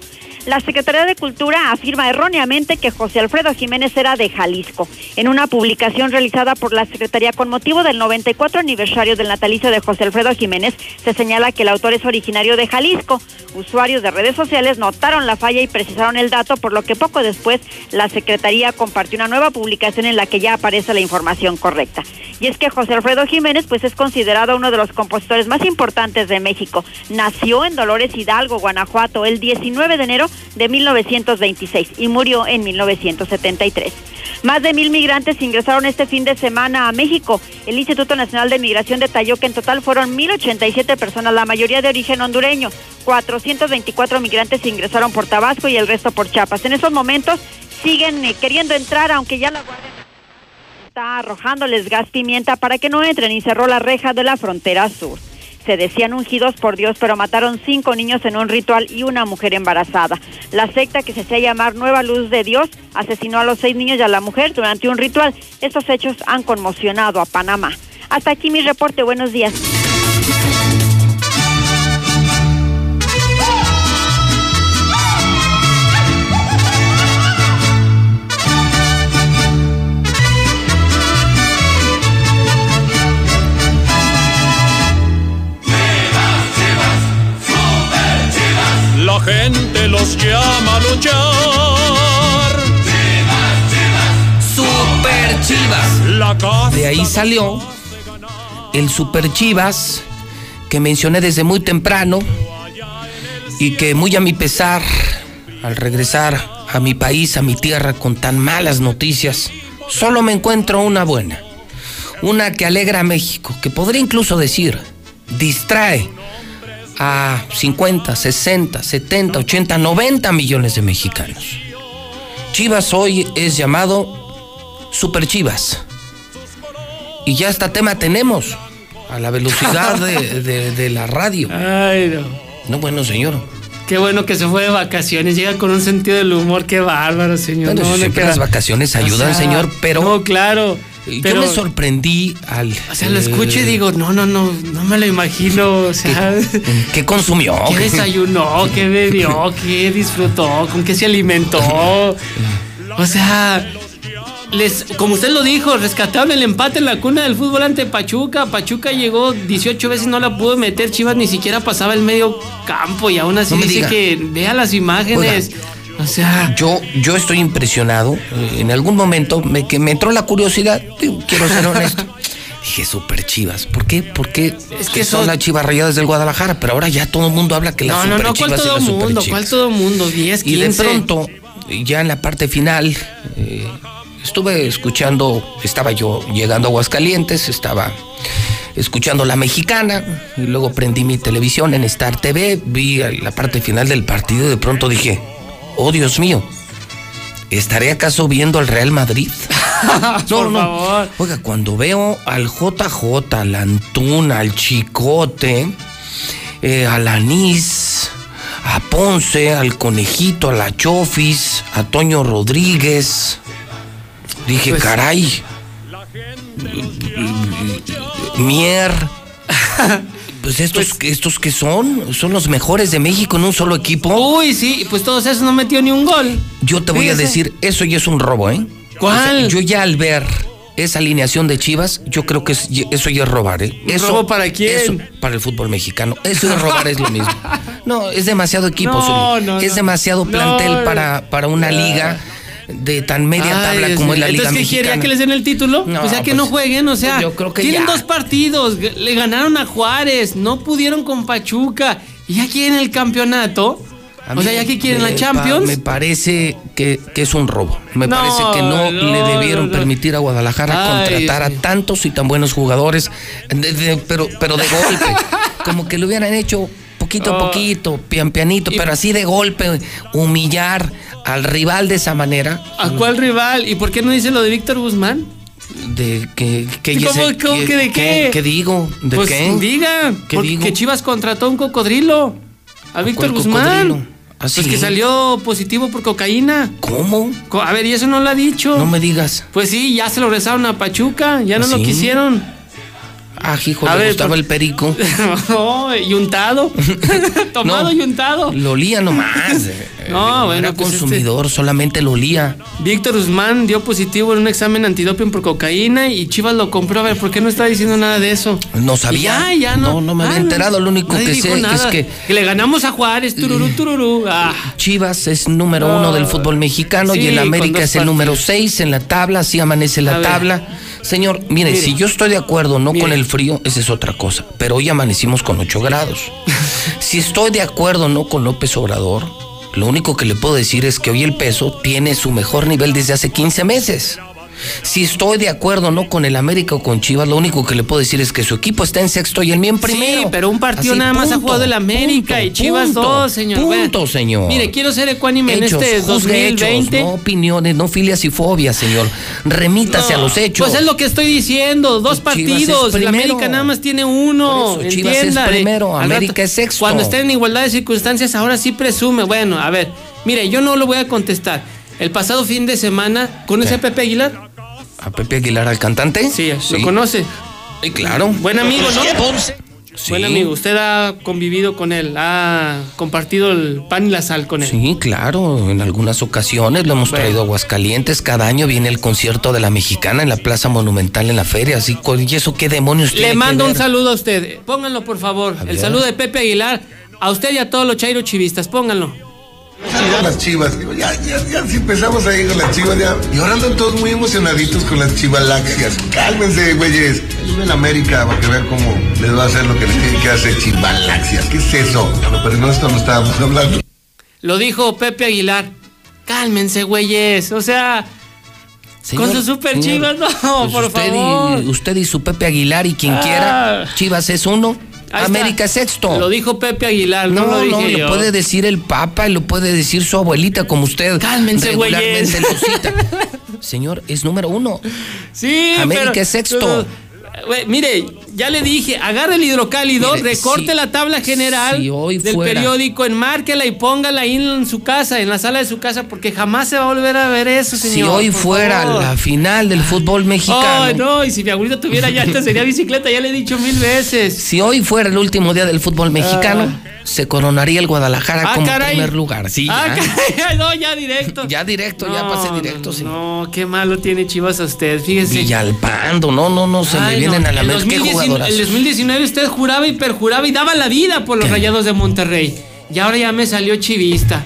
La Secretaría de Cultura afirma erróneamente que José Alfredo Jiménez era de Jalisco. En una publicación realizada por la Secretaría con motivo del 94 aniversario del natalicio de José Alfredo Jiménez, se señala que el autor es originario de Jalisco. Usuarios de redes sociales notaron la falla y precisaron el dato, por lo que poco después la Secretaría compartió una nueva publicación en la que ya aparece la información correcta. Y es que José Alfredo Jiménez pues es considerado uno de los compositores más importantes de México. Nació en Dolores Hidalgo, Guanajuato, el 19 de enero de 1926 y murió en 1973. Más de mil migrantes ingresaron este fin de semana a México. El Instituto Nacional de Migración detalló que en total fueron 1.087 personas, la mayoría de origen hondureño. 424 migrantes ingresaron por Tabasco y el resto por Chiapas. En esos momentos siguen eh, queriendo entrar, aunque ya la Guardia está arrojándoles gas pimienta para que no entren y cerró la reja de la frontera sur se decían ungidos por Dios, pero mataron cinco niños en un ritual y una mujer embarazada. La secta que se hacía llamar Nueva Luz de Dios asesinó a los seis niños y a la mujer durante un ritual. Estos hechos han conmocionado a Panamá. Hasta aquí mi reporte. Buenos días. La gente los llama a luchar. Super Chivas. De ahí salió el Super Chivas que mencioné desde muy temprano y que muy a mi pesar, al regresar a mi país, a mi tierra con tan malas noticias, solo me encuentro una buena. Una que alegra a México, que podría incluso decir, distrae a 50, 60, 70, 80, 90 millones de mexicanos. Chivas hoy es llamado Super Chivas. Y ya hasta tema tenemos, a la velocidad de, de, la radio. Ay, no. No, bueno, señor. Qué bueno que se fue de vacaciones, llega con un sentido del humor, qué bárbaro, señor. Bueno, no, siempre las vacaciones ayudan, señor, pero... No, claro. Yo me sorprendí al. O sea, lo escucho y digo, no, no, no, no me lo imagino. O sea. ¿Qué, consumió? ¿Qué desayunó? ¿Qué bebió? ¿Qué disfrutó? ¿Con qué se alimentó? O sea, les, como usted lo dijo, rescataron el empate en la cuna del fútbol ante Pachuca. Pachuca llegó 18 veces, no la pudo meter. Chivas ni siquiera pasaba el medio campo y aún así No dice diga. que vea las imágenes. O sea, Yo, yo estoy impresionado. Eh, En algún momento me, que me entró la curiosidad. digo, Quiero ser honesto. Dije, super chivas. ¿Por qué? Porque Es que son las chivas rayadas del Guadalajara. Pero ahora ya todo el mundo habla que las no, no, super no, ¿cuál chivas y todo las super mundo? chivas. ¿Cuál todo mundo? 10, 15. Y de pronto, ya en la parte final, eh, estuve escuchando, estaba yo llegando a Aguascalientes, estaba escuchando La Mexicana, y luego prendí mi televisión en Star TV, vi la parte final del partido y de pronto dije, oh Dios mío, ¿estaré acaso viendo al Real Madrid? no, Por no. favor. Oiga, cuando veo al JJ, al Antuna, al Chicote, eh, al Anís, a Ponce, al Conejito, a la Chofis, a Toño Rodríguez. Dije, Pues- caray. Mier. Pues estos, estos que son, son los mejores de México en un solo equipo. Uy, sí, pues todos esos no metió ni un gol. Yo te voy a decir, eso ya es un robo, ¿eh? ¿Cuál? O sea, yo ya al ver esa alineación de Chivas, yo creo que es- eso ya es robar, ¿eh? ¿Un Eso, robo para quién? Eso, para el fútbol mexicano. Eso de robar es lo mismo. No, es demasiado equipo, No, no, Es demasiado No, plantel para, para una liga de tan media Ay, tabla como es la. Liga Entonces, ¿qué quiere? ¿Ya Mexicana. que les den el título? No, o sea, que pues, no jueguen, o sea, pues yo creo que tienen ya. dos partidos, le ganaron a Juárez, no pudieron con Pachuca, y ya quieren el campeonato. A O sea, ya que quieren la pa- Champions. me parece que, que es un robo. Me No, parece que no, no, le debieron no, permitir a Guadalajara Ay, contratar a tantos y tan buenos jugadores, de- de- pero, pero de golpe. como que lo hubieran hecho poquito a Oh. poquito, pian pianito, pero así de golpe, humillar al rival de esa manera. ¿A cuál rival? ¿Y por qué no dice lo de Víctor Guzmán? De que, que ¿Cómo, ese- cómo que de qué? ¿Qué digo? ¿De pues qué? diga, ¿Qué porque digo? Chivas contrató a un cocodrilo, a Víctor cuál Guzmán. cocodrilo? ¿Ah, Pues que salió positivo por cocaína. ¿Cómo? A ver, y eso no lo ha dicho. No me digas. Pues sí, ya se lo regresaron a Pachuca, ya no ¿Ah, lo quisieron. Ah, hijo, A le ver, gustaba por- el perico. No, y untado. Tomado No. y untado. Lo olía nomás. eh, No, no bueno, era pues este- consumidor, solamente lo olía. Víctor Guzmán dio positivo en un examen antidoping por cocaína y Chivas lo compró. A ver, ¿por qué no está diciendo nada de eso? No Y sabía. Ya, ya no. No, no me había Ah, enterado. Lo único que sé nada. es que le ganamos a Juárez, tururú, tururú. Ah, Chivas es número No. uno del fútbol mexicano Sí, y el América es el número seis en la tabla, así amanece A la ver. Señor, mire, Mire. si yo estoy de acuerdo no con el frío, esa es otra cosa. Pero hoy amanecimos con 8 grados. si estoy de acuerdo no con López Obrador, lo único que le puedo decir es que hoy el peso tiene su mejor nivel desde hace 15 meses. Si estoy de acuerdo no con el América o con Chivas, lo único que le puedo decir es que su equipo está en sexto y el mío en primero. Sí, pero un partido Así, nada más ha jugado el América y Chivas punto, dos, señor. Punto, señor. Mire, quiero ser ecuánime en este juzgue hechos, 2020. no opiniones, no filias y fobias, señor. Remítase a los hechos. Pues es lo que estoy diciendo, dos partidos. El. América nada más tiene uno. Por eso, Chivas es entienda, primero, América es sexto. Cuando estén en igualdad de circunstancias, ahora sí presume. Bueno, a ver, mire, yo no lo voy a contestar. El pasado fin de semana, ¿conoce a Pepe Aguilar? ¿A Pepe Aguilar, al cantante? Sí, lo conoce. Sí, claro. Buen amigo, ¿no? Sí. Buen amigo. Usted ha convivido con él, ha compartido el pan y la sal con él. Sí, claro, en algunas ocasiones lo hemos Bueno. traído a Aguascalientes. Cada año viene el concierto de la mexicana en la Plaza Monumental en la feria. Así, ¿y eso qué demonios tiene Le que mando un ver? saludo a usted. Pónganlo, por favor. El saludo de Pepe Aguilar. A usted y a todos los chairo chivistas. Pónganlo. Las chivas, digo, ya, ya, ya, si empezamos ahí con las chivas, ya. Y ahora andan todos muy emocionaditos con las chivalaxias. Cálmense, güeyes. Es en América, para que vean cómo les va a hacer lo que les tiene que hacer chivalaxias. ¿Qué es eso? Bueno, pero no, esto no estábamos hablando. Lo dijo Pepe Aguilar. Cálmense, güeyes. O sea, Señor, con sus super señor, chivas, no, pues por usted favor. Y, usted y su Pepe Aguilar y quien Ah. quiera. Chivas es uno, Ahí América está. es sexto. Lo dijo Pepe Aguilar, no, No, lo no, dije lo yo. puede decir el Papa y lo puede decir su abuelita, como usted Cálmense, lo cita. Señor, es número uno. Sí, América pero- es sexto. Mire, ya le dije, agarre el hidrocálido, recorte la tabla general del periódico, enmárquela y póngala ahí en su casa, en la sala de su casa, porque jamás se va a volver a ver eso, señor. Si hoy fuera la final del fútbol mexicano. Ay, no, y si mi abuelito tuviera llanta sería bicicleta, ya le he dicho mil veces. Si hoy fuera el último día del fútbol mexicano. Ah se coronaría el Guadalajara ah, como primer lugar. Sí, ah, caray, no, ya directo. Ya directo, ya pasé directo. No, qué malo tiene Chivas a usted, fíjese. Villalpando, no, no, no, se me vienen a la. El 2019 usted juraba y perjuraba y daba la vida por los rayados de Monterrey. Y ahora ya me salió chivista.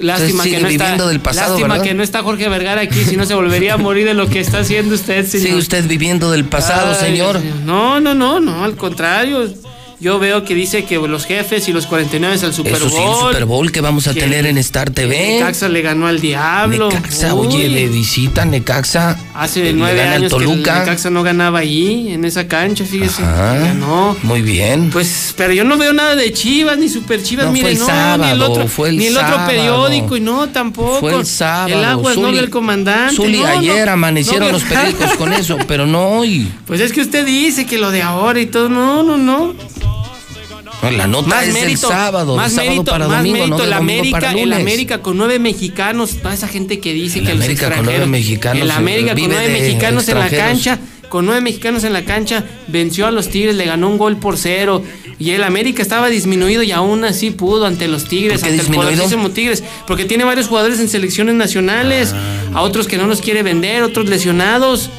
Lástima que no está. Del pasado, lástima que no está Jorge Vergara aquí, si no se volvería a morir de lo que está haciendo usted, señor. Sigue usted viviendo del pasado, señor. No, no, no, no, al contrario. Yo veo que dice que los jefes y los 49 al Super Bowl. Eso sí, el Super Bowl que vamos a tener en Star TV. Necaxa le ganó al Diablo. Necaxa, oye, de visita Necaxa. Hace nueve años Toluca. que Necaxa no ganaba ahí, en esa cancha, fíjese. Ganó. Muy bien. Pues, pero yo no veo nada de Chivas, ni Super Chivas, no, mire, fue el no, sábado, ni el otro, fue el ni el otro periódico, y no, tampoco. Fue el sábado. El agua no del comandante. Zuli, ayer amanecieron los periódicos con eso, pero no hoy. Pues es que usted dice que lo de ahora y todo, no, no, no. La nota es el sábado, más sábado mérito, para más domingo, mérito, no el América, para el América con nueve mexicanos, toda esa gente que dice el que América los con nueve mexicanos, el América con nueve mexicanos en la cancha, con nueve mexicanos en la cancha, venció a los Tigres, le ganó un gol por cero. Y el América estaba disminuido y aún así pudo ante los Tigres, ante disminuido? el poderosísimo Tigres, porque tiene varios jugadores en selecciones nacionales, a otros que no los quiere vender, otros lesionados.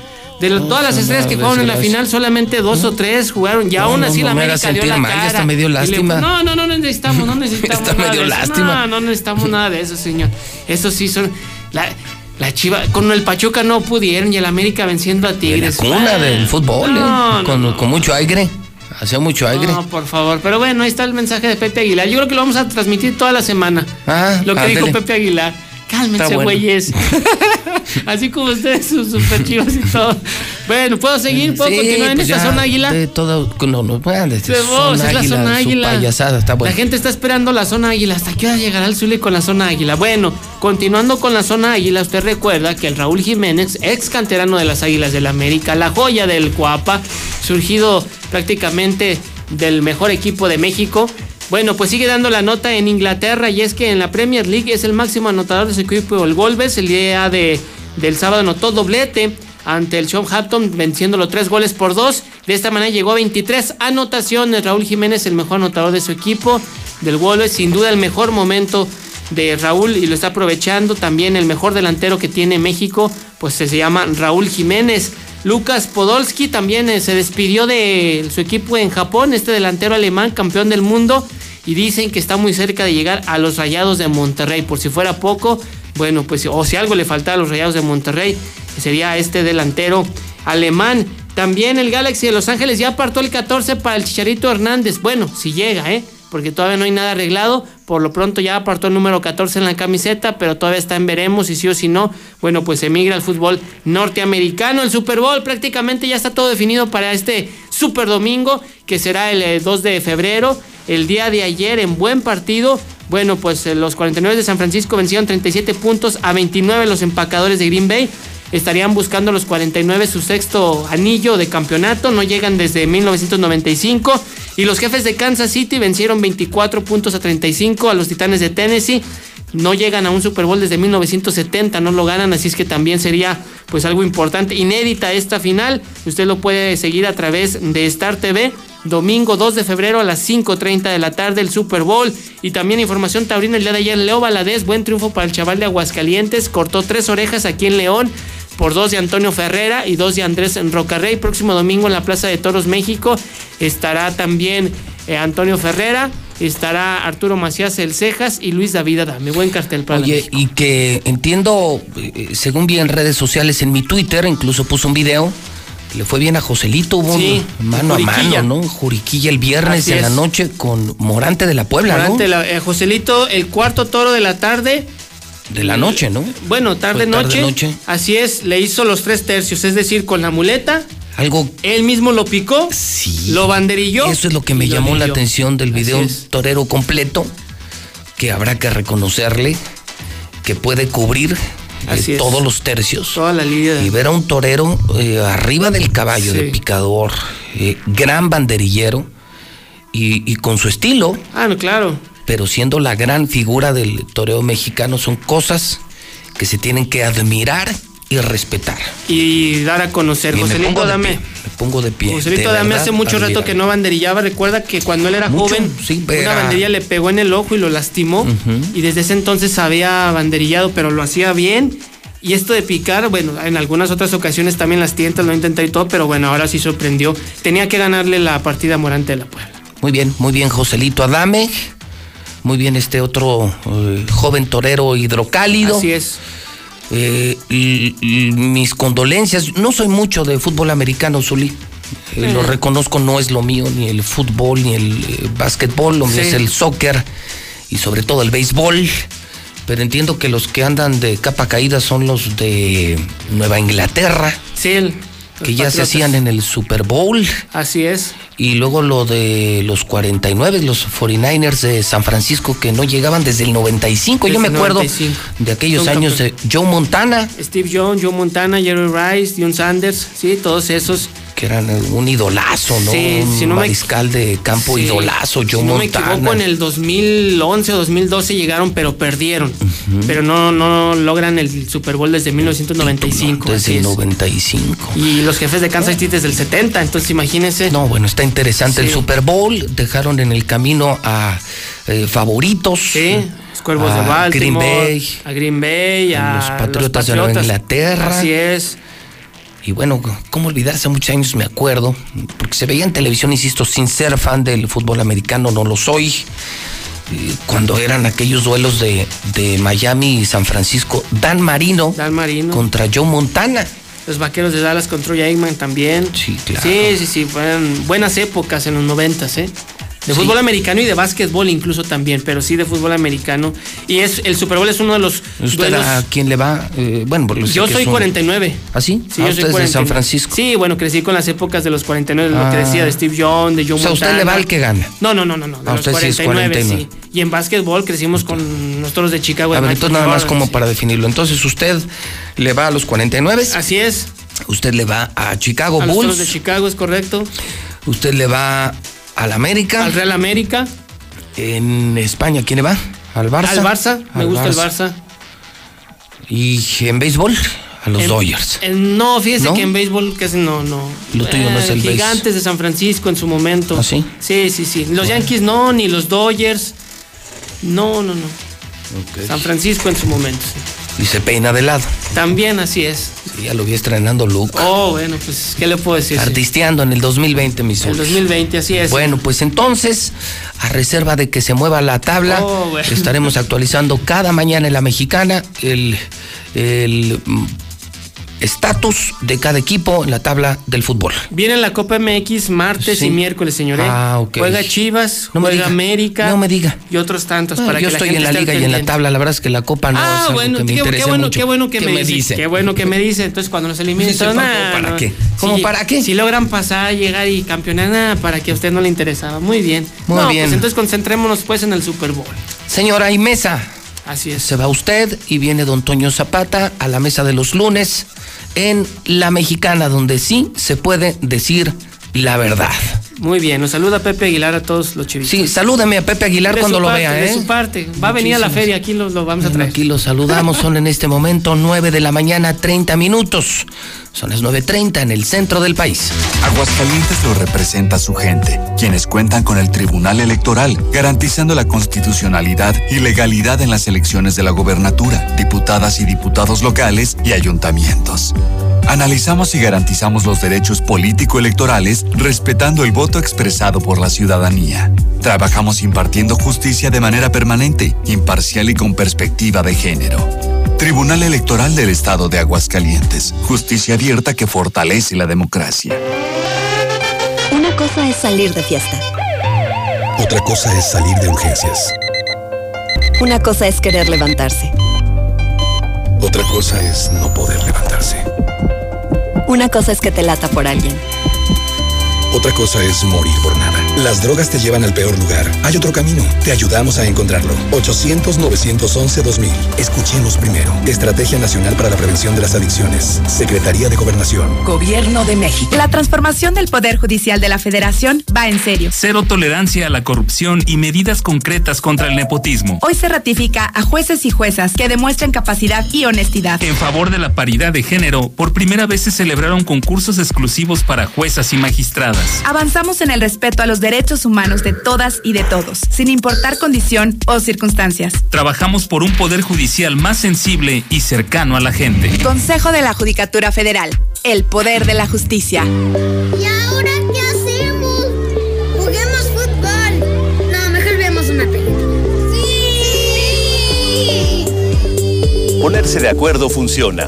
De todas las estrellas que jugaron en la final, solamente dos o tres jugaron. Y aún así la América dio la cara. está medio lástima. no, no, no necesitamos, no necesitamos está nada medio de lástima. No, no necesitamos nada de eso, señor. Eso sí son... La, la Chiva, con el Pachuca no pudieron y el América venciendo a Tigres. La cuna del fútbol, ¿eh? con, con mucho aire. Hacía mucho aire. No, por favor. Pero bueno, ahí está el mensaje de Pepe Aguilar. Yo creo que lo vamos a transmitir toda la semana. Ah, lo que dijo Pepe Aguilar. Cálmense, güeyes. Así como ustedes, sus super chivas y todo. Bueno, ¿puedo seguir? ¿Puedo continuar en pues esta zona águila? De todo, no, no, de zona es la zona águila. Payasada, está bueno. La gente está esperando la zona águila. ¿Hasta qué hora llegará el Zuli con la zona águila? Bueno, continuando con la zona águila, usted recuerda que el Raúl Jiménez, ex canterano de las Águilas del América, la joya del Cuapa, surgido prácticamente del mejor equipo de México, bueno, pues sigue dando la nota en Inglaterra y es que en la Premier League es el máximo anotador de su equipo, el Wolves. El día de, del sábado anotó doblete ante el Southampton, venciéndolo tres goles por dos. De esta manera llegó a 23 anotaciones. Raúl Jiménez, el mejor anotador de su equipo, del Wolves, sin duda el mejor momento de Raúl y lo está aprovechando. También el mejor delantero que tiene México, pues se llama Raúl Jiménez. Lucas Podolski también eh, se despidió de su equipo en Japón, este delantero alemán, campeón del mundo, y dicen que está muy cerca de llegar a los Rayados de Monterrey. Por si fuera poco, bueno, pues o si algo le falta a los Rayados de Monterrey, sería este delantero alemán. También el Galaxy de Los Ángeles ya apartó el 14 para el Chicharito Hernández. Bueno, si llega, ¿eh? porque todavía no hay nada arreglado. Por lo pronto ya apartó el número 14 en la camiseta, pero todavía está en veremos y sí o si no, bueno, pues emigra al fútbol norteamericano. El Super Bowl prácticamente ya está todo definido para este Super Domingo, que será el 2 eh, de febrero. El día de ayer en buen partido, bueno, pues eh, los 49 de San Francisco vencieron 37 puntos a 29 los empacadores de Green Bay estarían buscando los 49 su sexto anillo de campeonato, no llegan desde 1995 y los jefes de Kansas City vencieron 24 puntos a 35 a los Titanes de Tennessee. No llegan a un Super Bowl desde 1970, no lo ganan, así es que también sería pues algo importante, inédita esta final. Usted lo puede seguir a través de Star TV domingo 2 de febrero a las 5.30 de la tarde el Super Bowl. Y también información taurina el día de ayer, Leo Valadez, buen triunfo para el chaval de Aguascalientes, cortó tres orejas aquí en León por dos de Antonio Ferrera y dos de Andrés Rocarrey. Próximo domingo en la Plaza de Toros México estará también eh, Antonio Ferrera, estará Arturo Macías El Cejas y Luis David Adame. Buen cartel para Oye, y que entiendo, eh, según vi en redes sociales, en mi Twitter, incluso puso un video. Le fue bien a Joselito, hubo mano a mano, ¿no? Juriquilla el viernes en la noche con Morante de la Puebla, Morante, ¿no? Eh, Joselito, el cuarto toro de la tarde, de la noche, ¿no? Bueno, tarde, noche, noche. Así es, le hizo los tres tercios, es decir, con la muleta. Algo. Él mismo lo picó. Sí. Lo banderilló. Eso es lo que me llamó la atención del video. Un torero completo que habrá que reconocerle que puede cubrir eh, todos los tercios. Toda la liga. Y ver a un torero eh, arriba del caballo de picador, eh, gran banderillero y, y, con su estilo. Ah, no, claro. Pero siendo la gran figura del toreo mexicano, son cosas que se tienen que admirar y respetar. Y dar a conocer. Joselito Dame. Me pongo de pie. Joselito Dame hace mucho rato que no banderillaba. Recuerda que cuando él era joven, una banderilla le pegó en el ojo y lo lastimó. Y desde ese entonces había banderillado, pero lo hacía bien. Y esto de picar, bueno, en algunas otras ocasiones también las tientas lo intentado y todo, pero bueno, ahora sí sorprendió. Tenía que ganarle la partida Morante de la Puebla. Muy bien, muy bien, Joselito Adame. Muy bien, este otro eh, joven torero hidrocálido. Así es. Eh, y, mis condolencias. No soy mucho de fútbol americano, Zuli. Eh, lo reconozco, no es lo mío, ni el fútbol, ni el eh, básquetbol, lo mío es el soccer y sobre todo el béisbol. Pero entiendo que los que andan de capa caída son los de Nueva Inglaterra. Sí, el, que ya se hacían en el Super Bowl. Así es. Y luego lo de los 49, los 49ers de San Francisco que no llegaban desde el 95. Yo me acuerdo de aquellos años de Joe Montana. Steve Jones, Joe Montana, Jerry Rice, John Sanders, sí, todos esos que eran un idolazo, ¿no? Sí, un no mariscal de campo idolazo, Joe si no me equivoco, en el 2011 o 2012 llegaron, pero perdieron. Pero no, no logran el Super Bowl desde 1995. Desde el 95. Y los jefes de Kansas City desde el 70, entonces imagínense. No, bueno, está interesante el Super Bowl. Dejaron en el camino a eh, favoritos. Sí. Los Cuervos de Baltimore, Green Bay, a Green Bay, a, los Patriotas, de Nueva Inglaterra. Así es. Y bueno, ¿cómo olvidar? Hace muchos años me acuerdo, porque se veía en televisión, insisto, sin ser fan del fútbol americano, no lo soy. Cuando eran aquellos duelos de, de Miami y San Francisco, Dan Marino, Dan Marino contra Joe Montana. Los vaqueros de Dallas contra Eggman también. Sí, claro. Sí, sí, sí, fueron buenas épocas en los noventas, ¿eh? De fútbol americano y de básquetbol incluso también, pero sí de fútbol americano. Y es el Super Bowl es uno de los ¿Usted a quién le va? Eh, bueno, por Yo soy 49. ¿Ah, sí? Sí, ah, yo soy 49. de San Francisco. Sí, bueno, crecí con las épocas de los 49, lo que decía de Steve Jones, de Joe O sea, Montana. usted le va al que gana. No, no, no, no, no. De A los usted sí es 49. sí. Y en básquetbol crecimos con nosotros de Chicago. A ver, entonces nada más como sí. para definirlo. Entonces usted le va a los 49. Así es. Usted le va a Chicago A los Bulls. Toros de Chicago, es correcto. Usted le va al América. Al Real América. En España, ¿quién le va? Al Barça. Al Barça, me Al gusta el Barça. Y en béisbol, a los En- Dodgers. en- no, fíjese ¿No? que en béisbol casi no, no. Lo tuyo no es el béis. Gigantes de San Francisco en su momento. ¿Ah, sí? Sí, sí, sí. Los Yankees no, ni los Dodgers. No, no, no. San Francisco en su momento. sí. Y se peina de lado. También así es. Sí, ya lo vi estrenando Luke. Oh, bueno, pues, ¿qué le puedo decir? Sí. Artisteando en el 2020, mis El 2020, así es. Bueno, pues entonces, a reserva de que se mueva la tabla, Oh, bueno. estaremos actualizando cada mañana en la mexicana el el, estatus de cada equipo en la tabla del fútbol. Viene la Copa MX martes Sí. y miércoles, señores. Ah, ok. Juega Chivas, No me juega diga. América. No me diga. Y otros tantos Bueno, para yo que estoy la gente en la liga y en la tabla, la verdad es que la copa no ah, es algo bueno, que me qué, interesa qué bueno, mucho. qué bueno que ¿Qué me, dice. dice? Qué bueno que me dice. Entonces, cuando nos eliminen, ¿para- no. qué? ¿Cómo para qué? Si logran pasar, llegar y campeonar, nada, para que a usted no le interesaba. Muy bien. Muy no, bien. Pues entonces concentrémonos pues en el Super Bowl. Señora y mesa. Así es. Se va usted y viene don Toño Zapata a la mesa de los lunes en La Mexicana, donde sí se puede decir la verdad. Muy bien. Nos saluda Pepe Aguilar a todos los chivitos. Sí, salúdeme a Pepe Aguilar De cuando lo parte, vea, De ¿eh? su parte. Va a venir a la feria, aquí lo, lo vamos a traer. Aquí los saludamos, son en este momento 9 de la mañana, 30 minutos. Son las 9.30 en el centro del país. Aguascalientes lo representa su gente, quienes cuentan con el Tribunal Electoral, garantizando la constitucionalidad y legalidad en las elecciones de la gobernatura, diputadas y diputados locales y ayuntamientos. Analizamos y garantizamos los derechos político-electorales respetando el voto expresado por la ciudadanía. Trabajamos impartiendo justicia de manera permanente, imparcial y con perspectiva de género. Tribunal Electoral del Estado de Aguascalientes. Justicia abierta que fortalece la democracia. Una cosa es salir de fiesta. Otra cosa es salir de urgencias. Una cosa es querer levantarse. Otra cosa es no poder levantarse. Una cosa es que te lata por alguien. Otra cosa es morir por nada. Las drogas te llevan al peor lugar. Hay otro camino. Te ayudamos a encontrarlo. 800-911-2000. Escuchemos primero. Estrategia Nacional para la Prevención de las Adicciones. Secretaría de Gobernación. Gobierno de México. La transformación del Poder Judicial de la Federación va en serio. Cero tolerancia a la corrupción y medidas concretas contra el nepotismo. Hoy se ratifica a jueces y juezas que demuestren capacidad y honestidad. En favor de la paridad de género, por primera vez se celebraron concursos exclusivos para juezas y magistradas. Avanzamos en el respeto a los derechos humanos de todas y de todos, sin importar condición o circunstancias. Trabajamos por un poder judicial más sensible y cercano a la gente. Consejo de la Judicatura Federal, el poder de la justicia. ¿Y ahora qué hacemos? Juguemos fútbol. No, mejor veamos una película. ¡Sí! Ponerse de acuerdo funciona.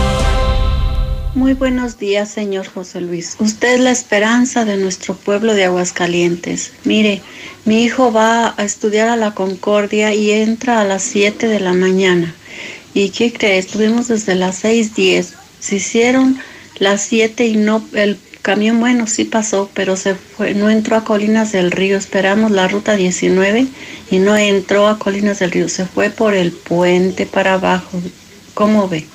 Muy buenos días, señor José Luis. Usted es la esperanza de nuestro pueblo de Aguascalientes. Mire, mi hijo va a estudiar a la Concordia y entra a las 7 de la mañana. ¿Y qué cree? Estuvimos desde las 6:10. Se hicieron las 7 y no el camión bueno sí pasó, pero se fue, no entró a Colinas del Río. Esperamos la ruta 19 y no entró a Colinas del Río. Se fue por el puente para abajo. ¿Cómo ve?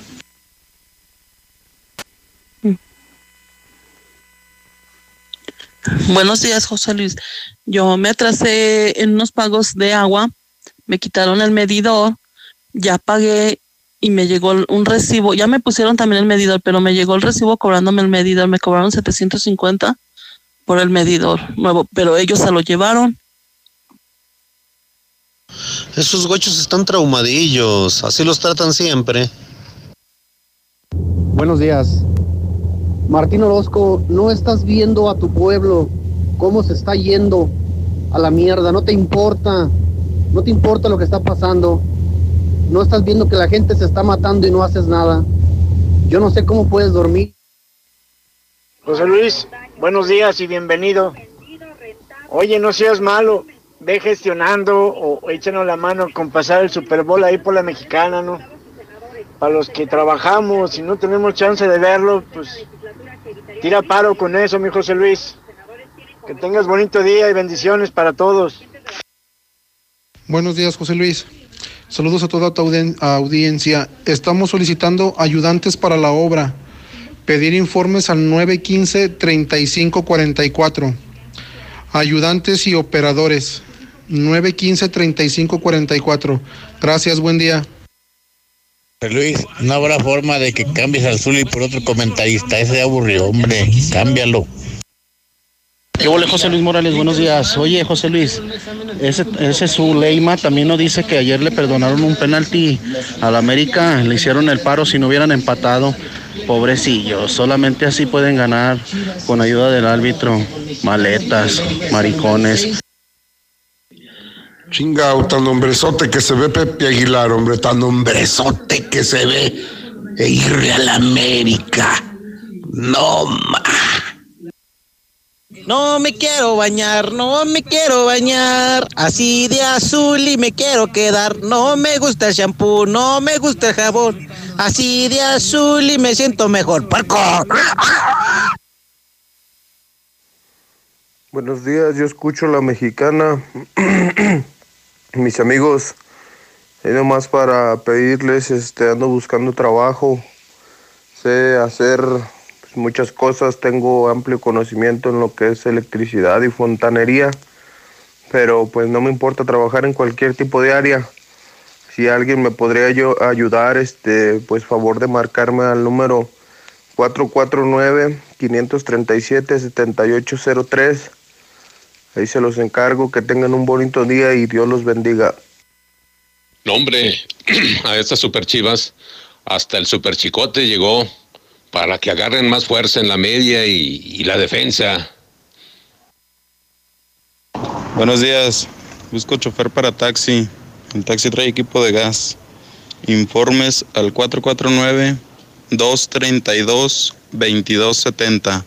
Buenos días, José Luis. Yo me atrasé en unos pagos de agua, me quitaron el medidor, ya pagué y me llegó un recibo. Ya me pusieron también el medidor, pero me llegó el recibo cobrándome el medidor. Me cobraron 750 por el medidor nuevo, pero ellos se lo llevaron. Esos gochos están traumadillos, así los tratan siempre. Buenos días. Martín Orozco, no estás viendo a tu pueblo cómo se está yendo a la mierda, no te importa, no te importa lo que está pasando, no estás viendo que la gente se está matando y no haces nada. Yo no sé cómo puedes dormir. José Luis, buenos días y bienvenido. Oye, no seas malo, ve gestionando o échanos la mano con pasar el Super Bowl ahí por la mexicana, ¿no? Para los que trabajamos y no tenemos chance de verlo, pues tira paro con eso, mi José Luis. Que tengas bonito día y bendiciones para todos. Buenos días, José Luis. Saludos a toda tu audien- audiencia. Estamos solicitando ayudantes para la obra. Pedir informes al 915-3544. Ayudantes y operadores. 915-3544. Gracias, buen día. Luis, no habrá forma de que cambies al Zuli por otro comentarista. Ese ya aburrió, hombre. Cámbialo. ¿Qué huele, José Luis Morales? Buenos días. Oye, José Luis, ese, ese Zuleima también nos dice que ayer le perdonaron un penalti al América, le hicieron el paro si no hubieran empatado. Pobrecillos, solamente así pueden ganar con ayuda del árbitro. Maletas, maricones. Chingao, tan hombrezote que se ve Pepe Aguilar, hombre, tan hombrezote que se ve e irle a la América. No, ma. No me quiero bañar, no me quiero bañar. Así de azul y me quiero quedar. No me gusta el shampoo, no me gusta el jabón. Así de azul y me siento mejor. ¡Parco! Buenos días, yo escucho la mexicana. Mis amigos, es nomás para pedirles, este, ando buscando trabajo. Sé hacer pues, muchas cosas, tengo amplio conocimiento en lo que es electricidad y fontanería, pero pues no me importa trabajar en cualquier tipo de área. Si alguien me podría yo ayudar, este, pues favor de marcarme al número 449-537-7803 Ahí se los encargo, que tengan un bonito día y Dios los bendiga. No, hombre, a estas super chivas, hasta el super chicote llegó para que agarren más fuerza en la media y, y la defensa. Buenos días, busco chofer para taxi. El taxi trae equipo de gas. Informes al 449-232-2270.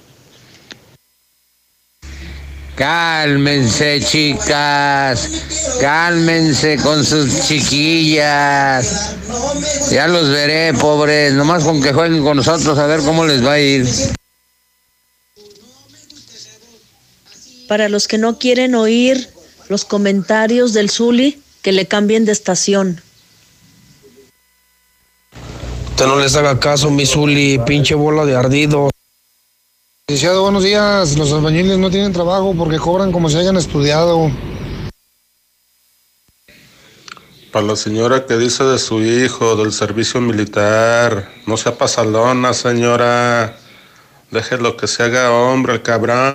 Cálmense, chicas. Cálmense con sus chiquillas. Ya los veré, pobres. Nomás con que jueguen con nosotros a ver cómo les va a ir. Para los que no quieren oír los comentarios del Zuli, que le cambien de estación. Usted no les haga caso, mi Zuli, pinche bola de ardido. Licenciado, buenos días. Los albañiles no tienen trabajo porque cobran como si hayan estudiado. Para la señora que dice de su hijo, del servicio militar, no sea pasalona, señora. Déjelo que se haga hombre, cabrón.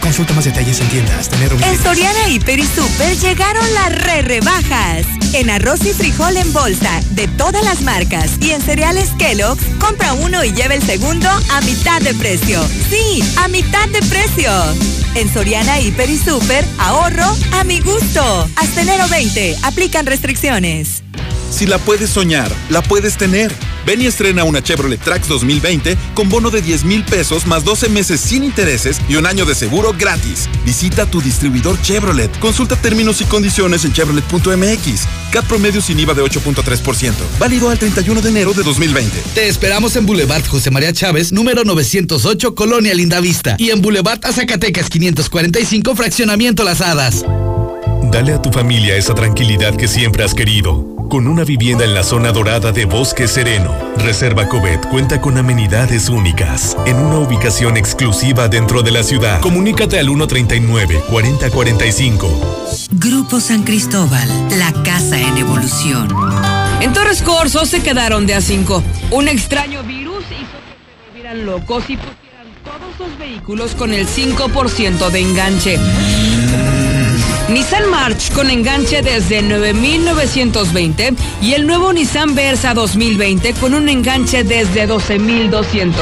Consulta más detalles en tiendas. Tener En Soriana Hiper y Super llegaron las re rebajas. En arroz y frijol en bolsa de todas las marcas y en cereales Kellogg's, compra uno y lleva el segundo a mitad de precio. Sí, a mitad de precio. En Soriana Hiper y Super, ahorro a mi gusto. Hasta enero 20, aplican restricciones. Si la puedes soñar, la puedes tener. Ven y estrena una Chevrolet Trax 2020 con bono de 10 mil pesos más 12 meses sin intereses y un año de seguro gratis. Visita tu distribuidor Chevrolet. Consulta términos y condiciones en chevrolet.mx. CAT promedio sin IVA de 8.3%. Válido al 31 de enero de 2020. Te esperamos en Boulevard José María Chávez, número 908, Colonia Lindavista. Y en Boulevard Azacatecas 545, Fraccionamiento Las Hadas. Dale a tu familia esa tranquilidad que siempre has querido. Con una vivienda en la zona dorada de Bosque Sereno, Reserva Covet cuenta con amenidades únicas, en una ubicación exclusiva dentro de la ciudad. Comunícate al 139-4045. Grupo San Cristóbal, la casa en evolución. En Torres Corso se quedaron de a cinco. Un extraño virus hizo que se volvieran locos y pusieran todos los vehículos con el 5% de enganche. Nissan March con enganche desde 9.920 y el nuevo Nissan Versa 2020 con un enganche desde 12.200.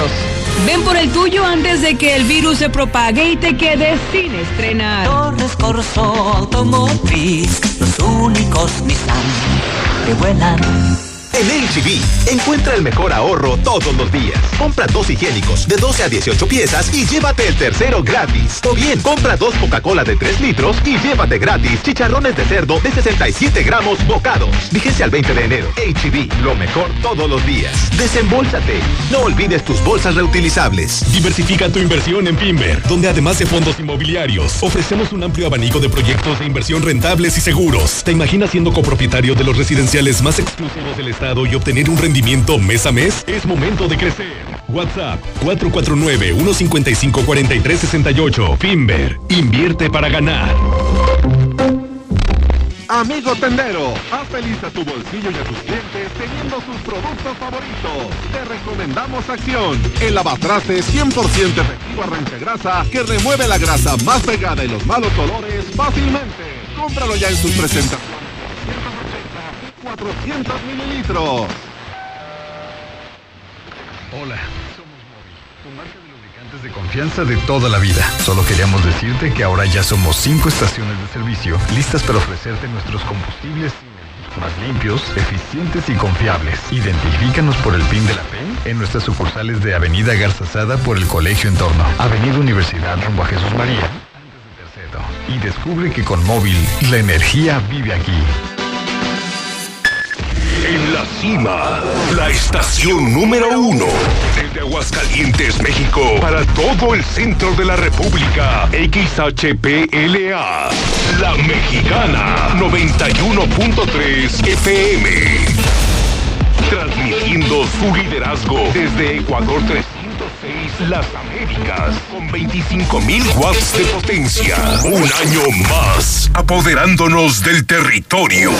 Ven por el tuyo antes de que el virus se propague y te quedes sin estrenar. Torres Corso Automotriz, los únicos Nissan que vuelan. En HB, encuentra el mejor ahorro todos los días. Compra dos higiénicos de 12 a 18 piezas y llévate el tercero gratis. O bien, compra dos Coca-Cola de 3 litros y llévate gratis chicharrones de cerdo de 67 gramos bocados. Vigencia al 20 de enero. HB, lo mejor todos los días. Desembolsate. No olvides tus bolsas reutilizables. Diversifica tu inversión en Pimber, donde además de fondos inmobiliarios, ofrecemos un amplio abanico de proyectos de inversión rentables y seguros. ¿Te imaginas siendo copropietario de los residenciales más exclusivos del estado y obtener un rendimiento mes a mes? Es momento de crecer. WhatsApp 449-155-4368. Pimber, invierte para ganar. Amigo tendero, haz feliz a tu bolsillo y a tus clientes teniendo sus productos favoritos. Te recomendamos Acción, el lavatraste 100% efectivo arranque grasa que remueve la grasa más pegada y los malos olores fácilmente. Cómpralo ya en sus presentaciones. 400 mililitros. Hola, somos Móvil, tu marca de lubricantes de confianza de toda la vida. Solo queríamos decirte que ahora ya somos cinco estaciones de servicio listas para ofrecerte nuestros combustibles más limpios, eficientes y confiables. Identifícanos por el PIN de la PEN en nuestras sucursales de Avenida Garzazada por el Colegio Entorno, Avenida Universidad rumbo a Jesús María, y descubre que con móvil la energía vive aquí. En la cima, la estación número uno. Desde Aguascalientes, México, para todo el centro de la República. XHPLA. La Mexicana, 91.3 FM. Transmitiendo su liderazgo desde Ecuador 306 Las Américas con 25.000 watts de potencia. Un año más, apoderándonos del territorio.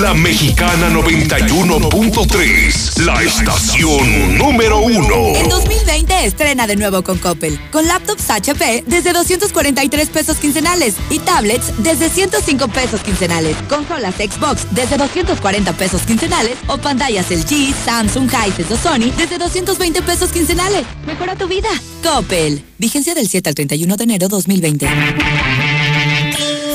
La Mexicana 91.3, la estación número uno. En 2020 estrena de nuevo con Coppel, con laptops HP desde 243 pesos quincenales y tablets desde 105 pesos quincenales, consolas Xbox desde 240 pesos quincenales o pantallas LG, Samsung, Hisense o Sony desde 220 pesos quincenales. Mejora tu vida. Coppel. Vigencia del 7 al 31 de enero 2020.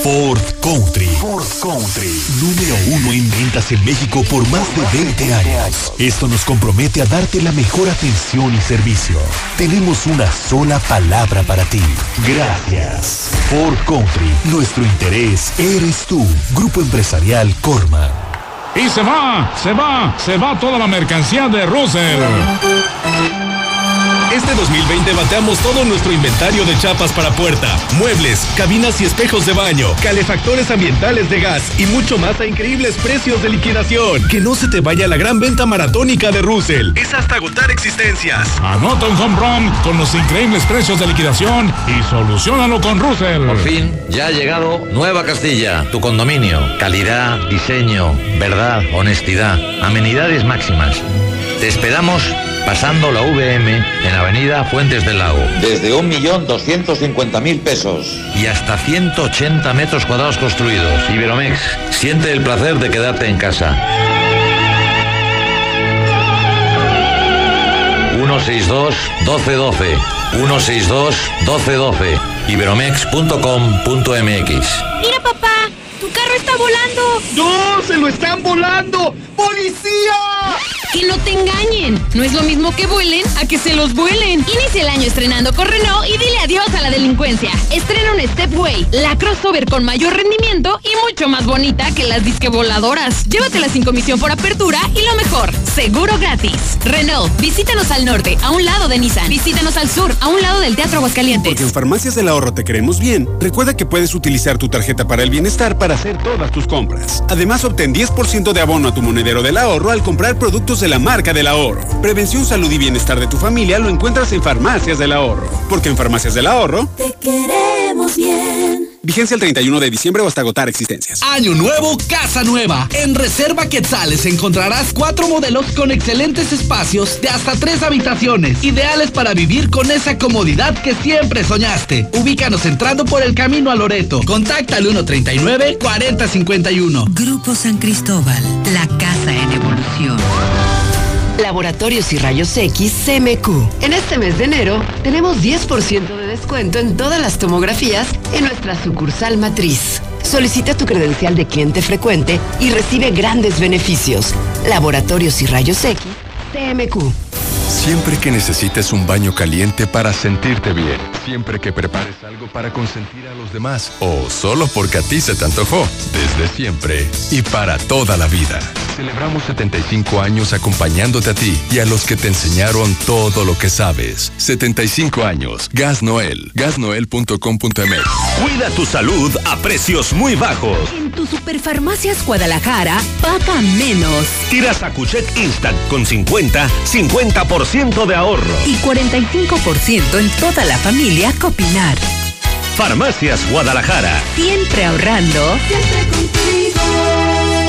Ford Country. Ford Country. Número uno en ventas en México por más de 20 años. Esto nos compromete a darte la mejor atención y servicio. Tenemos una sola palabra para ti. Gracias. Ford Country. Nuestro interés eres tú. Grupo Empresarial Corma. Y se va, se va, se va toda la mercancía de Russell. Este 2020 bateamos todo nuestro inventario de chapas para puerta, muebles, cabinas y espejos de baño, calefactores ambientales de gas y mucho más a increíbles precios de liquidación. Que no se te vaya la gran venta maratónica de Russell. Es hasta agotar existencias. Anota un home run con los increíbles precios de liquidación y solucionalo con Russell. Por fin, ya ha llegado Nueva Castilla, tu condominio. Calidad, diseño, verdad, honestidad, amenidades máximas. Te esperamos pasando la VM en Avenida Fuentes del Lago. Desde 1.250.000 pesos. Y hasta 180 metros cuadrados construidos. Iberomex, siente el placer de quedarte en casa. 162-1212. 162-1212. Iberomex.com.mx. Mira, papá, tu carro está volando. ¡No! ¡Se lo están volando! ¡Policía! Que no te engañen. No es lo mismo que vuelen a que se los vuelen. Inicia el año estrenando con Renault y dile adiós a la delincuencia. Estrena un Stepway, la crossover con mayor rendimiento y mucho más bonita que las disque voladoras. Llévatela sin comisión por apertura y lo mejor, seguro gratis. Renault, visítanos al norte, a un lado de Nissan. Visítanos al sur, a un lado del Teatro Aguascalientes. Porque en Farmacias del Ahorro te queremos bien. Recuerda que puedes utilizar tu tarjeta para el bienestar para hacer todas tus compras. Además, obtén 10% de abono a tu monedero del ahorro al comprar productos de la marca del ahorro. Prevención, salud y bienestar de tu familia lo encuentras en Farmacias del Ahorro. Porque en Farmacias del Ahorro Te queremos bien. Vigencia el 31 de diciembre o hasta agotar existencias. Año nuevo, casa nueva. En Reserva Quetzales encontrarás cuatro modelos con excelentes espacios de hasta tres habitaciones, ideales para vivir con esa comodidad que siempre soñaste. Ubícanos entrando por el camino a Loreto. Contacta al 139-4051. Grupo San Cristóbal, la casa en evolución. Laboratorios y Rayos X CMQ. En este mes de enero tenemos 10% de descuento en todas las tomografías en nuestra sucursal matriz. Solicita tu credencial de cliente frecuente y recibe grandes beneficios. Laboratorios y Rayos X CMQ. Siempre que necesites un baño caliente para sentirte bien. Siempre que prepares algo para consentir a los demás. O solo porque a ti se te antojó. Desde siempre y para toda la vida. Celebramos 75 años acompañándote a ti y a los que te enseñaron todo lo que sabes. 75 años. Gas Noel. Gasnoel.com.mx. Cuida tu salud a precios muy bajos. En tu Superfarmacias Guadalajara, paga menos. Tiras a Cuchet Instant con 50, 50% de ahorro. Y 45% en toda la familia Copinar. Farmacias Guadalajara. Siempre ahorrando. Siempre contigo.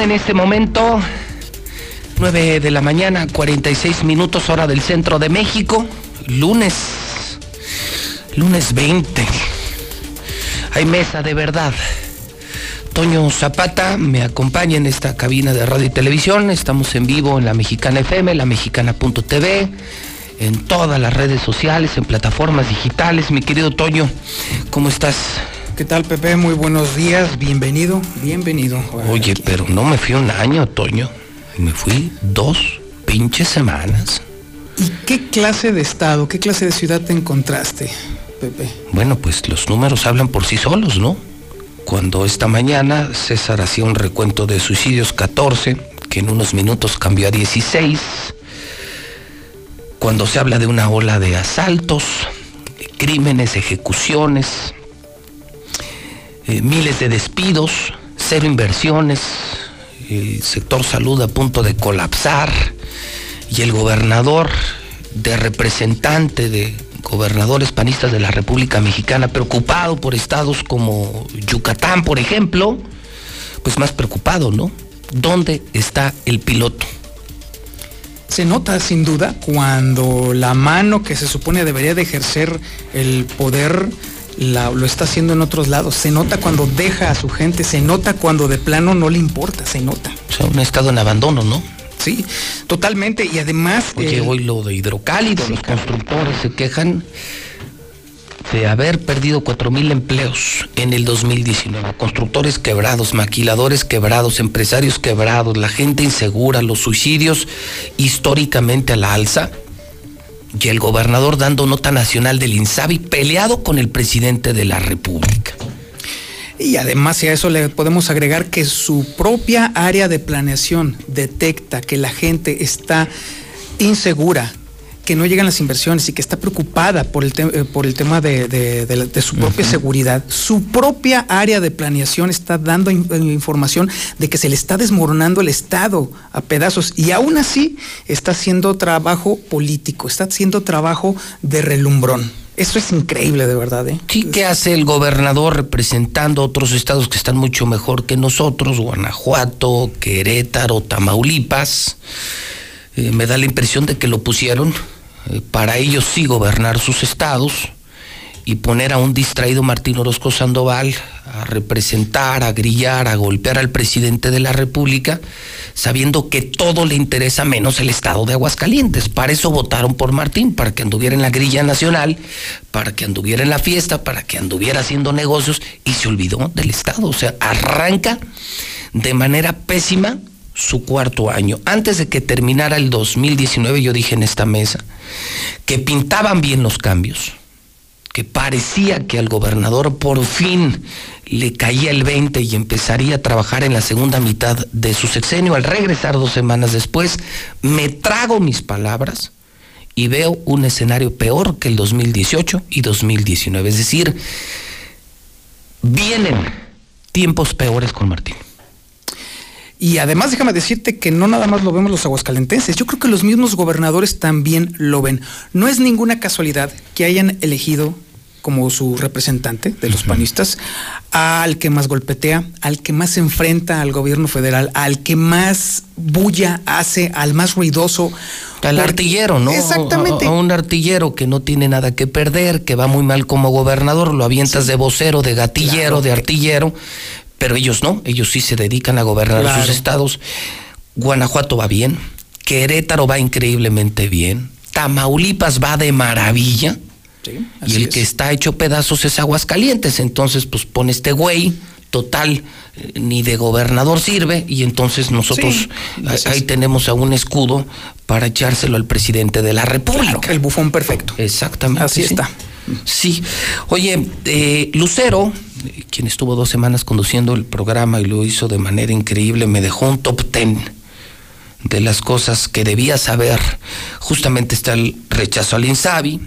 En este momento 9 de la mañana, 46 minutos hora del centro de México. Lunes. Lunes 20. Hay mesa de verdad. Toño Zapata me acompaña en esta cabina de radio y televisión. Estamos en vivo en la Mexicana FM, la mexicana.tv, en todas las redes sociales, en plataformas digitales. Mi querido Toño, ¿cómo estás? ¿Qué tal, Pepe? Muy buenos días. Bienvenido, bienvenido. Oye, pero no me fui un año, Toño. Me fui dos pinches semanas. ¿Y qué clase de estado, qué clase de ciudad te encontraste, Pepe? Bueno, pues los números hablan por sí solos, ¿no? Cuando esta mañana César hacía un recuento de suicidios 14, que en unos minutos cambió a 16, cuando se habla de una ola de asaltos, crímenes, ejecuciones, eh, miles de despidos, cero inversiones, el sector salud a punto de colapsar y el gobernador de representante de gobernadores panistas de la República Mexicana preocupado por estados como Yucatán, por ejemplo, pues más preocupado, ¿no? ¿Dónde está el piloto? Se nota sin duda cuando la mano que se supone debería de ejercer el poder lo está haciendo en otros lados. Se nota cuando deja a su gente, se nota cuando de plano no le importa, se nota. O sea, un estado en abandono, ¿no? Sí, totalmente. Y además. Oye, eh, hoy lo de hidrocálido, los constructores se quejan de haber perdido 4.000 empleos en el 2019. Constructores quebrados, maquiladores quebrados, empresarios quebrados, la gente insegura, los suicidios históricamente a la alza. Y el gobernador dando nota nacional del INSABI peleado con el presidente de la República. Y además a eso le podemos agregar que su propia área de planeación detecta que la gente está insegura, que no llegan las inversiones y que está preocupada por el, eh, por el tema de, su propia seguridad, su propia área de planeación está dando información de que se le está desmoronando el Estado a pedazos y aún así está haciendo trabajo político, está haciendo trabajo de relumbrón. Eso es increíble, de verdad. ¿eh? Sí, ¿qué hace el gobernador representando otros estados que están mucho mejor que nosotros? Guanajuato, Querétaro, Tamaulipas. Eh, me da la impresión de que lo pusieron eh, para ellos sí gobernar sus estados y poner a un distraído Martín Orozco Sandoval a representar, a grillar, a golpear al presidente de la República, sabiendo que todo le interesa menos el estado de Aguascalientes. Para eso votaron por Martín, para que anduviera en la grilla nacional, para que anduviera en la fiesta, para que anduviera haciendo negocios y se olvidó del estado. O sea, arranca de manera pésima su cuarto año. Antes de que terminara el 2019, yo dije en esta mesa que pintaban bien los cambios que parecía que al gobernador por fin le caía el 20 y empezaría a trabajar en la segunda mitad de su sexenio. Al regresar dos semanas después, me trago mis palabras y veo un escenario peor que el 2018 y 2019. Es decir, vienen tiempos peores con Martín. Y además déjame decirte que no nada más lo vemos los aguascalentenses, yo creo que los mismos gobernadores también lo ven. No es ninguna casualidad que hayan elegido como su representante de los panistas, al que más golpetea, al que más se enfrenta al gobierno federal, al que más bulla hace, al más ruidoso. Al artillero, ¿no? Exactamente. A, un artillero que no tiene nada que perder, que va muy mal como gobernador, lo avientas de vocero, de gatillero, de artillero, pero ellos no, ellos sí se dedican a gobernar sus estados. Guanajuato va bien, Querétaro va increíblemente bien, Tamaulipas va de maravilla. y el que está hecho pedazos es Aguascalientes, entonces pues pone este güey, total, eh, ni de gobernador sirve, y entonces nosotros ahí tenemos a un escudo para echárselo al presidente de la República. el bufón perfecto. Exactamente. Así está. Sí. Oye, eh, Lucero, quien estuvo dos semanas conduciendo el programa y lo hizo de manera increíble, me dejó un top ten de las cosas que debía saber. Justamente está el rechazo al Insabi,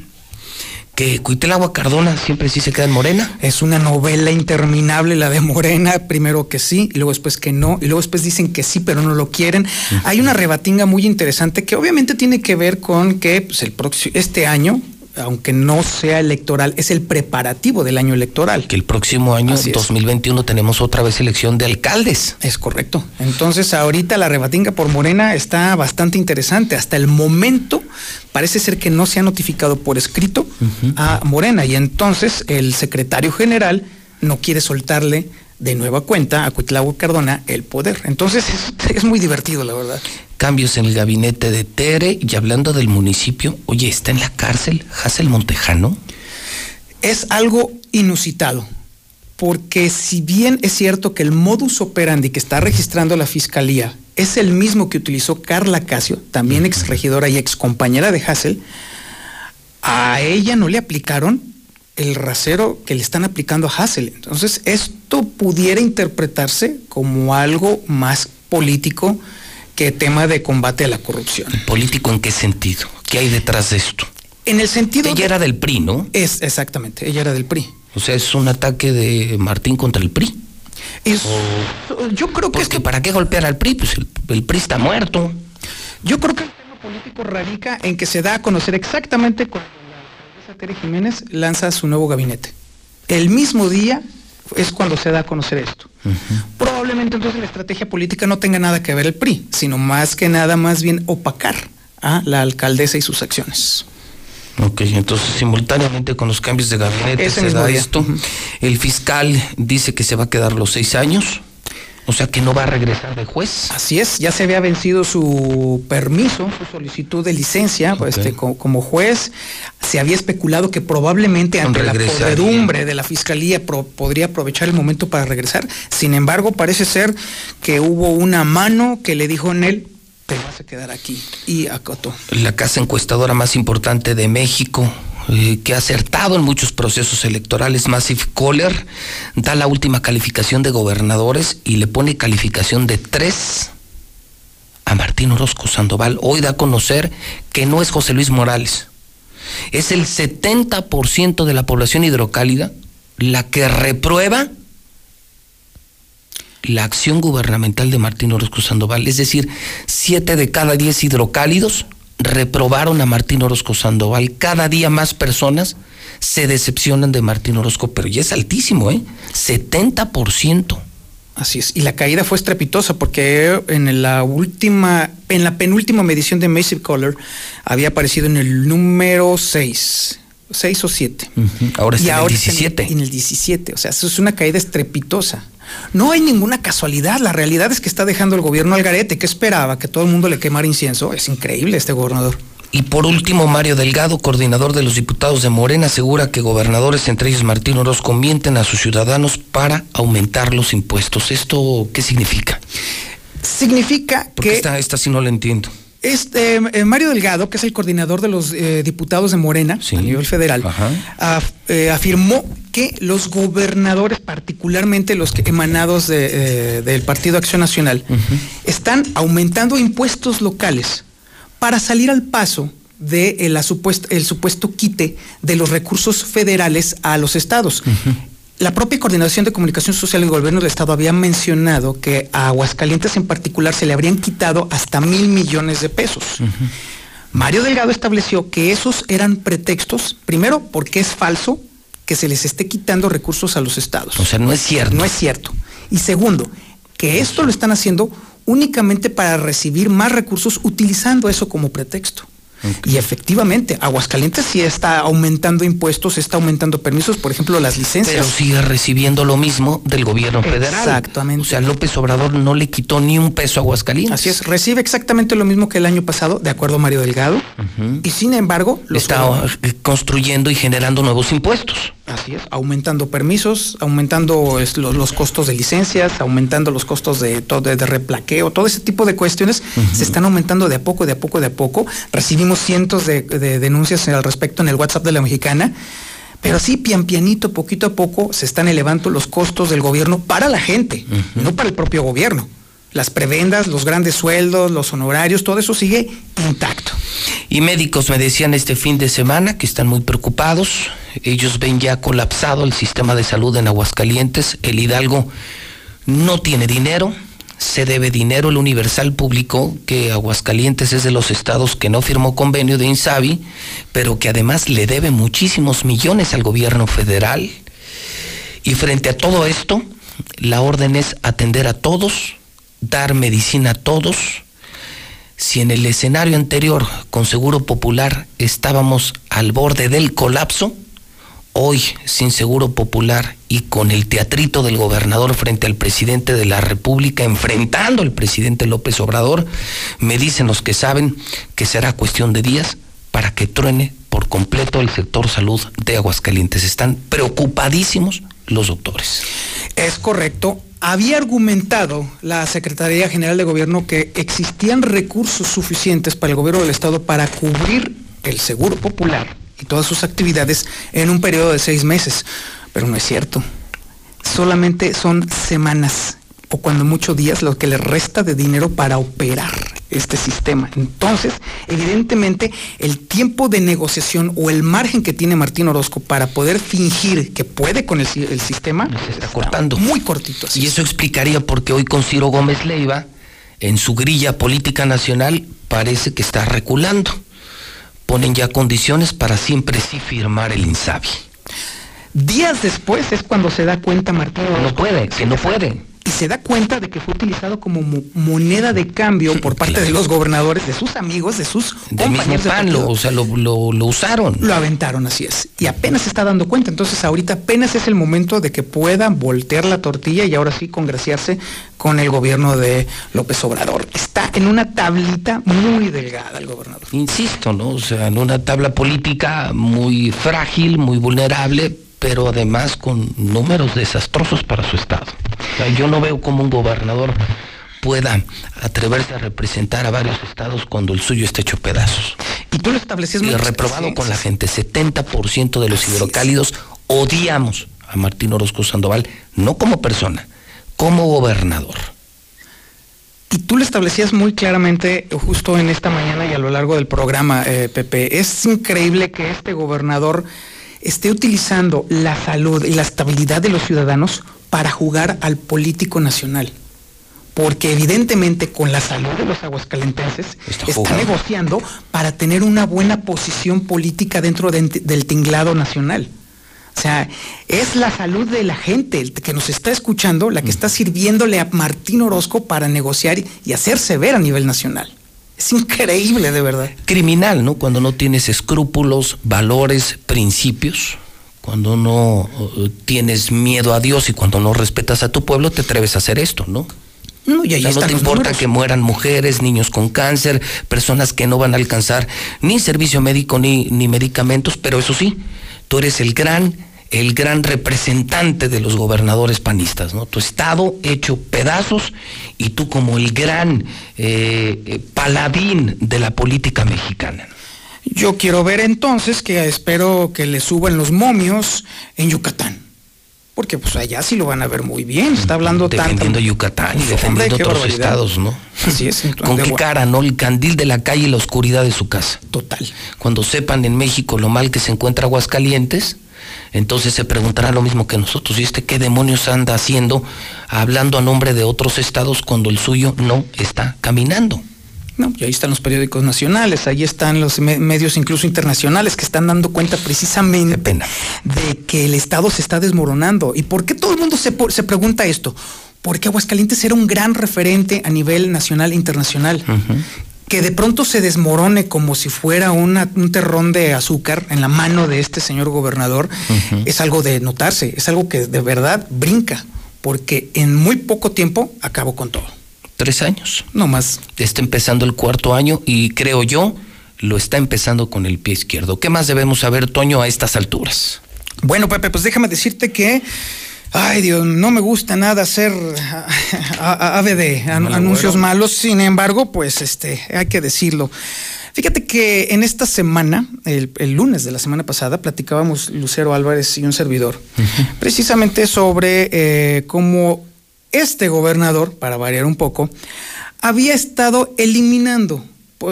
que Cuitelagua Cardona siempre sí se queda en Morena. Es una novela interminable la de Morena, primero que sí, y luego después que no, y luego después dicen que sí, pero no lo quieren. Hay una rebatinga muy interesante que obviamente tiene que ver con que pues, el próximo, este año aunque no sea electoral, es el preparativo del año electoral. Que el próximo año, 2021, tenemos otra vez elección de alcaldes. Es correcto. Entonces, ahorita la rebatinga por Morena está bastante interesante. Hasta el momento parece ser que no se ha notificado por escrito a Morena y entonces el secretario general no quiere soltarle de nueva cuenta a Cuitlavo Cardona el poder. Entonces es, muy divertido, la verdad. Cambios en el gabinete de Tere y hablando del municipio, oye, ¿está en la cárcel Hassel Montejano? Es algo inusitado, porque si bien es cierto que el modus operandi que está registrando la fiscalía es el mismo que utilizó Carla Casio, también ex regidora y ex compañera de Hassel, a ella no le aplicaron el rasero que le están aplicando a Hassel. Entonces, esto pudiera interpretarse como algo más político que tema de combate a la corrupción. ¿Político en qué sentido? ¿Qué hay detrás de esto? En el sentido... Ella era del PRI, ¿no? Es, exactamente, ella era del PRI. O sea, es un ataque de Martín contra el PRI. yo creo que... es que ¿para qué golpear al PRI? Pues el, PRI está muerto. Yo creo que el tema político radica en que se da a conocer exactamente cuando Tere Jiménez lanza su nuevo gabinete. El mismo día es cuando se da a conocer esto. Probablemente entonces la estrategia política no tenga nada que ver el PRI, sino más que nada más bien opacar a la alcaldesa y sus acciones. Ok, entonces simultáneamente con los cambios de gabinete se da esto. El fiscal dice que se va a quedar los seis años. O sea que no va a regresar de juez. Así es, ya se había vencido su permiso, su solicitud de licencia este, como, juez. Se había especulado que probablemente ante la podredumbre de la fiscalía podría aprovechar el momento para regresar. Sin embargo, parece ser que hubo una mano que le dijo en él, te vas a quedar aquí. Y acotó. La casa encuestadora más importante de México, eh, que ha acertado en muchos procesos electorales, Massive Caller, da la última calificación de gobernadores y le pone calificación de tres a Martín Orozco Sandoval. Hoy da a conocer que no es José Luis Morales. Es el 70% de la población hidrocálida la que reprueba la acción gubernamental de Martín Orozco Sandoval. Es decir, siete de cada diez hidrocálidos reprobaron a Martín Orozco Sandoval. Cada día más personas se decepcionan de Martín Orozco, pero ya es altísimo, ¿eh? 70%. Así es. Y la caída fue estrepitosa porque en la última, en la penúltima medición de Massive Color había aparecido en el número 6. 6 o 7. Ahora está en el 17. en el 17. O sea, eso es una caída estrepitosa. No hay ninguna casualidad. La realidad es que está dejando el gobierno al garete. ¿Qué esperaba? Que todo el mundo le quemara incienso. Es increíble este gobernador. Y por último, Mario Delgado, coordinador de los diputados de Morena, asegura que gobernadores, entre ellos Martín Orozco, mienten a sus ciudadanos para aumentar los impuestos. ¿Esto qué significa? Significa Porque que... Esta, esta sí no la entiendo. Este, eh, Mario Delgado, que es el coordinador de los eh, diputados de Morena a nivel federal, eh, afirmó que los gobernadores, particularmente los que emanados del Partido Acción Nacional, están aumentando impuestos locales para salir al paso de el, supuesto quite de los recursos federales a los estados. La propia Coordinación de Comunicación Social del Gobierno del Estado había mencionado que a Aguascalientes en particular se le habrían quitado hasta mil millones de pesos. Mario Delgado estableció que esos eran pretextos, primero porque es falso que se les esté quitando recursos a los estados. O sea, no es cierto. No es cierto. Y segundo, que esto lo están haciendo únicamente para recibir más recursos utilizando eso como pretexto. Y efectivamente, Aguascalientes sí está aumentando impuestos, está aumentando permisos, por ejemplo, las licencias. Pero sigue recibiendo lo mismo del gobierno federal. Exactamente. O sea, López Obrador no le quitó ni un peso a Aguascalientes. Así es, recibe exactamente lo mismo que el año pasado, de acuerdo a Mario Delgado. Y sin embargo, está construyendo y generando nuevos impuestos. Así es, aumentando permisos, aumentando los, costos de licencias, aumentando los costos de, de, de replaqueo, todo ese tipo de cuestiones se están aumentando de a poco, de a poco, de a poco. Recibimos cientos de, denuncias al respecto en el WhatsApp de la mexicana. Pero sí, pian pianito, poquito a poco, se están elevando los costos del gobierno para la gente, no para el propio gobierno las prebendas, los grandes sueldos, los honorarios, todo eso sigue intacto. Y médicos me decían este fin de semana que están muy preocupados. Ellos ven ya colapsado el sistema de salud en Aguascalientes. El Hidalgo no tiene dinero. Se debe dinero. El Universal publicó que Aguascalientes es de los estados que no firmó convenio de Insabi, pero que además le debe muchísimos millones al gobierno federal. Y frente a todo esto, la orden es atender a todos, dar medicina a todos. Si en el escenario anterior con Seguro Popular estábamos al borde del colapso, hoy sin Seguro Popular y con el teatrito del gobernador frente al presidente de la República, enfrentando al presidente López Obrador, me dicen los que saben que será cuestión de días para que truene por completo el sector salud de Aguascalientes. Están preocupadísimos los doctores. Es correcto. Había argumentado la Secretaría General de Gobierno que existían recursos suficientes para el gobierno del Estado para cubrir el seguro popular y todas sus actividades en un periodo de seis meses. Pero no es cierto. Solamente son semanas o cuando muchos días lo que le resta de dinero para operar este sistema. Entonces, evidentemente, el tiempo de negociación o el margen que tiene Martín Orozco para poder fingir que puede con el, sistema se está, cortando. Muy cortito. y eso explicaría por qué hoy con Ciro Gómez Leiva, en su grilla política nacional, parece que está reculando ponen ya condiciones para siempre sí firmar el INSABI. Días después es cuando se da cuenta Martín. No puede, que no puede y se da cuenta de que fue utilizado como moneda de cambio por parte de los gobernadores, de sus amigos, de sus de compañeros pan, lo, o sea, lo, usaron. Lo aventaron, así es. Y apenas se está dando cuenta. Entonces ahorita apenas es el momento de que pueda voltear la tortilla y ahora sí congraciarse con el gobierno de López Obrador. Está en una tablita muy delgada el gobernador. Insisto, ¿no? O sea, en una tabla política muy frágil, muy vulnerable, pero además con números desastrosos para su estado. yo no veo cómo un gobernador pueda atreverse a representar a varios estados cuando el suyo está hecho pedazos. Y tú lo estableces muy reprobado con la gente. 70% de los hidrocálidos odiamos a Martín Orozco Sandoval, no como persona, como gobernador. Y tú lo establecías muy claramente justo en esta mañana y a lo largo del programa, eh, Pepe. Es increíble que este gobernador esté utilizando la salud y la estabilidad de los ciudadanos para jugar al político nacional. Porque evidentemente con la salud de los aguascalentenses está, negociando para tener una buena posición política dentro del tinglado nacional. O sea, es la salud de la gente que nos está escuchando la que está sirviéndole a Martín Orozco para negociar y hacerse ver a nivel nacional. Es increíble, de verdad. Criminal, ¿no? Cuando no tienes escrúpulos, valores, principios, cuando no uh, tienes miedo a Dios y cuando no respetas a tu pueblo, te atreves a hacer esto, ¿no? No, y ahí no te importa que mueran mujeres, niños con cáncer, personas que no van a alcanzar ni servicio médico ni, ni medicamentos, pero eso sí, tú eres el gran el gran representante de los gobernadores panistas, ¿no? Tu estado hecho pedazos y tú como el gran eh, eh, paladín de la política mexicana. Yo quiero ver entonces que espero que le suban los momios en Yucatán. Porque pues allá sí lo van a ver muy bien. Está hablando defendiendo Yucatán y defendiendo otros estados, ¿no? Así es. ¿Con qué cara, no? El candil de la calle y la oscuridad de su casa. Total. Cuando sepan en México lo mal que se encuentra Aguascalientes, entonces se preguntará lo mismo que nosotros. ¿Y este qué demonios anda haciendo hablando a nombre de otros estados cuando el suyo no está caminando? No, y ahí están los periódicos nacionales, ahí están los medios incluso internacionales que están dando cuenta precisamente de que el Estado se está desmoronando. ¿Y por qué todo el mundo se, se pregunta esto? Porque Aguascalientes era un gran referente a nivel nacional e internacional que de pronto se desmorone como si fuera un terrón de azúcar en la mano de este señor gobernador, es algo de notarse, es algo que de verdad brinca, porque en muy poco tiempo acabó con todo. Tres años. No más. Está empezando el cuarto año y creo yo lo está empezando con el pie izquierdo. ¿Qué más debemos saber, Toño, a estas alturas? Bueno, Pepe, pues déjame decirte que Ay Dios, no me gusta nada hacer ave de anuncios malos, sin embargo, pues este, hay que decirlo. Fíjate que en esta semana, el, lunes de la semana pasada, platicábamos Lucero Álvarez y un servidor, precisamente sobre eh, cómo este gobernador, para variar un poco, había estado eliminando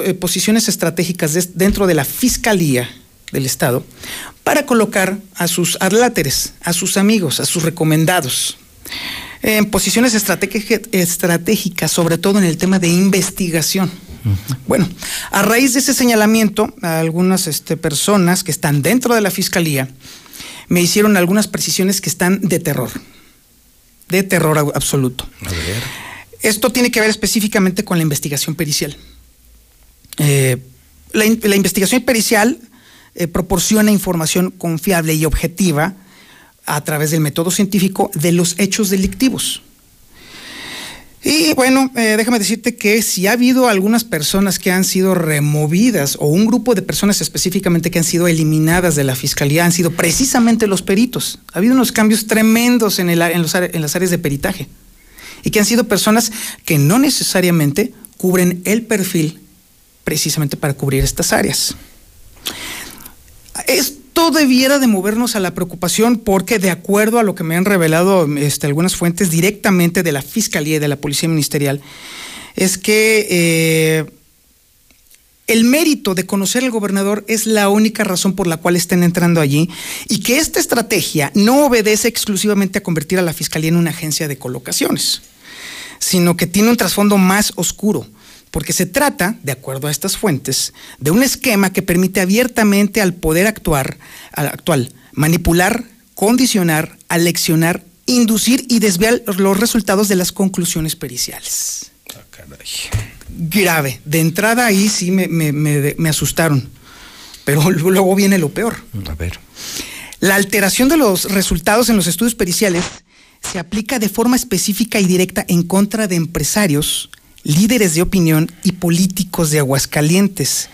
eh, posiciones estratégicas dentro de la fiscalía del Estado para colocar a sus adláteres, a sus amigos, a sus recomendados. en posiciones estratégicas, sobre todo en el tema de investigación. Bueno, a raíz de ese señalamiento, algunas este, personas que están dentro de la fiscalía me hicieron algunas precisiones que están de terror, de terror absoluto. Esto tiene que ver específicamente con la investigación pericial. Eh, la, investigación pericial eh, proporciona información confiable y objetiva a través del método científico de los hechos delictivos. Y bueno, eh, déjame decirte que si ha habido algunas personas que han sido removidas o un grupo de personas específicamente que han sido eliminadas de la fiscalía han sido precisamente los peritos. Ha habido unos cambios tremendos en, el, en, en las áreas de peritaje y que han sido personas que no necesariamente cubren el perfil precisamente para cubrir estas áreas. Esto debiera de movernos a la preocupación porque de acuerdo a lo que me han revelado este, algunas fuentes directamente de la Fiscalía y de la Policía Ministerial, es que eh, el mérito de conocer al gobernador es la única razón por la cual estén entrando allí y que esta estrategia no obedece exclusivamente a convertir a la Fiscalía en una agencia de colocaciones, sino que tiene un trasfondo más oscuro porque se trata, de acuerdo a estas fuentes, de un esquema que permite abiertamente al poder actuar, al actual manipular, condicionar, aleccionar, inducir y desviar los resultados de las conclusiones periciales. Ah, Grave. De entrada ahí sí me, me asustaron, pero luego viene lo peor. A ver. La alteración de los resultados en los estudios periciales se aplica de forma específica y directa en contra de empresarios, líderes de opinión y políticos de Aguascalientes.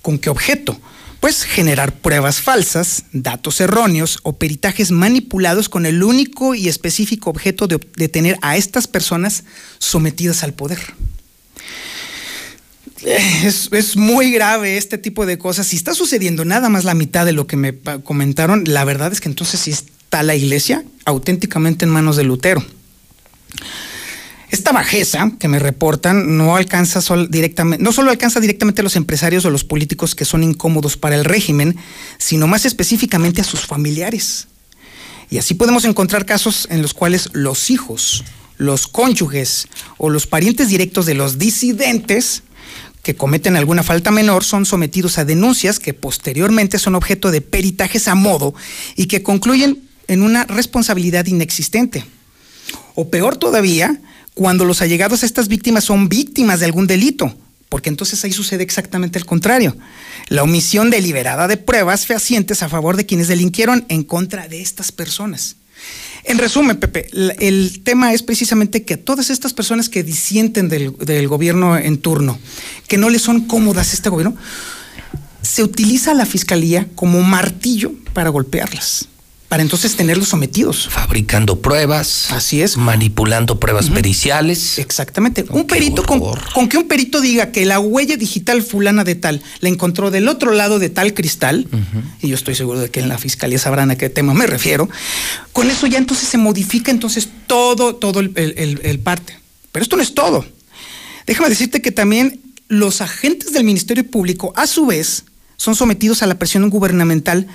¿Con qué objeto? Pues generar pruebas falsas, datos erróneos o peritajes manipulados con el único y específico objeto de, tener a estas personas sometidas al poder. Es, es, muy grave este tipo de cosas. Si está sucediendo nada más la mitad de lo que me comentaron, la verdad es que entonces sí está la iglesia auténticamente en manos de Lutero. Esta bajeza que me reportan no alcanza directamente, no solo alcanza directamente a los empresarios o los políticos que son incómodos para el régimen, sino más específicamente a sus familiares. Y así podemos encontrar casos en los cuales los hijos, los cónyuges o los parientes directos de los disidentes que cometen alguna falta menor son sometidos a denuncias que posteriormente son objeto de peritajes a modo y que concluyen en una responsabilidad inexistente. O peor todavía, cuando los allegados a estas víctimas son víctimas de algún delito, porque entonces ahí sucede exactamente el contrario. La omisión deliberada de pruebas fehacientes a favor de quienes delinquieron en contra de estas personas. En resumen, Pepe, el tema es precisamente que todas estas personas que disienten del, del gobierno en turno, que no les son cómodas este gobierno, se utiliza la fiscalía como martillo para golpearlas para entonces tenerlos sometidos. Fabricando pruebas. Así es. Manipulando pruebas periciales. Exactamente. un perito, con, que un perito diga que la huella digital fulana de tal la encontró del otro lado de tal cristal, y yo estoy seguro de que en la fiscalía sabrán a qué tema me refiero, con eso ya entonces se modifica entonces todo, todo el, el parte. Pero esto no es todo. Déjame decirte que también los agentes del Ministerio Público, a su vez, son sometidos a la presión gubernamental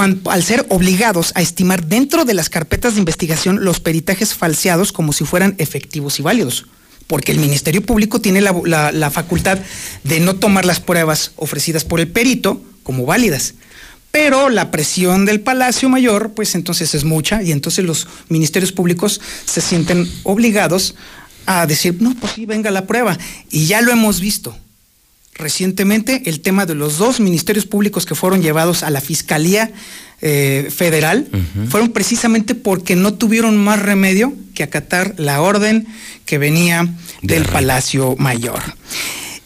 al ser obligados a estimar dentro de las carpetas de investigación los peritajes falseados como si fueran efectivos y válidos. Porque el Ministerio Público tiene la, facultad de no tomar las pruebas ofrecidas por el perito como válidas. Pero la presión del Palacio Mayor, pues entonces es mucha y entonces los ministerios públicos se sienten obligados a decir, no, pues sí, venga la prueba. Y ya lo hemos visto recientemente el tema de los dos ministerios públicos que fueron llevados a la Fiscalía eh, Federal fueron precisamente porque no tuvieron más remedio que acatar la orden que venía del Palacio Mayor.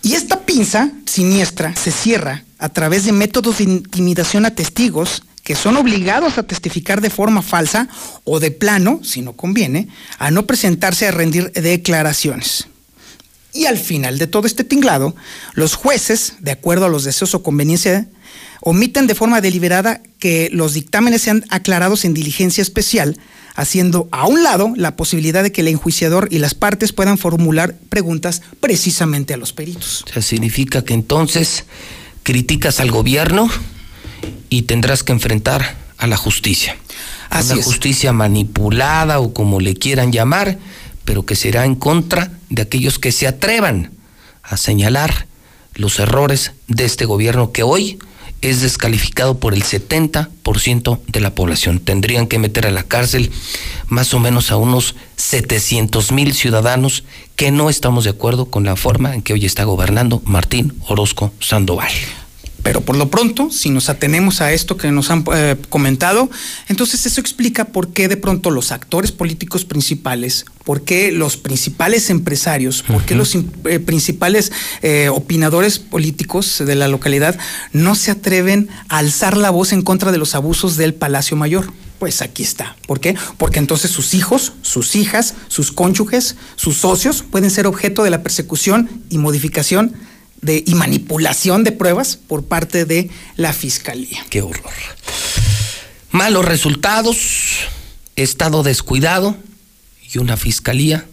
Y esta pinza siniestra se cierra a través de métodos de intimidación a testigos que son obligados a testificar de forma falsa o de plano, si no conviene, a no presentarse a rendir declaraciones. Y al final de todo este tinglado, los jueces, de acuerdo a los deseos o conveniencia, omiten de forma deliberada que los dictámenes sean aclarados en diligencia especial, haciendo a un lado la posibilidad de que el enjuiciador y las partes puedan formular preguntas precisamente a los peritos. O sea, significa que entonces criticas al gobierno y tendrás que enfrentar a la justicia. una justicia manipulada o como le quieran llamar, pero que será en contra de aquellos que se atrevan a señalar los errores de este gobierno que hoy es descalificado por el 70% de la población. Tendrían que meter a la cárcel más o menos a unos 700 mil ciudadanos que no estamos de acuerdo con la forma en que hoy está gobernando Martín Orozco Sandoval. Pero por lo pronto, si nos atenemos a esto que nos han eh, comentado, entonces eso explica por qué de pronto los actores políticos principales, por qué los principales empresarios, por qué los eh, principales eh, opinadores políticos de la localidad no se atreven a alzar la voz en contra de los abusos del Palacio Mayor. Pues aquí está. ¿Por qué? Porque entonces sus hijos, sus hijas, sus cónyuges, sus socios pueden ser objeto de la persecución y modificación de, y manipulación de pruebas por parte de la Fiscalía. Qué horror. Malos resultados, estado descuidado y una Fiscalía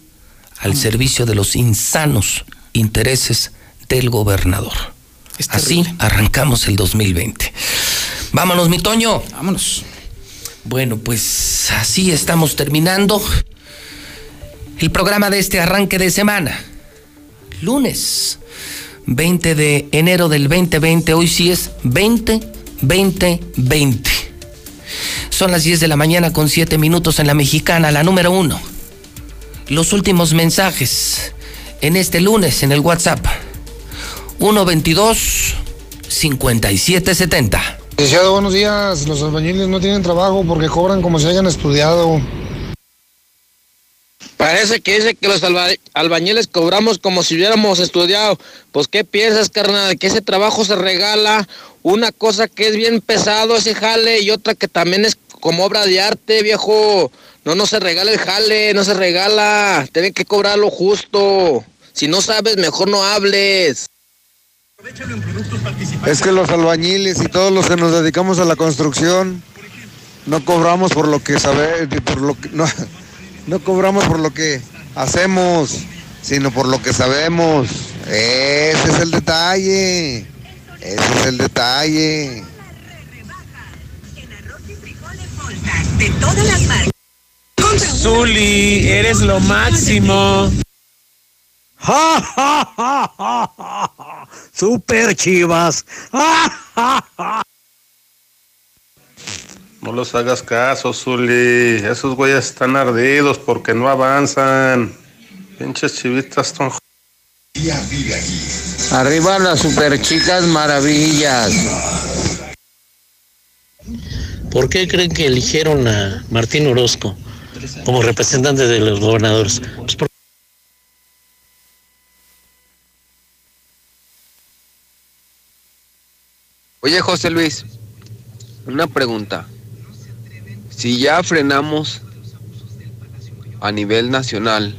al servicio de los insanos intereses del gobernador. Así arrancamos el 2020. Vámonos, mi Toño. Vámonos. Bueno, pues así estamos terminando el programa de este arranque de semana. Lunes 20 de enero del 2020. Hoy sí es 20, 20, 20. Son las 10 de la mañana con 7 minutos en la mexicana, la número 1. Los últimos mensajes en este lunes en el WhatsApp. 122 5770. Licenciado, buenos días. Los albañiles no tienen trabajo porque cobran como si hayan estudiado. Parece que dice que los albañiles cobramos como si hubiéramos estudiado. Pues, ¿qué piensas, carnal? Que ese trabajo se regala. Una cosa que es bien pesado ese jale y otra que también es como obra de arte, viejo. No, no se regala el jale, no se regala. Tienen que cobrarlo justo. Si no sabes, mejor no hables. Es que los albañiles y todos los que nos dedicamos a la construcción no cobramos por lo que sabe, por lo que no no cobramos por lo que hacemos, sino por lo que sabemos. Ese es el detalle. Ese es el detalle. De todas las marcas. Zuli, eres lo máximo. ¡Ja, ja, ja, ja, ja! ¡Super chivas! ¡Ja, ja, ja! No los hagas caso, Zuli. Esos güeyes están ardidos porque no avanzan. Pinches chivitas ton... Arriba las super chicas maravillas. ¿Por qué creen que eligieron a Martín Orozco como representante de los gobernadores? Pues Oye, José Luis, una pregunta. Si ya frenamos a nivel nacional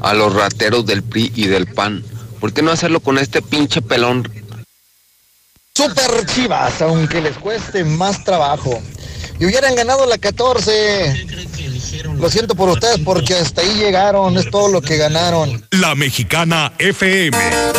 a los rateros del PRI y del PAN, ¿por qué no hacerlo con este pinche pelón? Super Chivas, aunque les cueste más trabajo. Y hubieran ganado la 14. Lo siento por ustedes porque hasta ahí llegaron, es todo lo que ganaron. La Mexicana FM